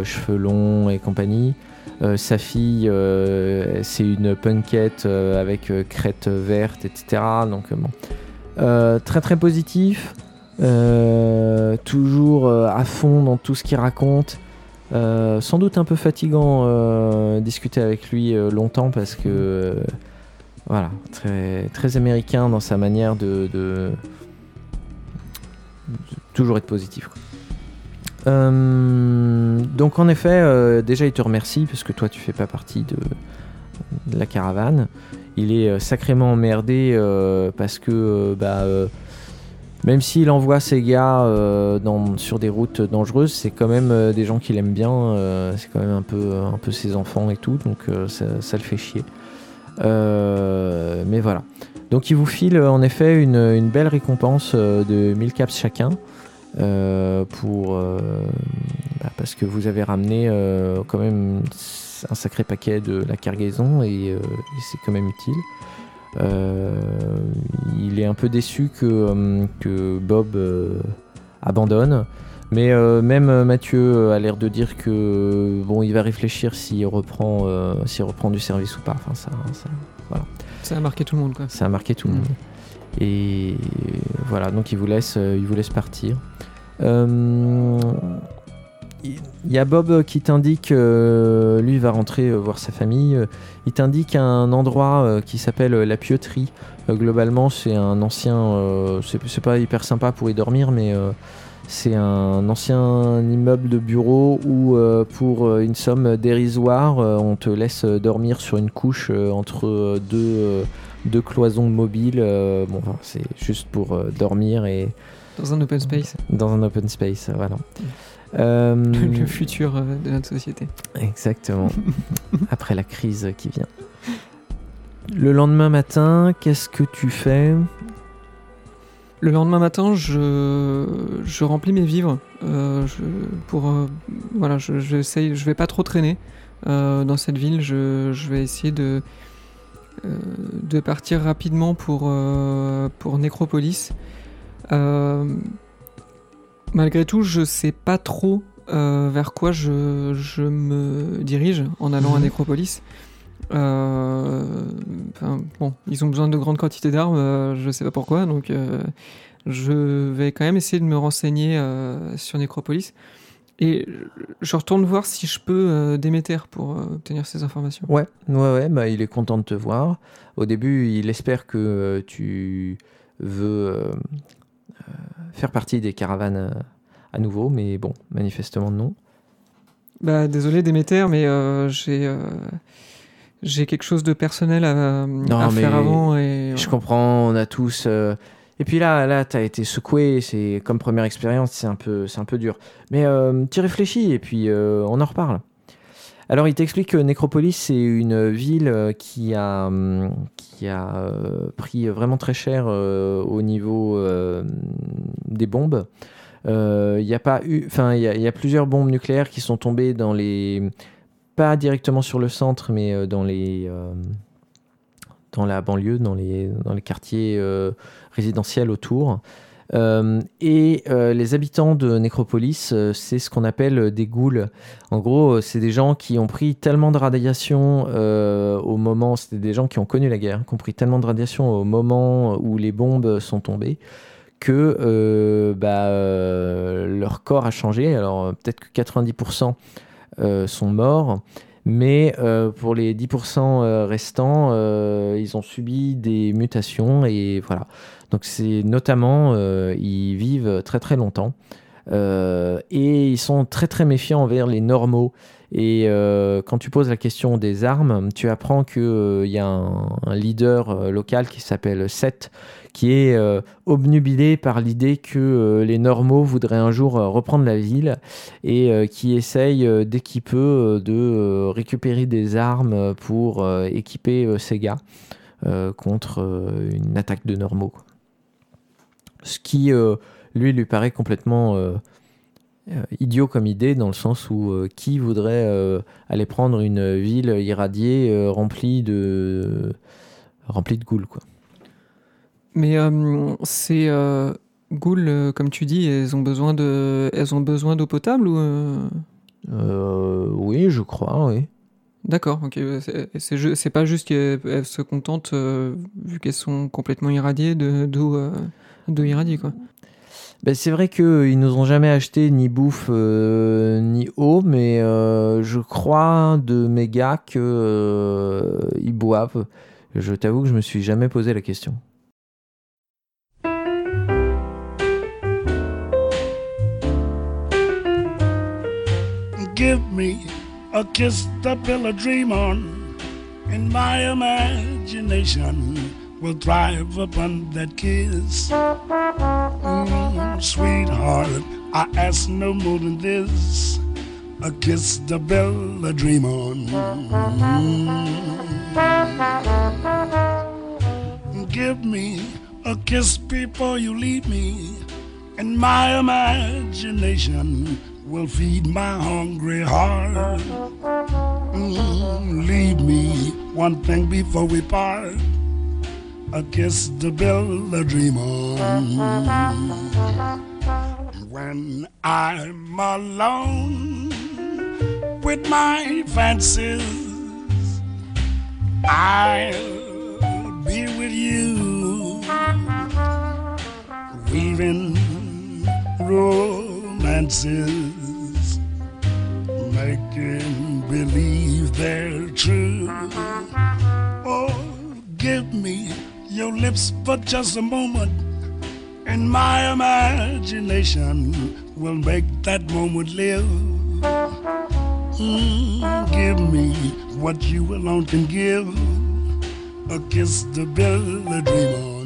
cheveux longs et compagnie. Sa fille, c'est une punkette avec crête verte, etc. Donc, bon. Très très positif, euh, toujours euh, à fond dans tout ce qu'il raconte. Euh, sans doute un peu fatigant discuter avec lui longtemps parce que Voilà, très, très américain dans sa manière de, toujours être positif. donc en effet, déjà il te remercie parce que toi tu fais pas partie de, de la caravane. Il est sacrément emmerdé parce que bah, même s'il envoie ses gars euh, sur des routes dangereuses, c'est quand même euh, des gens qu'il aime bien. euh, c'est quand même un peu, ses enfants et tout, donc ça, le fait chier. Mais voilà. Donc il vous file en effet une, belle récompense de 1000 caps chacun. pour bah, parce que vous avez ramené quand même un sacré paquet de la cargaison et c'est quand même utile. Euh, il est un peu déçu que, euh, que Bob euh, abandonne. Mais euh, même Mathieu a l'air de dire que bon, il va réfléchir s'il reprend, euh, s'il reprend du service ou pas. Enfin, ça, ça, Ça a marqué tout le monde, quoi. ça a marqué tout le Mm. monde. Et voilà, donc il vous laisse, il vous laisse partir. Euh, Il y a Bob qui t'indique, euh, lui va rentrer euh, voir sa famille. euh, il t'indique un endroit euh, qui s'appelle la Pieuterie. Globalement, c'est un ancien, c'est pas hyper sympa pour y dormir, mais c'est un ancien immeuble de bureau où, pour une somme dérisoire, on te laisse dormir sur une couche entre deux, deux cloisons mobiles. bon, enfin, c'est juste pour dormir et Dans un open space. dans un open space, voilà. Euh, le futur euh, de notre société. Exactement. Après la crise qui vient. Le lendemain matin, qu'est-ce que tu fais? Le lendemain matin, je, je remplis mes vivres. euh, je, pour, euh, voilà, je, je vais pas trop traîner dans cette ville. Je, je vais essayer de, de partir rapidement pour, pour Nécropolis. Euh, malgré tout, je sais pas trop euh, vers quoi je, je me dirige en allant à Mhm. Nécropolis. Euh, enfin, bon, ils ont besoin de grandes quantités d'armes, euh, je sais pas pourquoi, donc euh, je vais quand même essayer de me renseigner sur Nécropolis. Et je retourne voir si je peux euh, Déméter pour euh, obtenir ces informations. Ouais, ouais, ouais, bah, il est content de te voir. Au début, il espère que euh, tu veux faire partie des caravanes euh, à nouveau, mais bon, manifestement non. Bah désolé Déméter, mais euh, j'ai euh, j'ai quelque chose de personnel à, à mais faire avant et Je comprends, on a tous. euh, Et puis là, là, t'as été secoué. C'est comme première expérience, c'est un peu, c'est un peu dur. Mais tu réfléchis et puis on en reparle. Alors, il t'explique que Nécropolis, c'est une ville euh, qui a, hum, qui a euh, pris vraiment très cher euh, au niveau des bombes. Il y a y, a- plusieurs bombes nucléaires qui sont tombées dans les, pas directement sur le centre, mais dans les, dans la banlieue, dans les, dans les quartiers résidentiels autour. Euh, et euh, les habitants de Nécropolis, euh, c'est ce qu'on appelle des ghouls. En gros, c'est des gens qui ont pris tellement de radiation au moment, c'était des gens qui ont connu la guerre, qui ont pris tellement de radiation au moment où les bombes sont tombées, que bah, leur corps a changé. Alors peut-être que 90% euh, sont morts, mais pour les 10% euh, restants, ils ont subi des mutations et voilà. Donc c'est notamment, euh, ils vivent très très longtemps euh, et ils sont très très méfiants envers les normaux. Et euh, quand tu poses la question des armes, tu apprends qu'il y a un, leader local qui s'appelle Seth, qui est obnubilé par l'idée que les normaux voudraient un jour reprendre la ville et qui essaye dès qu'il peut de récupérer des armes pour équiper ses gars contre une attaque de normaux. Ce qui, euh, lui, lui paraît complètement euh, euh, idiot comme idée, dans le sens où euh, qui voudrait euh, aller prendre une ville irradiée euh, remplie de remplie de ghouls, quoi. Mais euh, ces euh, ghouls, euh, comme tu dis, elles ont besoin de, elles ont besoin d'eau potable ou euh, Euh, oui, je crois, oui. D'accord, ok. C'est- pas juste qu'elles se contentent, euh, vu qu'elles sont complètement irradiées, de- d'eau euh, d'eau irradiée, quoi. Ben, c'est vrai qu'ils nous ont jamais acheté ni bouffe euh, ni eau, mais euh, je crois de mes gars que euh, ils boivent Je t'avoue que je me suis jamais posé la question. Give me a kiss to build a dream on, and my imagination will thrive upon that kiss. Mm, sweetheart, I ask no more than this a kiss to build a dream on. Mm. Give me a kiss before you leave me, and my imagination will feed my hungry heart. Mm, leave me one thing before we part a kiss to build a dream on. When I'm alone with my fancies, I'll be with you, weaving romances, making believe they're true. Oh, give me your lips for just a moment, and my imagination will make that moment live. Mm, give me what you alone can give a kiss to build a dream on.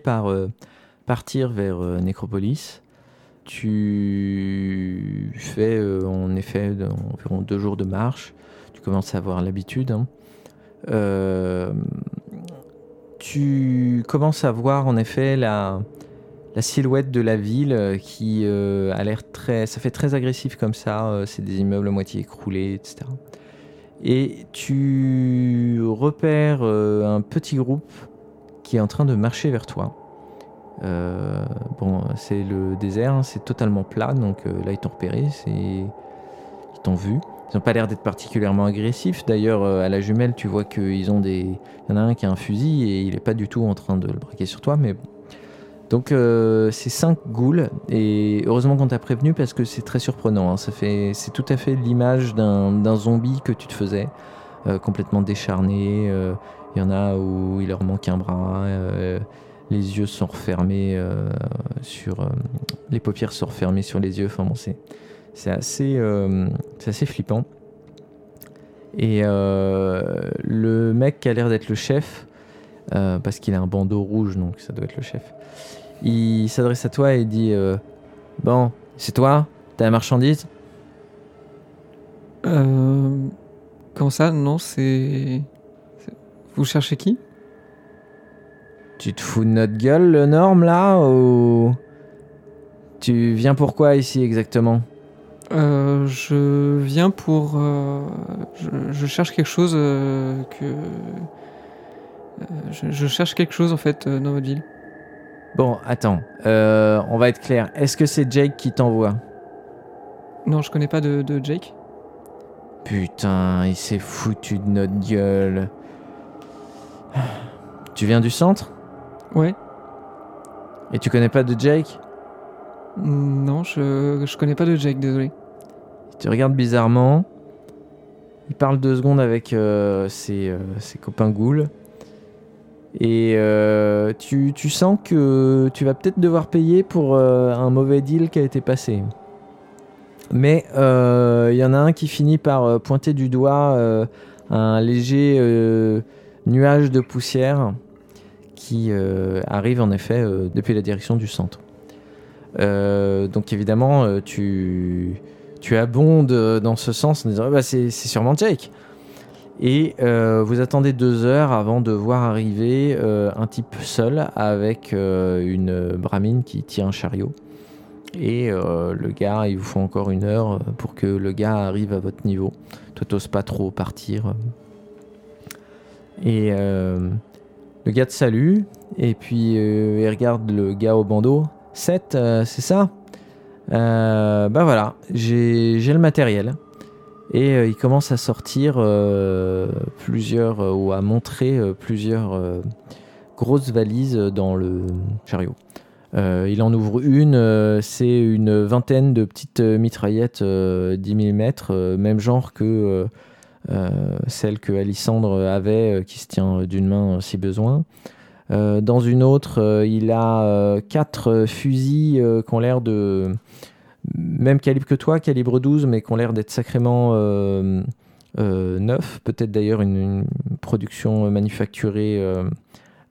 Par euh, partir vers euh, Nécropolis. Tu fais euh, en effet environ deux jours de marche. Tu commences à avoir l'habitude. hein. Tu commences à voir en effet la, silhouette de la ville qui a l'air très... Ça fait très agressif comme ça. C'est des immeubles à moitié écroulés, etc. Et tu repères un petit groupe qui est en train de marcher vers toi. Euh, bon, c'est le désert, hein, c'est totalement plat, donc euh, là ils t'ont repéré, ils t'ont vu. Ils n'ont pas l'air d'être particulièrement agressifs. D'ailleurs, euh, à la jumelle, tu vois qu'ils ont des. Il y en a un qui a un fusil et il n'est pas du tout en train de le braquer sur toi, mais. Donc, c'est cinq ghouls et heureusement qu'on t'a prévenu parce que c'est très surprenant. hein. Ça fait, c'est tout à fait l'image d'un zombie que tu te faisais, complètement décharné. Il y en a où il leur manque un bras, euh, les yeux sont refermés euh, sur. euh, les paupières sont refermées sur les yeux. Enfin bon, c'est, assez, c'est assez flippant. Et le mec qui a l'air d'être le chef, parce qu'il a un bandeau rouge, donc ça doit être le chef, il s'adresse à toi et dit Bon, c'est toi? T'as la marchandise Euh, comment ça? Non, c'est. Vous cherchez qui? Tu te fous de notre gueule, le norme, là Ou. Tu viens pourquoi ici exactement? Euh, Je viens pour. euh, je, je cherche quelque chose euh, que. euh, je, je cherche quelque chose en fait dans votre ville. Bon, attends, euh, on va être clair. Est-ce que c'est Jake qui t'envoie? Non, je connais pas de, de Jake. Putain, il s'est foutu de notre gueule. Tu viens du centre? Ouais. Et tu connais pas de Jake? Non, je, je connais pas de Jake, désolé. Il te regarde bizarrement. Il parle deux secondes avec euh, ses, euh, ses copains ghouls. Et euh, tu, tu sens que tu vas peut-être devoir payer pour un mauvais deal qui a été passé. Mais il y en a un qui finit par pointer du doigt un léger nuage de poussière qui euh, arrive en effet euh, depuis la direction du centre. Euh, donc évidemment, tu, tu abondes dans ce sens en disant Ah bah, c'est sûrement Jake. Et vous attendez deux heures avant de voir arriver un type seul avec une bramine qui tire un chariot. Et le gars, il vous faut encore une heure pour que le gars arrive à votre niveau. Toi, t'oses pas trop partir. Et euh, le gars te salue. Et puis euh, il regarde le gars au bandeau. 7, c'est ça? Euh, Bah voilà, j'ai le matériel. Et euh, il commence à sortir euh, plusieurs, euh, ou à montrer euh, plusieurs euh, grosses valises dans le chariot. Euh, il en ouvre une, euh, c'est une vingtaine de petites euh, mitraillettes euh, 10 mm, euh, même genre que euh, euh, celle que Alissandre avait, euh, qui se tient d'une main euh, si besoin. Euh, dans une autre, euh, il a euh, quatre euh, fusils euh, qui ont l'air de même calibre que toi, calibre 12, mais qui ont l'air d'être sacrément euh, euh, neufs. Peut-être d'ailleurs une, production manufacturée euh,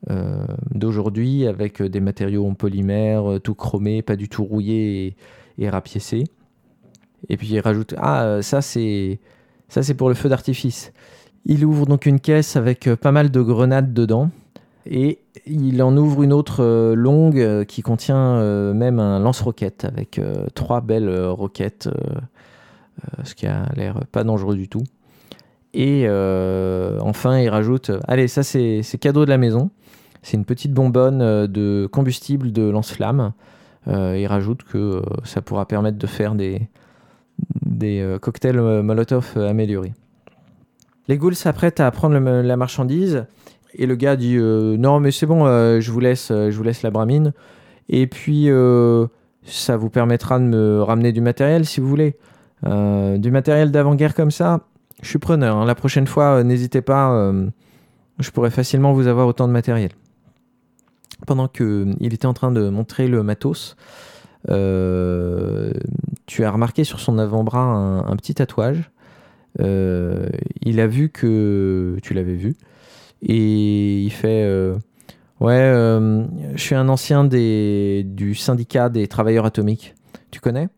euh, d'aujourd'hui avec des matériaux en polymère, euh, tout chromé, pas du tout rouillé et, et. Et puis il rajoute Ah, euh, ça c'est ça c'est pour le feu d'artifice. Il ouvre donc une caisse avec euh, pas mal de grenades dedans. Et il en ouvre une autre euh, longue euh, qui contient même un lance-roquette avec trois belles roquettes, ce qui a l'air pas dangereux du tout. Et enfin, il rajoute Allez, ça c'est cadeau de la maison. C'est une petite bonbonne de combustible de lance-flamme. Il rajoute que ça pourra permettre de faire des, des euh, cocktails euh, Molotov euh, améliorés. Les ghouls s'apprêtent à prendre la marchandise et le gars dit non mais c'est bon, je vous laisse, je vous laisse la bramine. Et puis ça vous permettra de me ramener du matériel si vous voulez. Du matériel d'avant-guerre comme ça, je suis preneur. hein. La prochaine fois, n'hésitez pas. je pourrais facilement vous avoir autant de matériel. Pendant que il était en train de montrer le matos, euh, tu as remarqué sur son avant-bras un, un petit tatouage. Euh, il a vu que tu l'avais vu et il fait euh, ouais je suis un ancien des, du syndicat des travailleurs atomiques tu connais?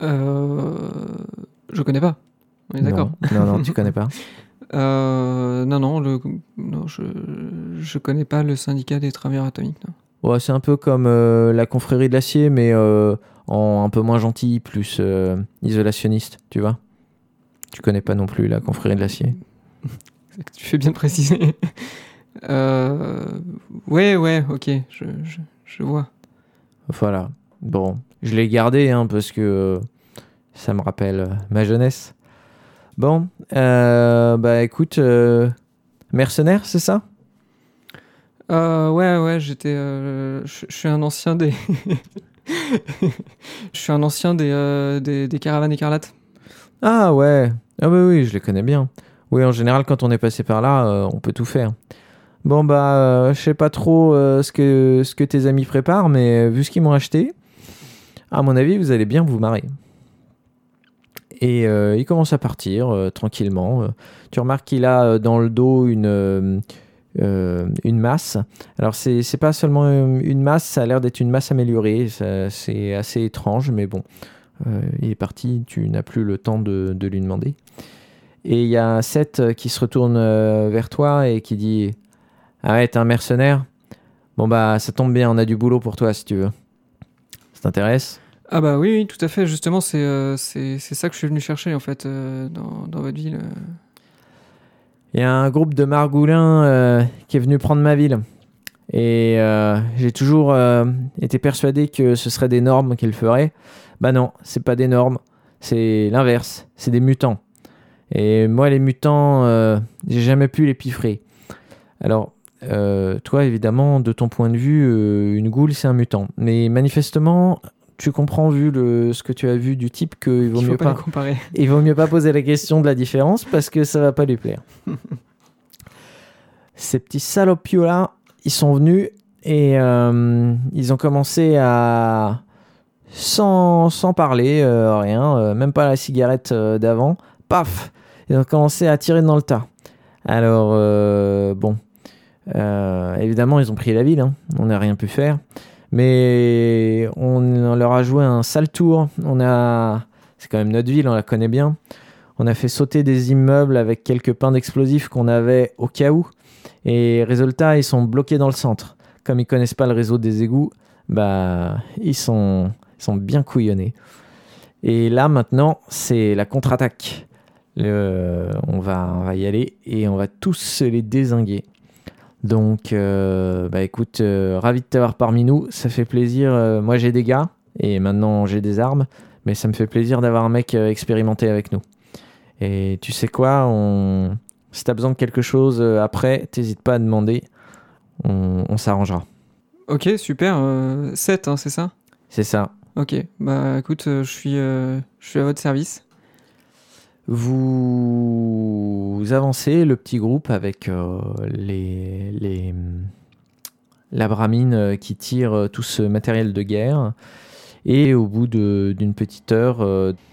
Je connais pas. On est d'accord. non non, tu connais pas non, non, le, non je, je connais pas le syndicat des travailleurs atomiques. non. Ouais c'est un peu comme euh, la confrérie de l'acier mais euh, en un peu moins gentil plus euh, isolationniste tu vois tu connais pas non plus la confrérie de l'acier Tu fais bien de préciser. ouais, ouais, ok, je, je, je vois. Voilà. Bon, je l'ai gardé hein, parce que ça me rappelle ma jeunesse. Bon, bah écoute, mercenaire, c'est ça? Euh, ouais, ouais, j'étais. euh, je suis un ancien des. Je suis un ancien des, euh, des, des caravanes écarlates. Ah ouais, ah oui, oui, je les connais bien. Oui, en général, quand on est passé par là, euh, on peut tout faire. Bon, bah, je sais pas trop ce, que, ce que tes amis préparent, mais vu ce qu'ils m'ont acheté, à mon avis, vous allez bien vous marrer. Et il commence à partir tranquillement. Tu remarques qu'il a dans le dos une, euh, une masse. Alors, c'est c'est pas seulement euh, une masse, ça a l'air d'être une masse améliorée. C'est assez étrange, mais bon. Euh, il est parti, tu n'as plus le temps de, lui demander. Et il y a Seth qui se retourne vers toi et qui dit Ah ouais, un mercenaire Bon bah ça tombe bien, on a du boulot pour toi si tu veux. Ça t'intéresse? Ah, bah oui, oui, tout à fait. Justement, c'est ça que je suis venu chercher, en fait, dans, dans votre ville. Il y a un groupe de margoulins euh, qui est venu prendre ma ville. Et euh, j'ai toujours euh, été persuadé que ce serait des normes qu'ils feraient. Bah non, c'est pas des normes, c'est l'inverse, c'est des mutants. Et moi, les mutants, j'ai jamais pu les piffrer. Alors, toi, évidemment, de ton point de vue, une goule, c'est un mutant. Mais manifestement, tu comprends, vu le, ce que tu as vu du type, qu'il vaut Il faut mieux pas, pas, comparer. il vaut mieux pas poser la question de la différence parce que ça va pas lui plaire. Ces petits salopios là, ils sont venus et euh, ils ont commencé à sans, sans parler, euh, rien, euh, même pas la cigarette d'avant, paf, ils ont commencé à tirer dans le tas. Alors bon, évidemment ils ont pris la ville, hein, on n'a rien pu faire, mais on, leur a joué un sale tour. On a, c'est quand même notre ville, on la connaît bien. On a fait sauter des immeubles avec quelques pains d'explosifs qu'on avait au cas où. Et résultat, ils sont bloqués dans le centre. Comme ils connaissent pas le réseau des égouts, bah, ils sont, ils sont bien couillonnés. Et là, maintenant, c'est la contre-attaque. On, va, on va y aller et on va tous les désinguer. Donc, euh, bah écoute, euh, ravi de t'avoir parmi nous. Ça fait plaisir. Euh, moi, j'ai des gars et maintenant j'ai des armes, mais ça me fait plaisir d'avoir un mec expérimenté avec nous. Et tu sais quoi on... Si t'as besoin de quelque chose après, t'hésites pas à demander. On, on s'arrangera. Ok, super. 7, c'est ça? C'est ça. Ok, bah écoute, je suis, je suis à votre service. Vous avancez, le petit groupe, avec euh, les, les, la bramine euh, qui tire euh, tout ce matériel de guerre. Et au bout d'une petite heure,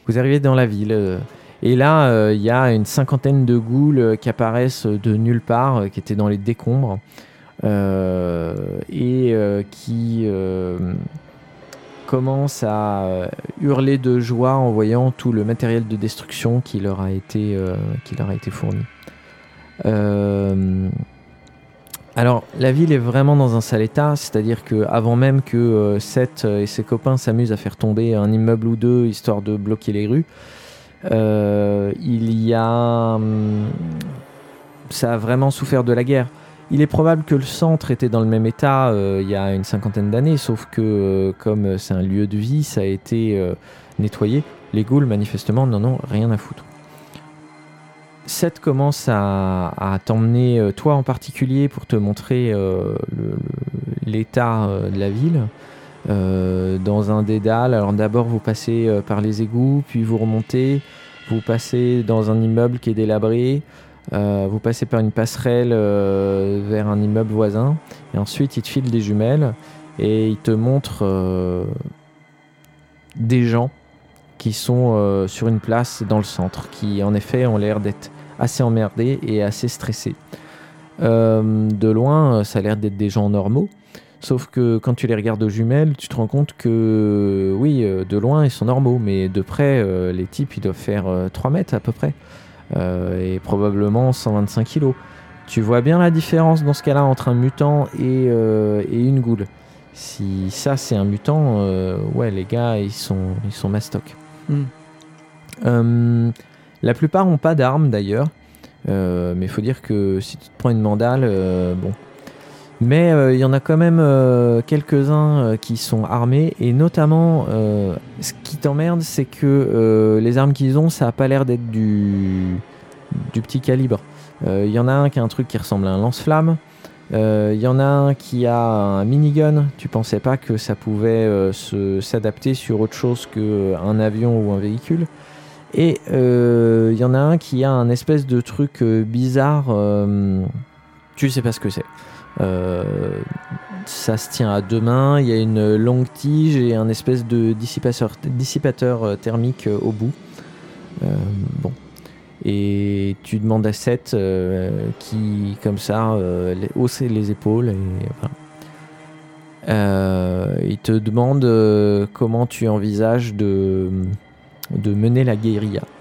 vous arrivez dans la ville. Et là, il y a une cinquantaine de ghouls euh, qui apparaissent de nulle part, qui étaient dans les décombres, et qui commencent à euh, hurler de joie en voyant tout le matériel de destruction qui leur a été, euh, fourni. Euh, alors, la ville est vraiment dans un sale état, c'est-à-dire que avant même que Seth et ses copains s'amusent à faire tomber un immeuble ou deux histoire de bloquer les rues, il y a. hum, ça a vraiment souffert de la guerre. Il est probable que le centre était dans le même état euh, il y a une cinquantaine d'années, sauf que euh, comme c'est un lieu de vie, ça a été euh, nettoyé. Les ghouls, manifestement, n'en ont rien à foutre. Seth commence à, t'emmener, euh, toi en particulier, pour te montrer euh, l'état euh, de la ville. euh, dans un dédale. Alors d'abord, vous passez euh, par les égouts, puis vous remontez. Vous passez dans un immeuble qui est délabré. Euh, vous passez par une passerelle euh, vers un immeuble voisin. Et ensuite, il te file des jumelles et il te montre euh, des gens qui sont sur une place dans le centre, qui en effet ont l'air d'être assez emmerdés et assez stressés. De loin, ça a l'air d'être des gens normaux, sauf que quand tu les regardes aux jumelles, tu te rends compte que oui, de loin, ils sont normaux, mais de près, les types, ils doivent faire euh, 3 mètres à peu près, et probablement 125 kilos. Tu vois bien la différence dans ce cas-là entre un mutant et, euh, et une goule. Si ça c'est un mutant, euh, ouais les gars ils sont ils sont mastoc. Hmm. Euh, la plupart ont pas d'armes d'ailleurs, Euh, mais faut dire que si tu te prends une mandale, euh, bon. Mais euh, il y en a quand même euh, quelques-uns euh, qui sont armés et notamment ce qui t'emmerde c'est que les armes qu'ils ont ça a pas l'air d'être du du petit calibre. Il y en a un qui a un truc qui ressemble à un lance-flamme. Il y en a un qui a un minigun. Tu pensais pas que ça pouvait s'adapter sur autre chose qu'un avion ou un véhicule. Et il y en a un qui a un espèce de truc bizarre. euh, tu sais pas ce que c'est. Euh, ça se tient à deux mains. Il y a une longue tige et un espèce de dissipateur, dissipateur euh, thermique euh, au bout. Bon. Et tu demandes à Seth euh, qui, comme ça, euh, hausse les épaules. Et, voilà. Euh, il te demande comment tu envisages de, de mener la guérilla.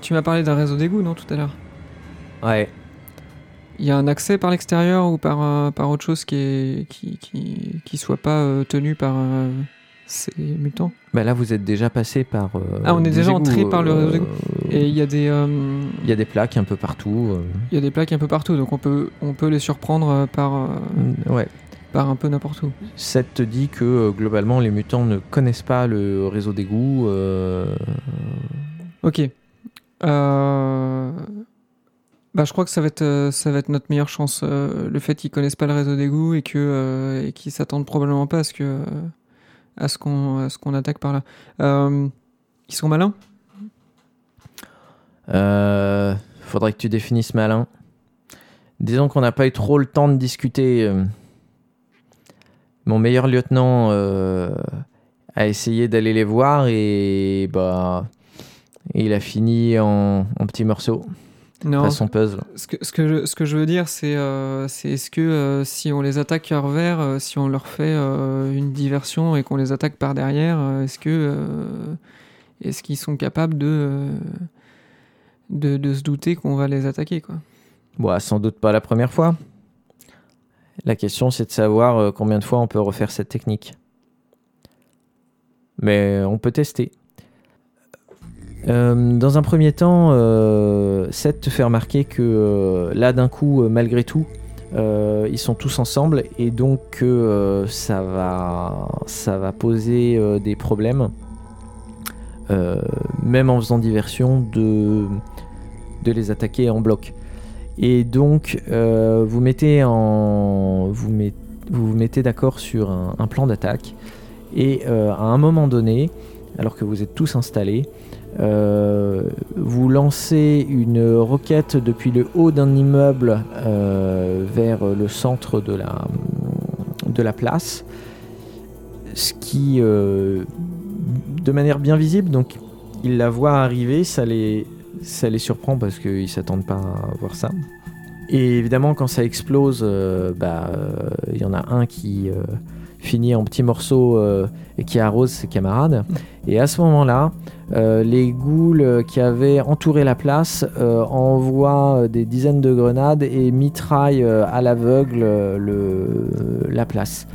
Tu m'as parlé d'un réseau d'égout, non, tout à l'heure? Ouais. Il y a un accès par l'extérieur ou par, euh, par autre chose qui est qui, qui, qui soit pas euh, tenu par euh, ces mutants? Bah là, vous êtes déjà passé par. euh, Ah, on est déjà entré par le réseau Et il y a des euh, Il y a des plaques un peu partout. euh, il y a des plaques un peu partout, donc on peut on peut les surprendre par ouais. par un peu n'importe où. Seth te dit que globalement les mutants ne connaissent pas le réseau d'égout. euh, Ok. Bah, je crois que ça va être, euh, ça va être notre meilleure chance. euh, le fait qu'ils connaissent pas le réseau d'égout et que euh, et qu'ils s'attendent probablement pas à ce que à ce qu'on ce qu'on attaque par là. Ils sont malins? Euh, faudrait que tu définisses malin. Disons qu'on n'a pas eu trop le temps de discuter. Mon meilleur lieutenant a essayé d'aller les voir et bah il a fini en, en petits morceaux, Non. façon puzzle. Ce que, ce que, je, ce que je veux dire, c'est euh, c'est est-ce que euh, si on les attaque à revers, euh, si on leur fait une diversion et qu'on les attaque par derrière, est-ce que est-ce qu'ils sont capables de, de de se douter qu'on va les attaquer quoi? Bon, sans doute pas la première fois. La question, c'est de savoir combien de fois on peut refaire cette technique. Mais on peut tester. Euh, dans un premier temps, euh, Seth te fait remarquer que euh, là, d'un coup, euh, malgré tout, ils sont tous ensemble et donc que ça, va, ça va poser des problèmes, même en faisant diversion, de, de les attaquer en bloc. Et donc, vous mettez en, vous, vous vous mettez d'accord sur un, plan d'attaque. Et à un moment donné, alors que vous êtes tous installés, vous lancez une roquette depuis le haut d'un immeuble euh, vers le centre de la, de la place. Ce qui, euh, de manière bien visible, donc ils la voient arriver, ça les, ça les surprend parce qu'ils s'attendent pas à voir ça. Et évidemment, quand ça explose, euh, bah, euh, il y en a un qui euh, finit en petits morceaux euh, et qui arrose ses camarades. Et à ce moment-là, euh, les ghouls qui avaient entouré la place euh, envoient des dizaines de grenades et mitraillent à l'aveugle le- la place.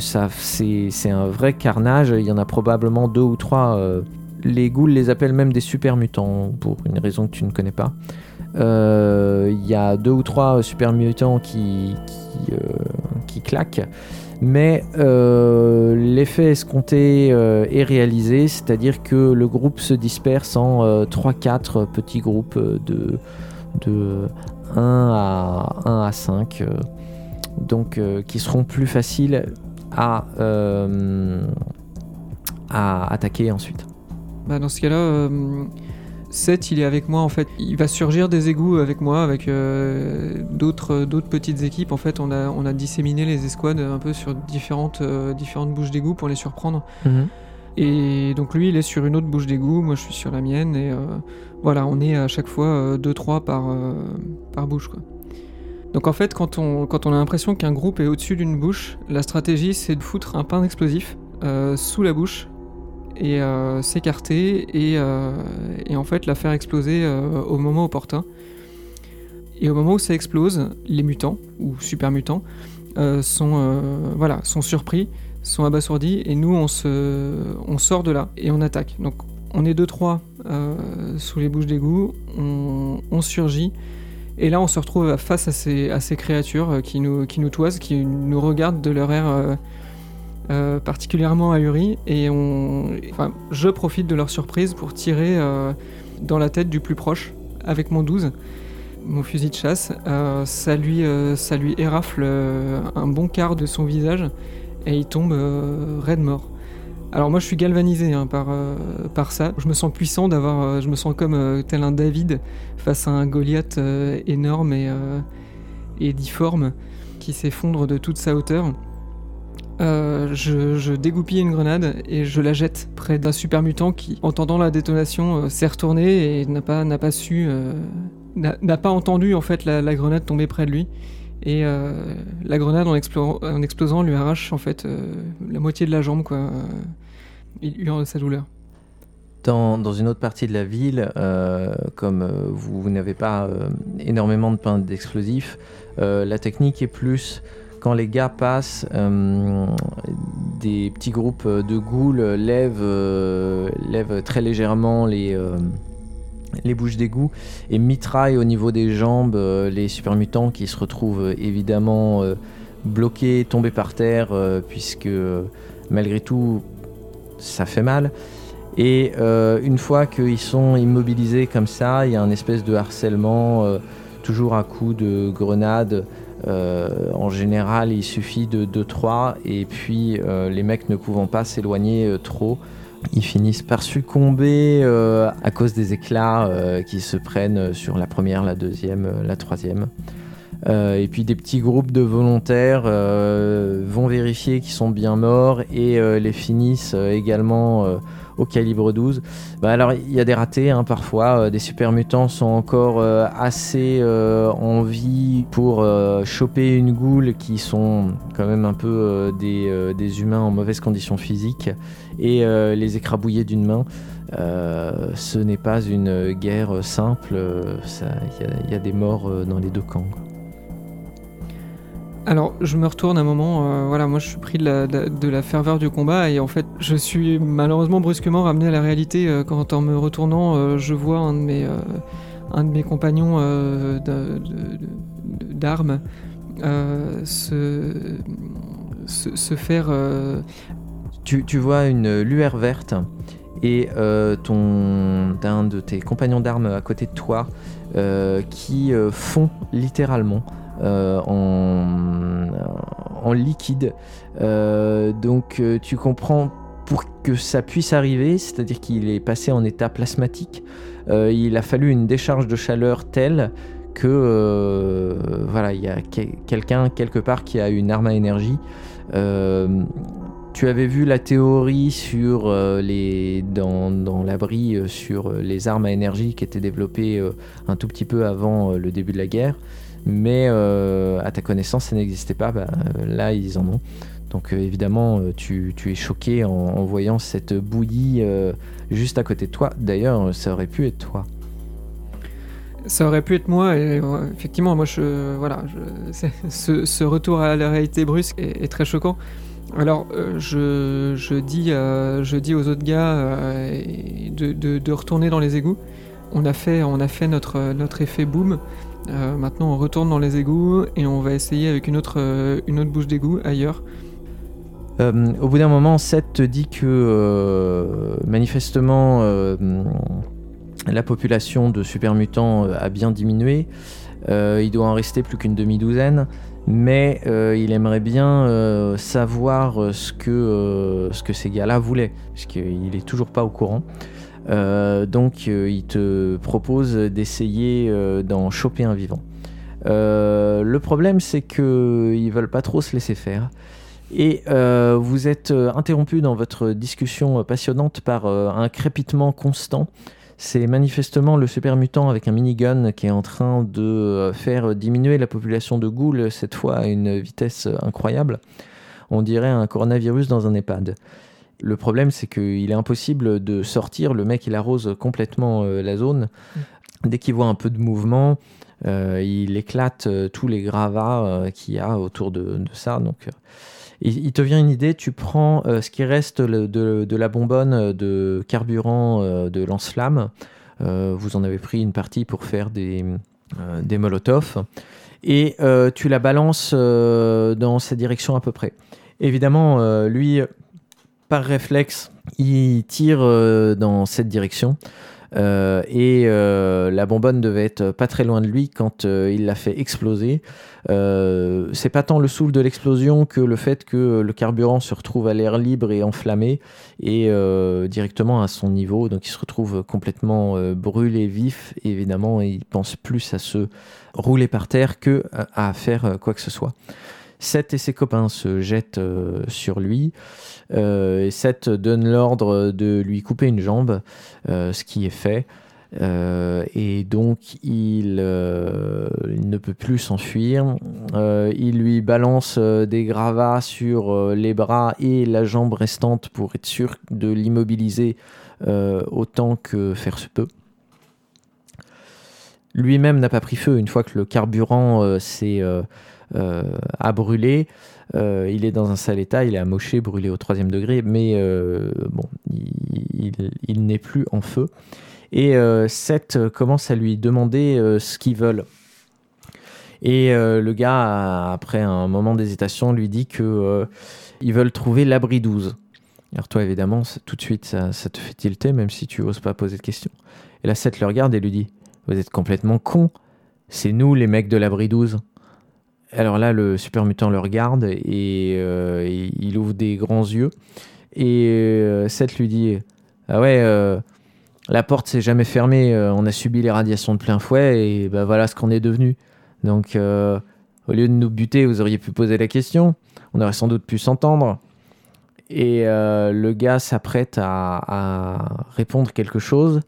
C'est, un vrai carnage. Il y en a probablement deux ou trois. les ghouls les appellent même des super mutants pour une raison que tu ne connais pas. Il y a deux ou trois super mutants qui, qui, euh, qui claquent. Mais euh, l'effet escompté euh, est réalisé, c'est-à-dire que le groupe se disperse en euh, 3-4 petits groupes euh, de, de 1 à, 1 à 5, euh, donc euh, qui seront plus faciles à, euh, attaquer ensuite. Bah, dans ce cas-là, euh, Seth, il est avec moi en fait. Il va surgir des égouts avec moi, avec euh, d'autres d'autres petites équipes. En fait, on a, on a disséminé les escouades un peu sur différentes, euh, différentes bouches d'égout pour les surprendre. Et donc lui, il est sur une autre bouche d'égout, moi je suis sur la mienne, et euh, voilà, on est à chaque fois 2-3 par, euh, par bouche. Quoi. Donc en fait, quand on, quand on a l'impression qu'un groupe est au-dessus d'une bouche, la stratégie c'est de foutre un pain d'explosif euh, sous la bouche et euh, s'écarter et, euh, et en fait la faire exploser euh, au moment opportun. Et au moment où ça explose, les mutants, ou super mutants, sont, voilà, sont surpris sont abasourdis et nous on se on sort de là et on attaque. Donc on est deux trois euh, sous les bouches d'égout, on, on surgit et là on se retrouve face à ces, à ces créatures qui nous qui nous toisent, qui nous regardent de leur air euh, particulièrement ahuri et on je profite de leur surprise pour tirer euh, dans la tête du plus proche avec mon 12 mon fusil de chasse, Euh, ça, lui, ça érafle un bon quart de son visage et il tombe raide mort. Alors moi je suis galvanisé hein, par, ça. Je me sens puissant d'avoir, je me sens comme tel un David face à un Goliath énorme et difforme qui s'effondre de toute sa hauteur. Euh, je, dégoupille une grenade et je la jette près d'un super mutant qui, entendant la détonation, euh, s'est retourné et n'a pas, su, euh, n'a pas entendu en fait la, grenade tomber près de lui. Et la grenade en, explo- en explosant lui arrache en fait la moitié de la jambe quoi. Il hurle sa douleur. Dans, une autre partie de la ville, comme vous, n'avez pas énormément de pain d'explosifs, la technique est plus quand les gars passent, euh, des petits groupes de lèvent, euh, lèvent très légèrement les, euh, les bouches d'égout et mitraillent au niveau des jambes les super mutants qui se retrouvent évidemment bloqués, tombés par terre, puisque malgré tout ça fait mal. Et une fois qu'ils sont immobilisés comme ça, il y a un espèce de harcèlement, toujours à coups de grenades. Euh, en général, il suffit de 2-3, et puis les mecs ne pouvant pas s'éloigner trop, ils finissent par succomber à cause des éclats qui se prennent sur la première, la deuxième, la troisième. et puis des petits groupes de volontaires vont vérifier qu'ils sont bien morts et les finissent également au calibre 12. Bah, alors il y a des ratés hein, parfois, euh, des super mutants sont encore euh, assez euh, en vie pour choper une goule qui sont quand même un peu des, humains en mauvaise condition physique et les écrabouiller d'une main. ce n'est pas une guerre simple, il y, a des morts dans les deux camps. Alors, je me retourne un moment. Euh, voilà, moi, je suis pris de la, ferveur du combat et en fait, je suis malheureusement brusquement ramené à la réalité euh, quand, en me retournant, euh, je vois un de mes, compagnons d'armes se, faire. Tu, vois une lueur verte et ton un de tes compagnons d'armes à côté de toi qui fond littéralement. Euh, en, liquide. Euh, donc euh, tu comprends pour que ça puisse arriver, c'est-à-dire qu'il est passé en état plasmatique, il a fallu une décharge de chaleur telle que voilà, il y a quelqu'un quelque part qui a une arme à énergie. tu avais vu la théorie sur les dans, dans l'abri sur les armes à énergie qui étaient développées un tout petit peu avant le début de la guerre mais euh, à ta connaissance, ça n'existait pas. Bah, là, ils en ont. Donc euh, évidemment, euh, tu, es choqué en, voyant cette bouillie juste à côté de toi. D'ailleurs, ça aurait pu être toi. Ça aurait pu être moi, et effectivement, moi, je, voilà, ce, retour à la réalité brusque est, très choquant. Alors, je, dis, je dis aux autres gars de, retourner dans les égouts. On a fait, on a fait notre, notre effet boom. Euh, maintenant, on retourne dans les égouts et on va essayer avec une autre, euh, une autre bouche d'égout ailleurs. Euh, au bout d'un moment, Seth te dit que manifestement la population de super mutants a bien diminué. il doit en rester plus qu'une demi-douzaine, mais il aimerait bien savoir ce que, ce que ces gars-là voulaient, puisqu'il est toujours pas au courant. Euh, donc euh, il te propose d'essayer euh, d'en choper un vivant. le problème c'est qu'ils veulent pas trop se laisser faire. Et vous êtes interrompu dans votre discussion passionnante par un crépitement constant. C'est manifestement le super mutant avec un minigun qui est en train de faire diminuer la population de ghouls, cette fois à une vitesse incroyable. On dirait un coronavirus dans un EHPAD. Le problème, c'est qu'il est impossible de sortir. Le mec, il arrose complètement euh, la zone. Mm. Dès qu'il voit un peu de mouvement, euh, il éclate euh, tous les gravats qu'il y a autour de, ça. Donc, il, te vient une idée. Tu prends ce qui reste de, la bonbonne de carburant de lance-flamme. vous en avez pris une partie pour faire des, des molotovs. Et tu la balances dans cette direction à peu près. Évidemment, lui, par réflexe, il tire euh, dans cette direction. Euh, et euh, la bonbonne devait être pas très loin de lui quand il l'a fait exploser. c'est pas tant le souffle de l'explosion que le fait que le carburant se retrouve à l'air libre et enflammé et directement à son niveau. Donc il se retrouve complètement brûlé vif. Et évidemment, il pense plus à se rouler par terre que à faire quoi que ce soit. Seth et ses copains se jettent euh, sur lui. Euh, Seth donne l'ordre de lui couper une jambe, euh, ce qui est fait. et donc il, ne peut plus s'enfuir. il lui balance des gravats sur les bras et la jambe restante pour être sûr de l'immobiliser autant que faire se peut. Lui-même n'a pas pris feu une fois que le carburant s'est à brûler. Euh, il est dans un sale état, il est amoché, brûlé au troisième degré, mais euh, bon, il, n'est plus en feu. Et Seth commence à lui demander ce qu'ils veulent. Et le gars, après un moment d'hésitation, lui dit que ils veulent trouver l'abri 12. Alors toi, évidemment, tout de suite, ça, ça te fait tilter, même si tu oses pas poser de questions. Et là, Seth le regarde et lui dit, vous êtes complètement con. C'est nous, les mecs de l'abri 12. Alors là, le super mutant le regarde et, euh, il ouvre des grands yeux. Et euh, Seth lui dit, ah ouais, euh, la porte s'est jamais fermée, on a subi les radiations de plein fouet et bah voilà ce qu'on est devenu. Donc, au lieu de nous buter, vous auriez pu poser la question. On aurait sans doute pu s'entendre. Et le gars s'apprête à répondre quelque chose.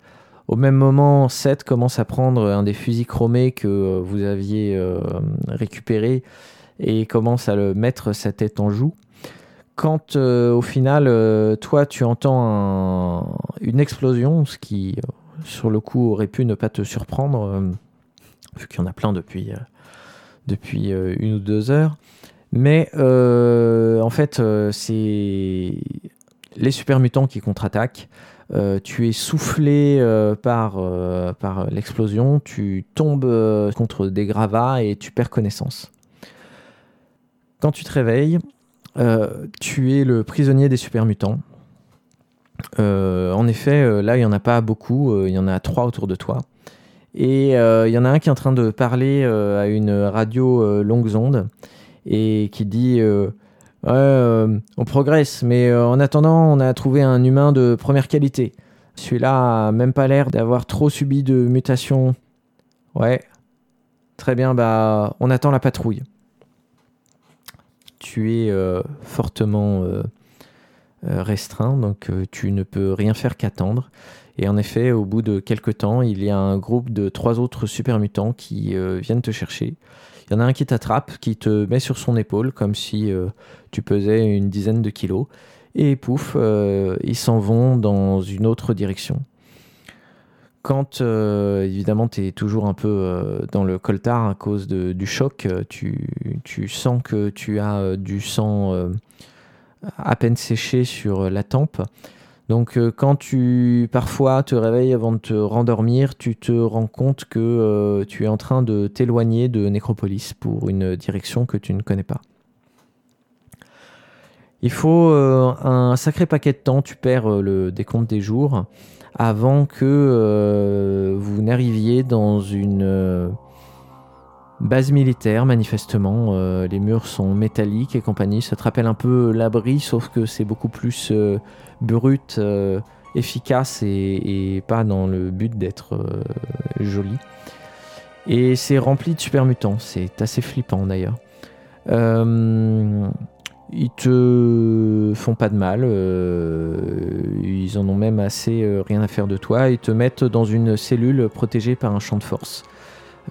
Au même moment, Seth commence à prendre un des fusils chromés que euh, vous aviez euh, récupéré et commence à le mettre sa tête en joue. Quand euh, au final, toi, tu entends un- une explosion, ce qui, sur le coup, aurait pu ne pas te surprendre, vu qu'il y en a plein depuis, depuis une ou deux heures. Mais en fait, c'est les super mutants qui contre-attaquent. Euh, tu es soufflé euh, par, euh, par l'explosion, tu tombes contre des gravats et tu perds connaissance. Quand tu te réveilles, tu es le prisonnier des super mutants. En effet, là, il n'y en a pas beaucoup, il y en a trois autour de toi. Et il y en a un qui est en train de parler à une radio euh, longues ondes et qui dit euh, Ouais, on progresse, mais euh, en attendant, on a trouvé un humain de première qualité. Celui-là a même pas l'air d'avoir trop subi de mutations. Ouais. Très bien, bah, on attend la patrouille. Tu es euh, fortement euh, restreint, donc tu ne peux rien faire qu'attendre. Et en effet, au bout de quelques temps, il y a un groupe de trois autres super mutants qui viennent te chercher. Il y en a un qui t'attrape, qui te met sur son épaule, comme si euh, tu pesais une dizaine de kilos. Et pouf, euh, ils s'en vont dans une autre direction. Quand, euh, évidemment, tu es toujours un peu dans le coltard à cause du choc, tu, sens que tu as du sang à peine séché sur la tempe. Donc, euh, quand tu parfois te réveilles avant de te rendormir, tu te rends compte que euh, tu es en train de t'éloigner de Nécropolis pour une direction que tu ne connais pas. Il faut euh, un sacré paquet de temps, tu perds le décompte des jours, avant que vous n'arriviez dans une base militaire, manifestement. Euh, les murs sont métalliques et compagnie. Ça te rappelle un peu l'abri, sauf que c'est beaucoup plus euh, brut, euh, efficace et, pas dans le but d'être joli. Et c'est rempli de super mutants. C'est assez flippant d'ailleurs. Ils te font pas de mal. ils en ont même assez rien à faire de toi. Ils te mettent dans une cellule protégée par un champ de force.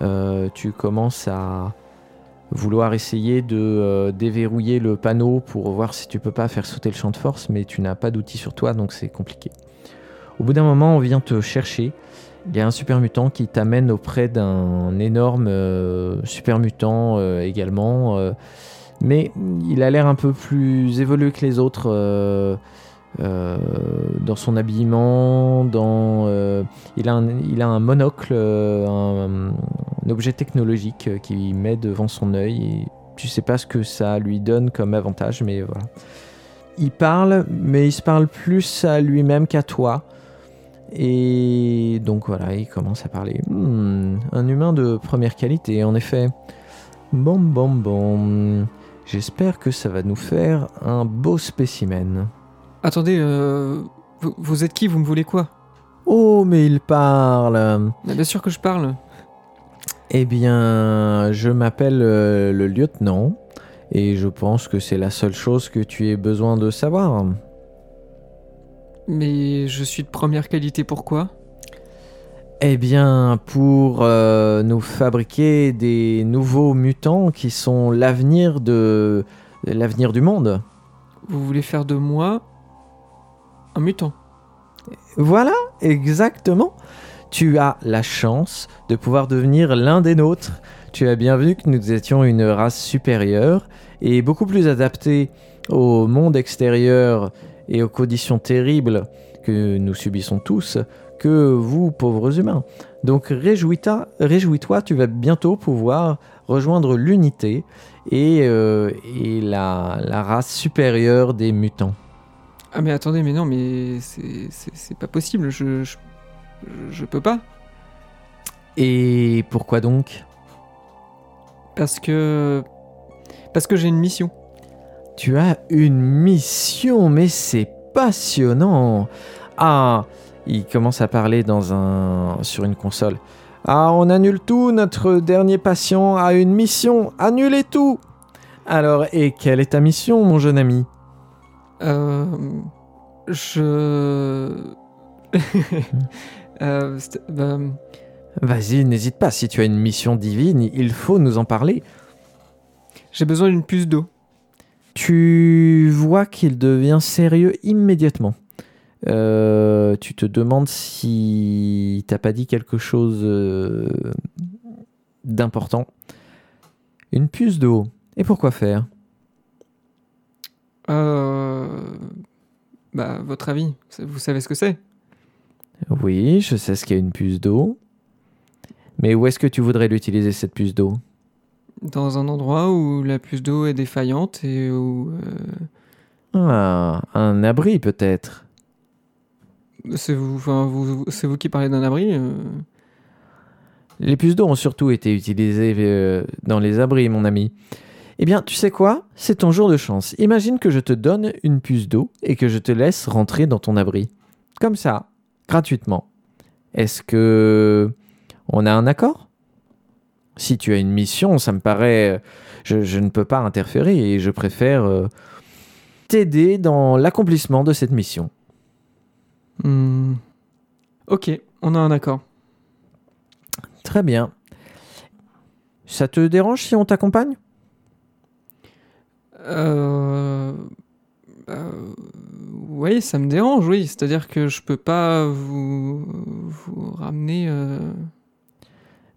Euh, tu commences à vouloir essayer de euh, déverrouiller le panneau pour voir si tu peux pas faire sauter le champ de force, mais tu n'as pas d'outils sur toi, donc c'est compliqué. Au bout d'un moment, on vient te chercher. Il y a un super mutant qui t'amène auprès d'un énorme euh, super mutant également. mais il a l'air un peu plus évolué que les autres euh, dans son habillement, dans, euh, il, a un, monocle, euh, un, objet technologique euh, qui met devant son œil. Tu sais pas ce que ça lui donne comme avantage, mais voilà. Il parle, mais il se parle plus à lui-même qu'à toi. Et donc voilà, il commence à parler. Hmm, un humain de première qualité, en effet. Bon, bon, bon. J'espère que ça va nous faire un beau spécimen. Attendez, euh, vous, vous êtes qui? Vous me voulez quoi? Oh, mais il parle. Bah, Bien sûr que je parle. Eh bien, je m'appelle euh, le lieutenant et je pense que c'est la seule chose que tu aies besoin de savoir. Mais je suis de première qualité, pourquoi? Eh bien, pour euh, nous fabriquer des nouveaux mutants qui sont l'avenir de l'avenir du monde. Vous voulez faire de moi mutant Voilà, exactement. Tu as la chance de pouvoir devenir l'un des nôtres. Tu as bien vu que nous étions une race supérieure et beaucoup plus adaptée au monde extérieur et aux conditions terribles que nous subissons tous que vous, pauvres humains. Donc réjouis-toi, tu vas bientôt pouvoir rejoindre l'unité et, euh, la race supérieure des mutants. Ah mais attendez, mais non, mais c'est- pas possible, je, je, je peux pas. Et pourquoi donc? Parce que... Parce que j'ai une mission. Tu as une mission, mais c'est passionnant. Ah, il commence à parler dans un sur une console. Ah, on annule tout. Notre dernier patient a une mission. Annulez tout. Alors, et quelle est ta mission, mon jeune ami? Je... Euh, bah, Vas-y, n'hésite pas. Si tu as une mission divine, il faut nous en parler. j'ai besoin d'une puce d'eau. Tu vois qu'il devient sérieux immédiatement. Euh, tu te demandes si t'as pas dit quelque chose euh, d'important. Une puce d'eau. Et pourquoi faire? Euh... Bah, votre avis, vous savez ce que c'est? Oui, je sais ce qu'est une puce d'eau. Mais où est-ce que tu voudrais l'utiliser, cette puce d'eau? Dans un endroit où la puce d'eau est défaillante et où... euh, Ah, un abri peut-être. c'est vous, enfin, vous, c'est vous qui parlez d'un abri euh, Les puces d'eau ont surtout été utilisées euh, dans les abris, mon ami. Eh bien, tu sais quoi? C'est ton jour de chance. Imagine que je te donne une puce d'eau et que je te laisse rentrer dans ton abri. Comme ça, gratuitement. Est-ce que... On a un accord? Si tu as une mission, ça me paraît... euh, Je, je ne peux pas interférer et je préfère euh, t'aider dans l'accomplissement de cette mission. hmm. Ok, on a un accord. Très bien. Ça te dérange si on t'accompagne? Euh... euh, Oui, ça me dérange, oui. C'est-à-dire que je peux pas vous, vous ramener... euh,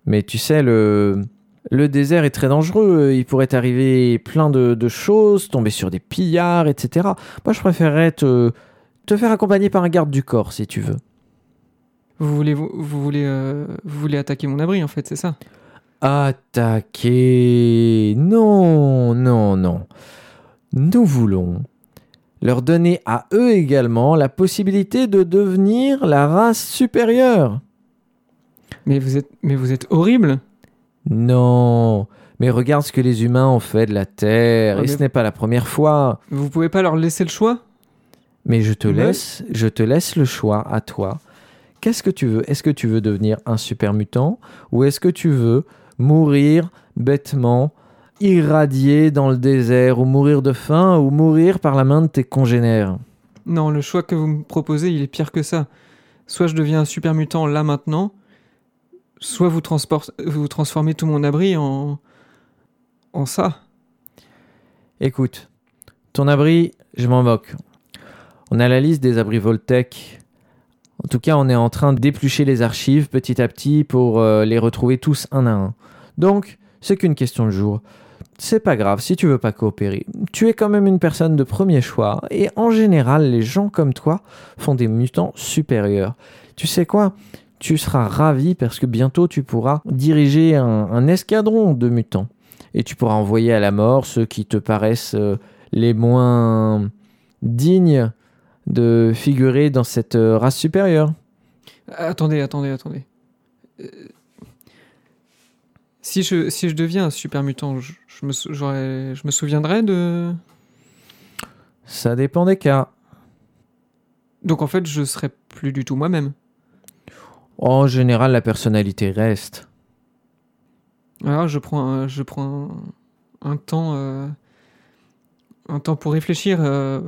Mais tu sais, le, le désert est très dangereux. Il pourrait arriver plein de, de choses, tomber sur des pillards, etc. Moi, je préférerais te, te faire accompagner par un garde du corps, si tu veux. Vous voulez, vous, vous voulez, euh, vous voulez attaquer mon abri, en fait, c'est ça? Attaquer Non, non, non. Nous voulons leur donner à eux également la possibilité de devenir la race supérieure. mais vous, êtes, mais vous êtes horrible Non, mais regarde ce que les humains ont fait de la Terre, Ouais, et ce n'est pas la première fois. Vous pouvez pas leur laisser le choix? Mais je te Ouais. laisse, je te laisse le choix à toi. Qu'est-ce que tu veux? Est-ce que tu veux devenir un super mutant? Ou est-ce que tu veux mourir bêtement, irradié dans le désert ou mourir de faim ou mourir par la main de tes congénères Non, le choix que vous me proposez, il est pire que ça. Soit je deviens un super mutant là maintenant, soit vous, vous transformez tout mon abri en. en ça. Écoute, ton abri, je m'en moque. On a la liste des abris Voltec. En tout cas, on est en train d'éplucher les archives petit à petit pour euh, les retrouver tous un à un. Donc, c'est qu'une question de jour. C'est pas grave si tu veux pas coopérer. Tu es quand même une personne de premier choix et en général, les gens comme toi font des mutants supérieurs. Tu sais quoi? Tu seras ravi parce que bientôt tu pourras diriger un, escadron de mutants et tu pourras envoyer à la mort ceux qui te paraissent euh, les moins dignes de figurer dans cette euh, race supérieure. Attendez, attendez, attendez. Euh, Si je, si je deviens un super mutant, je, je me, je me souviendrai de. Ça dépend des cas. Donc en fait, je serai plus du tout moi-même. En général, la personnalité reste. Alors je prends, un- je prends un, un temps, euh, un temps pour réfléchir. euh,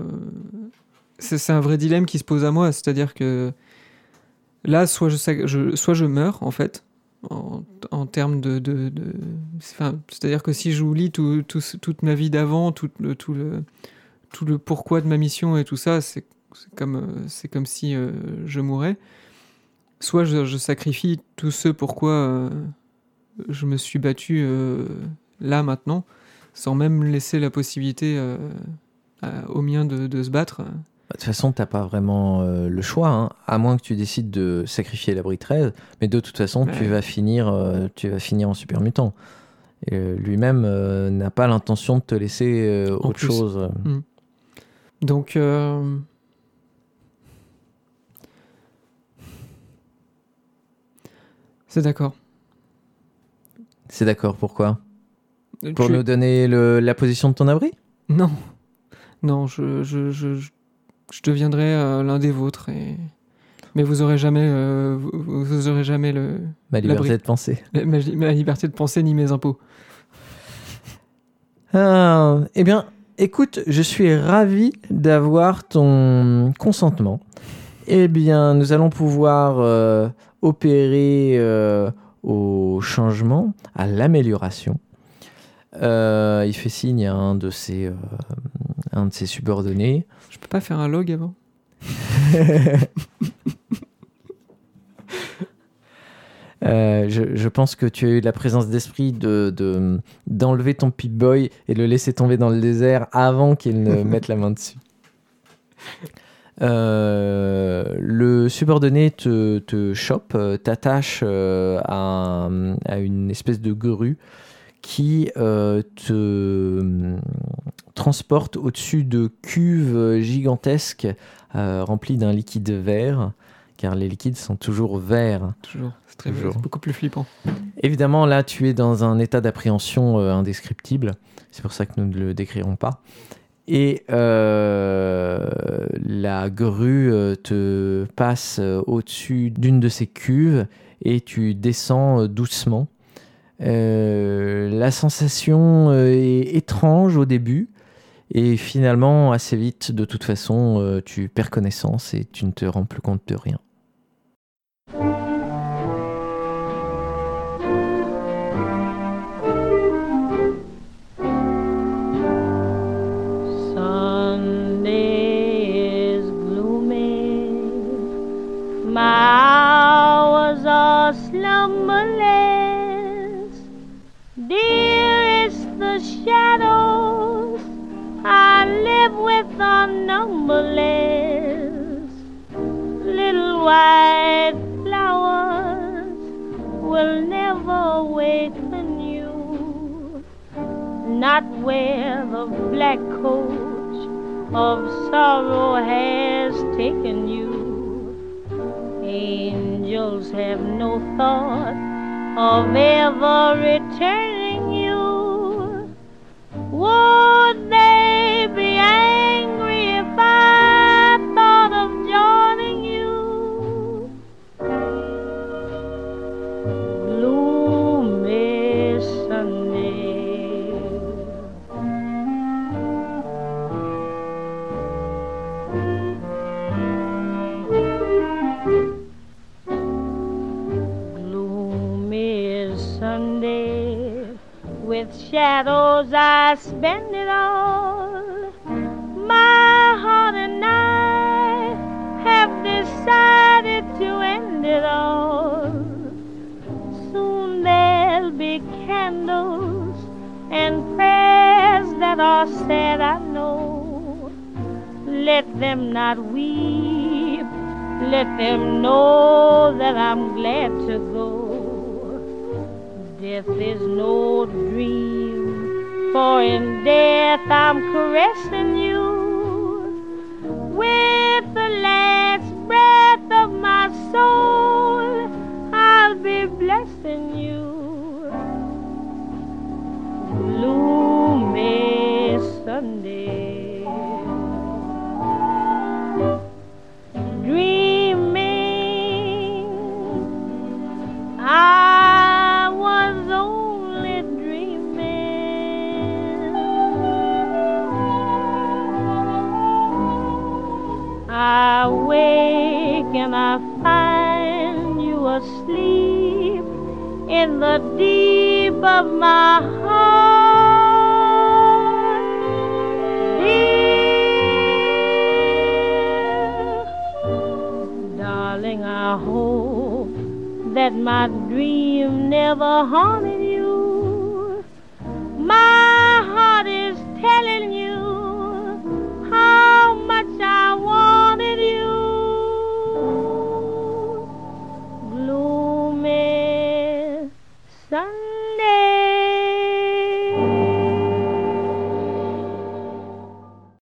c'est, c'est un vrai dilemme qui se pose à moi, c'est-à-dire que là, soit je, je- soit je meurs en fait, en, termes de, c'est-à-dire que si j'oublie tout, tout ce- toute ma vie d'avant, tout le, tout le, tout le pourquoi de ma mission et tout ça, c'est, comme, comme si euh, je mourais. Soit je, sacrifie tous ceux pourquoi euh, je me suis battu euh, là maintenant, sans même laisser la possibilité à- aux miens de se battre. De toute façon, t'as pas vraiment euh, le choix, hein. à moins que tu décides de sacrifier l'abri 13, mais de toute façon, tu, vas finir, euh, tu vas finir en super mutant. Euh, lui-même n'a pas l'intention de te laisser autre chose. Hmm. Donc. C'est d'accord. C'est d'accord, pourquoi? Pour nous donner la position de ton abri? Non. Non, je, je, je, je deviendrai euh, l'un des vôtres. Et... Mais vous aurez jamais, euh, vous, vous aurez jamais le, Ma liberté de penser. la- ma, ma liberté de penser ni mes impôts. Ah, eh bien, écoute, je suis ravi d'avoir ton consentement. Eh bien, nous allons pouvoir euh, opérer au changement, à l'amélioration. Il fait signe à un de ses, un de ses subordonnés. Je peux pas faire un log avant Euh, je, je pense que tu as eu la présence d'esprit de, de- d'enlever ton Pip-Boy et le laisser tomber dans le désert avant qu'il ne mette la main dessus. Euh, le subordonné te, te chope, euh, t'attache euh, à, à une espèce de grue qui te transporte au-dessus de cuves gigantesques euh, remplies d'un liquide vert, car les liquides sont toujours verts. Toujours. C'est très Toujours. beaucoup plus flippant. Évidemment, là, tu es dans un état d'appréhension euh, indescriptible. C'est pour ça que nous ne le décrirons pas. Et euh, la grue te passe au-dessus d'une de ces cuves et tu descends doucement. Euh, la sensation est étrange au début et finalement, assez vite, de toute façon, euh, tu perds connaissance et tu ne te rends plus compte de rien. Numberless. Little white flowers will never awaken you not where the black coach of sorrow has taken you. Angels have no thought of ever returning you. Would they be angry I thought of joining you? Gloomy Sunday. Gloomy Sunday, with shadows I spend it all. My heart and I have decided to end it all. Soon there'll be candles and prayers that are said, I know. Let them not weep, let them know that I'm glad to go. Death is no dream, for in death I'm caressing you with the last breath of my soul. I'll be blessing you. Gloomy Sunday. Dreaming, I I wake and I find you asleep in the deep of my heart. Dear, darling, I hope that my dream never haunted you. My heart is telling you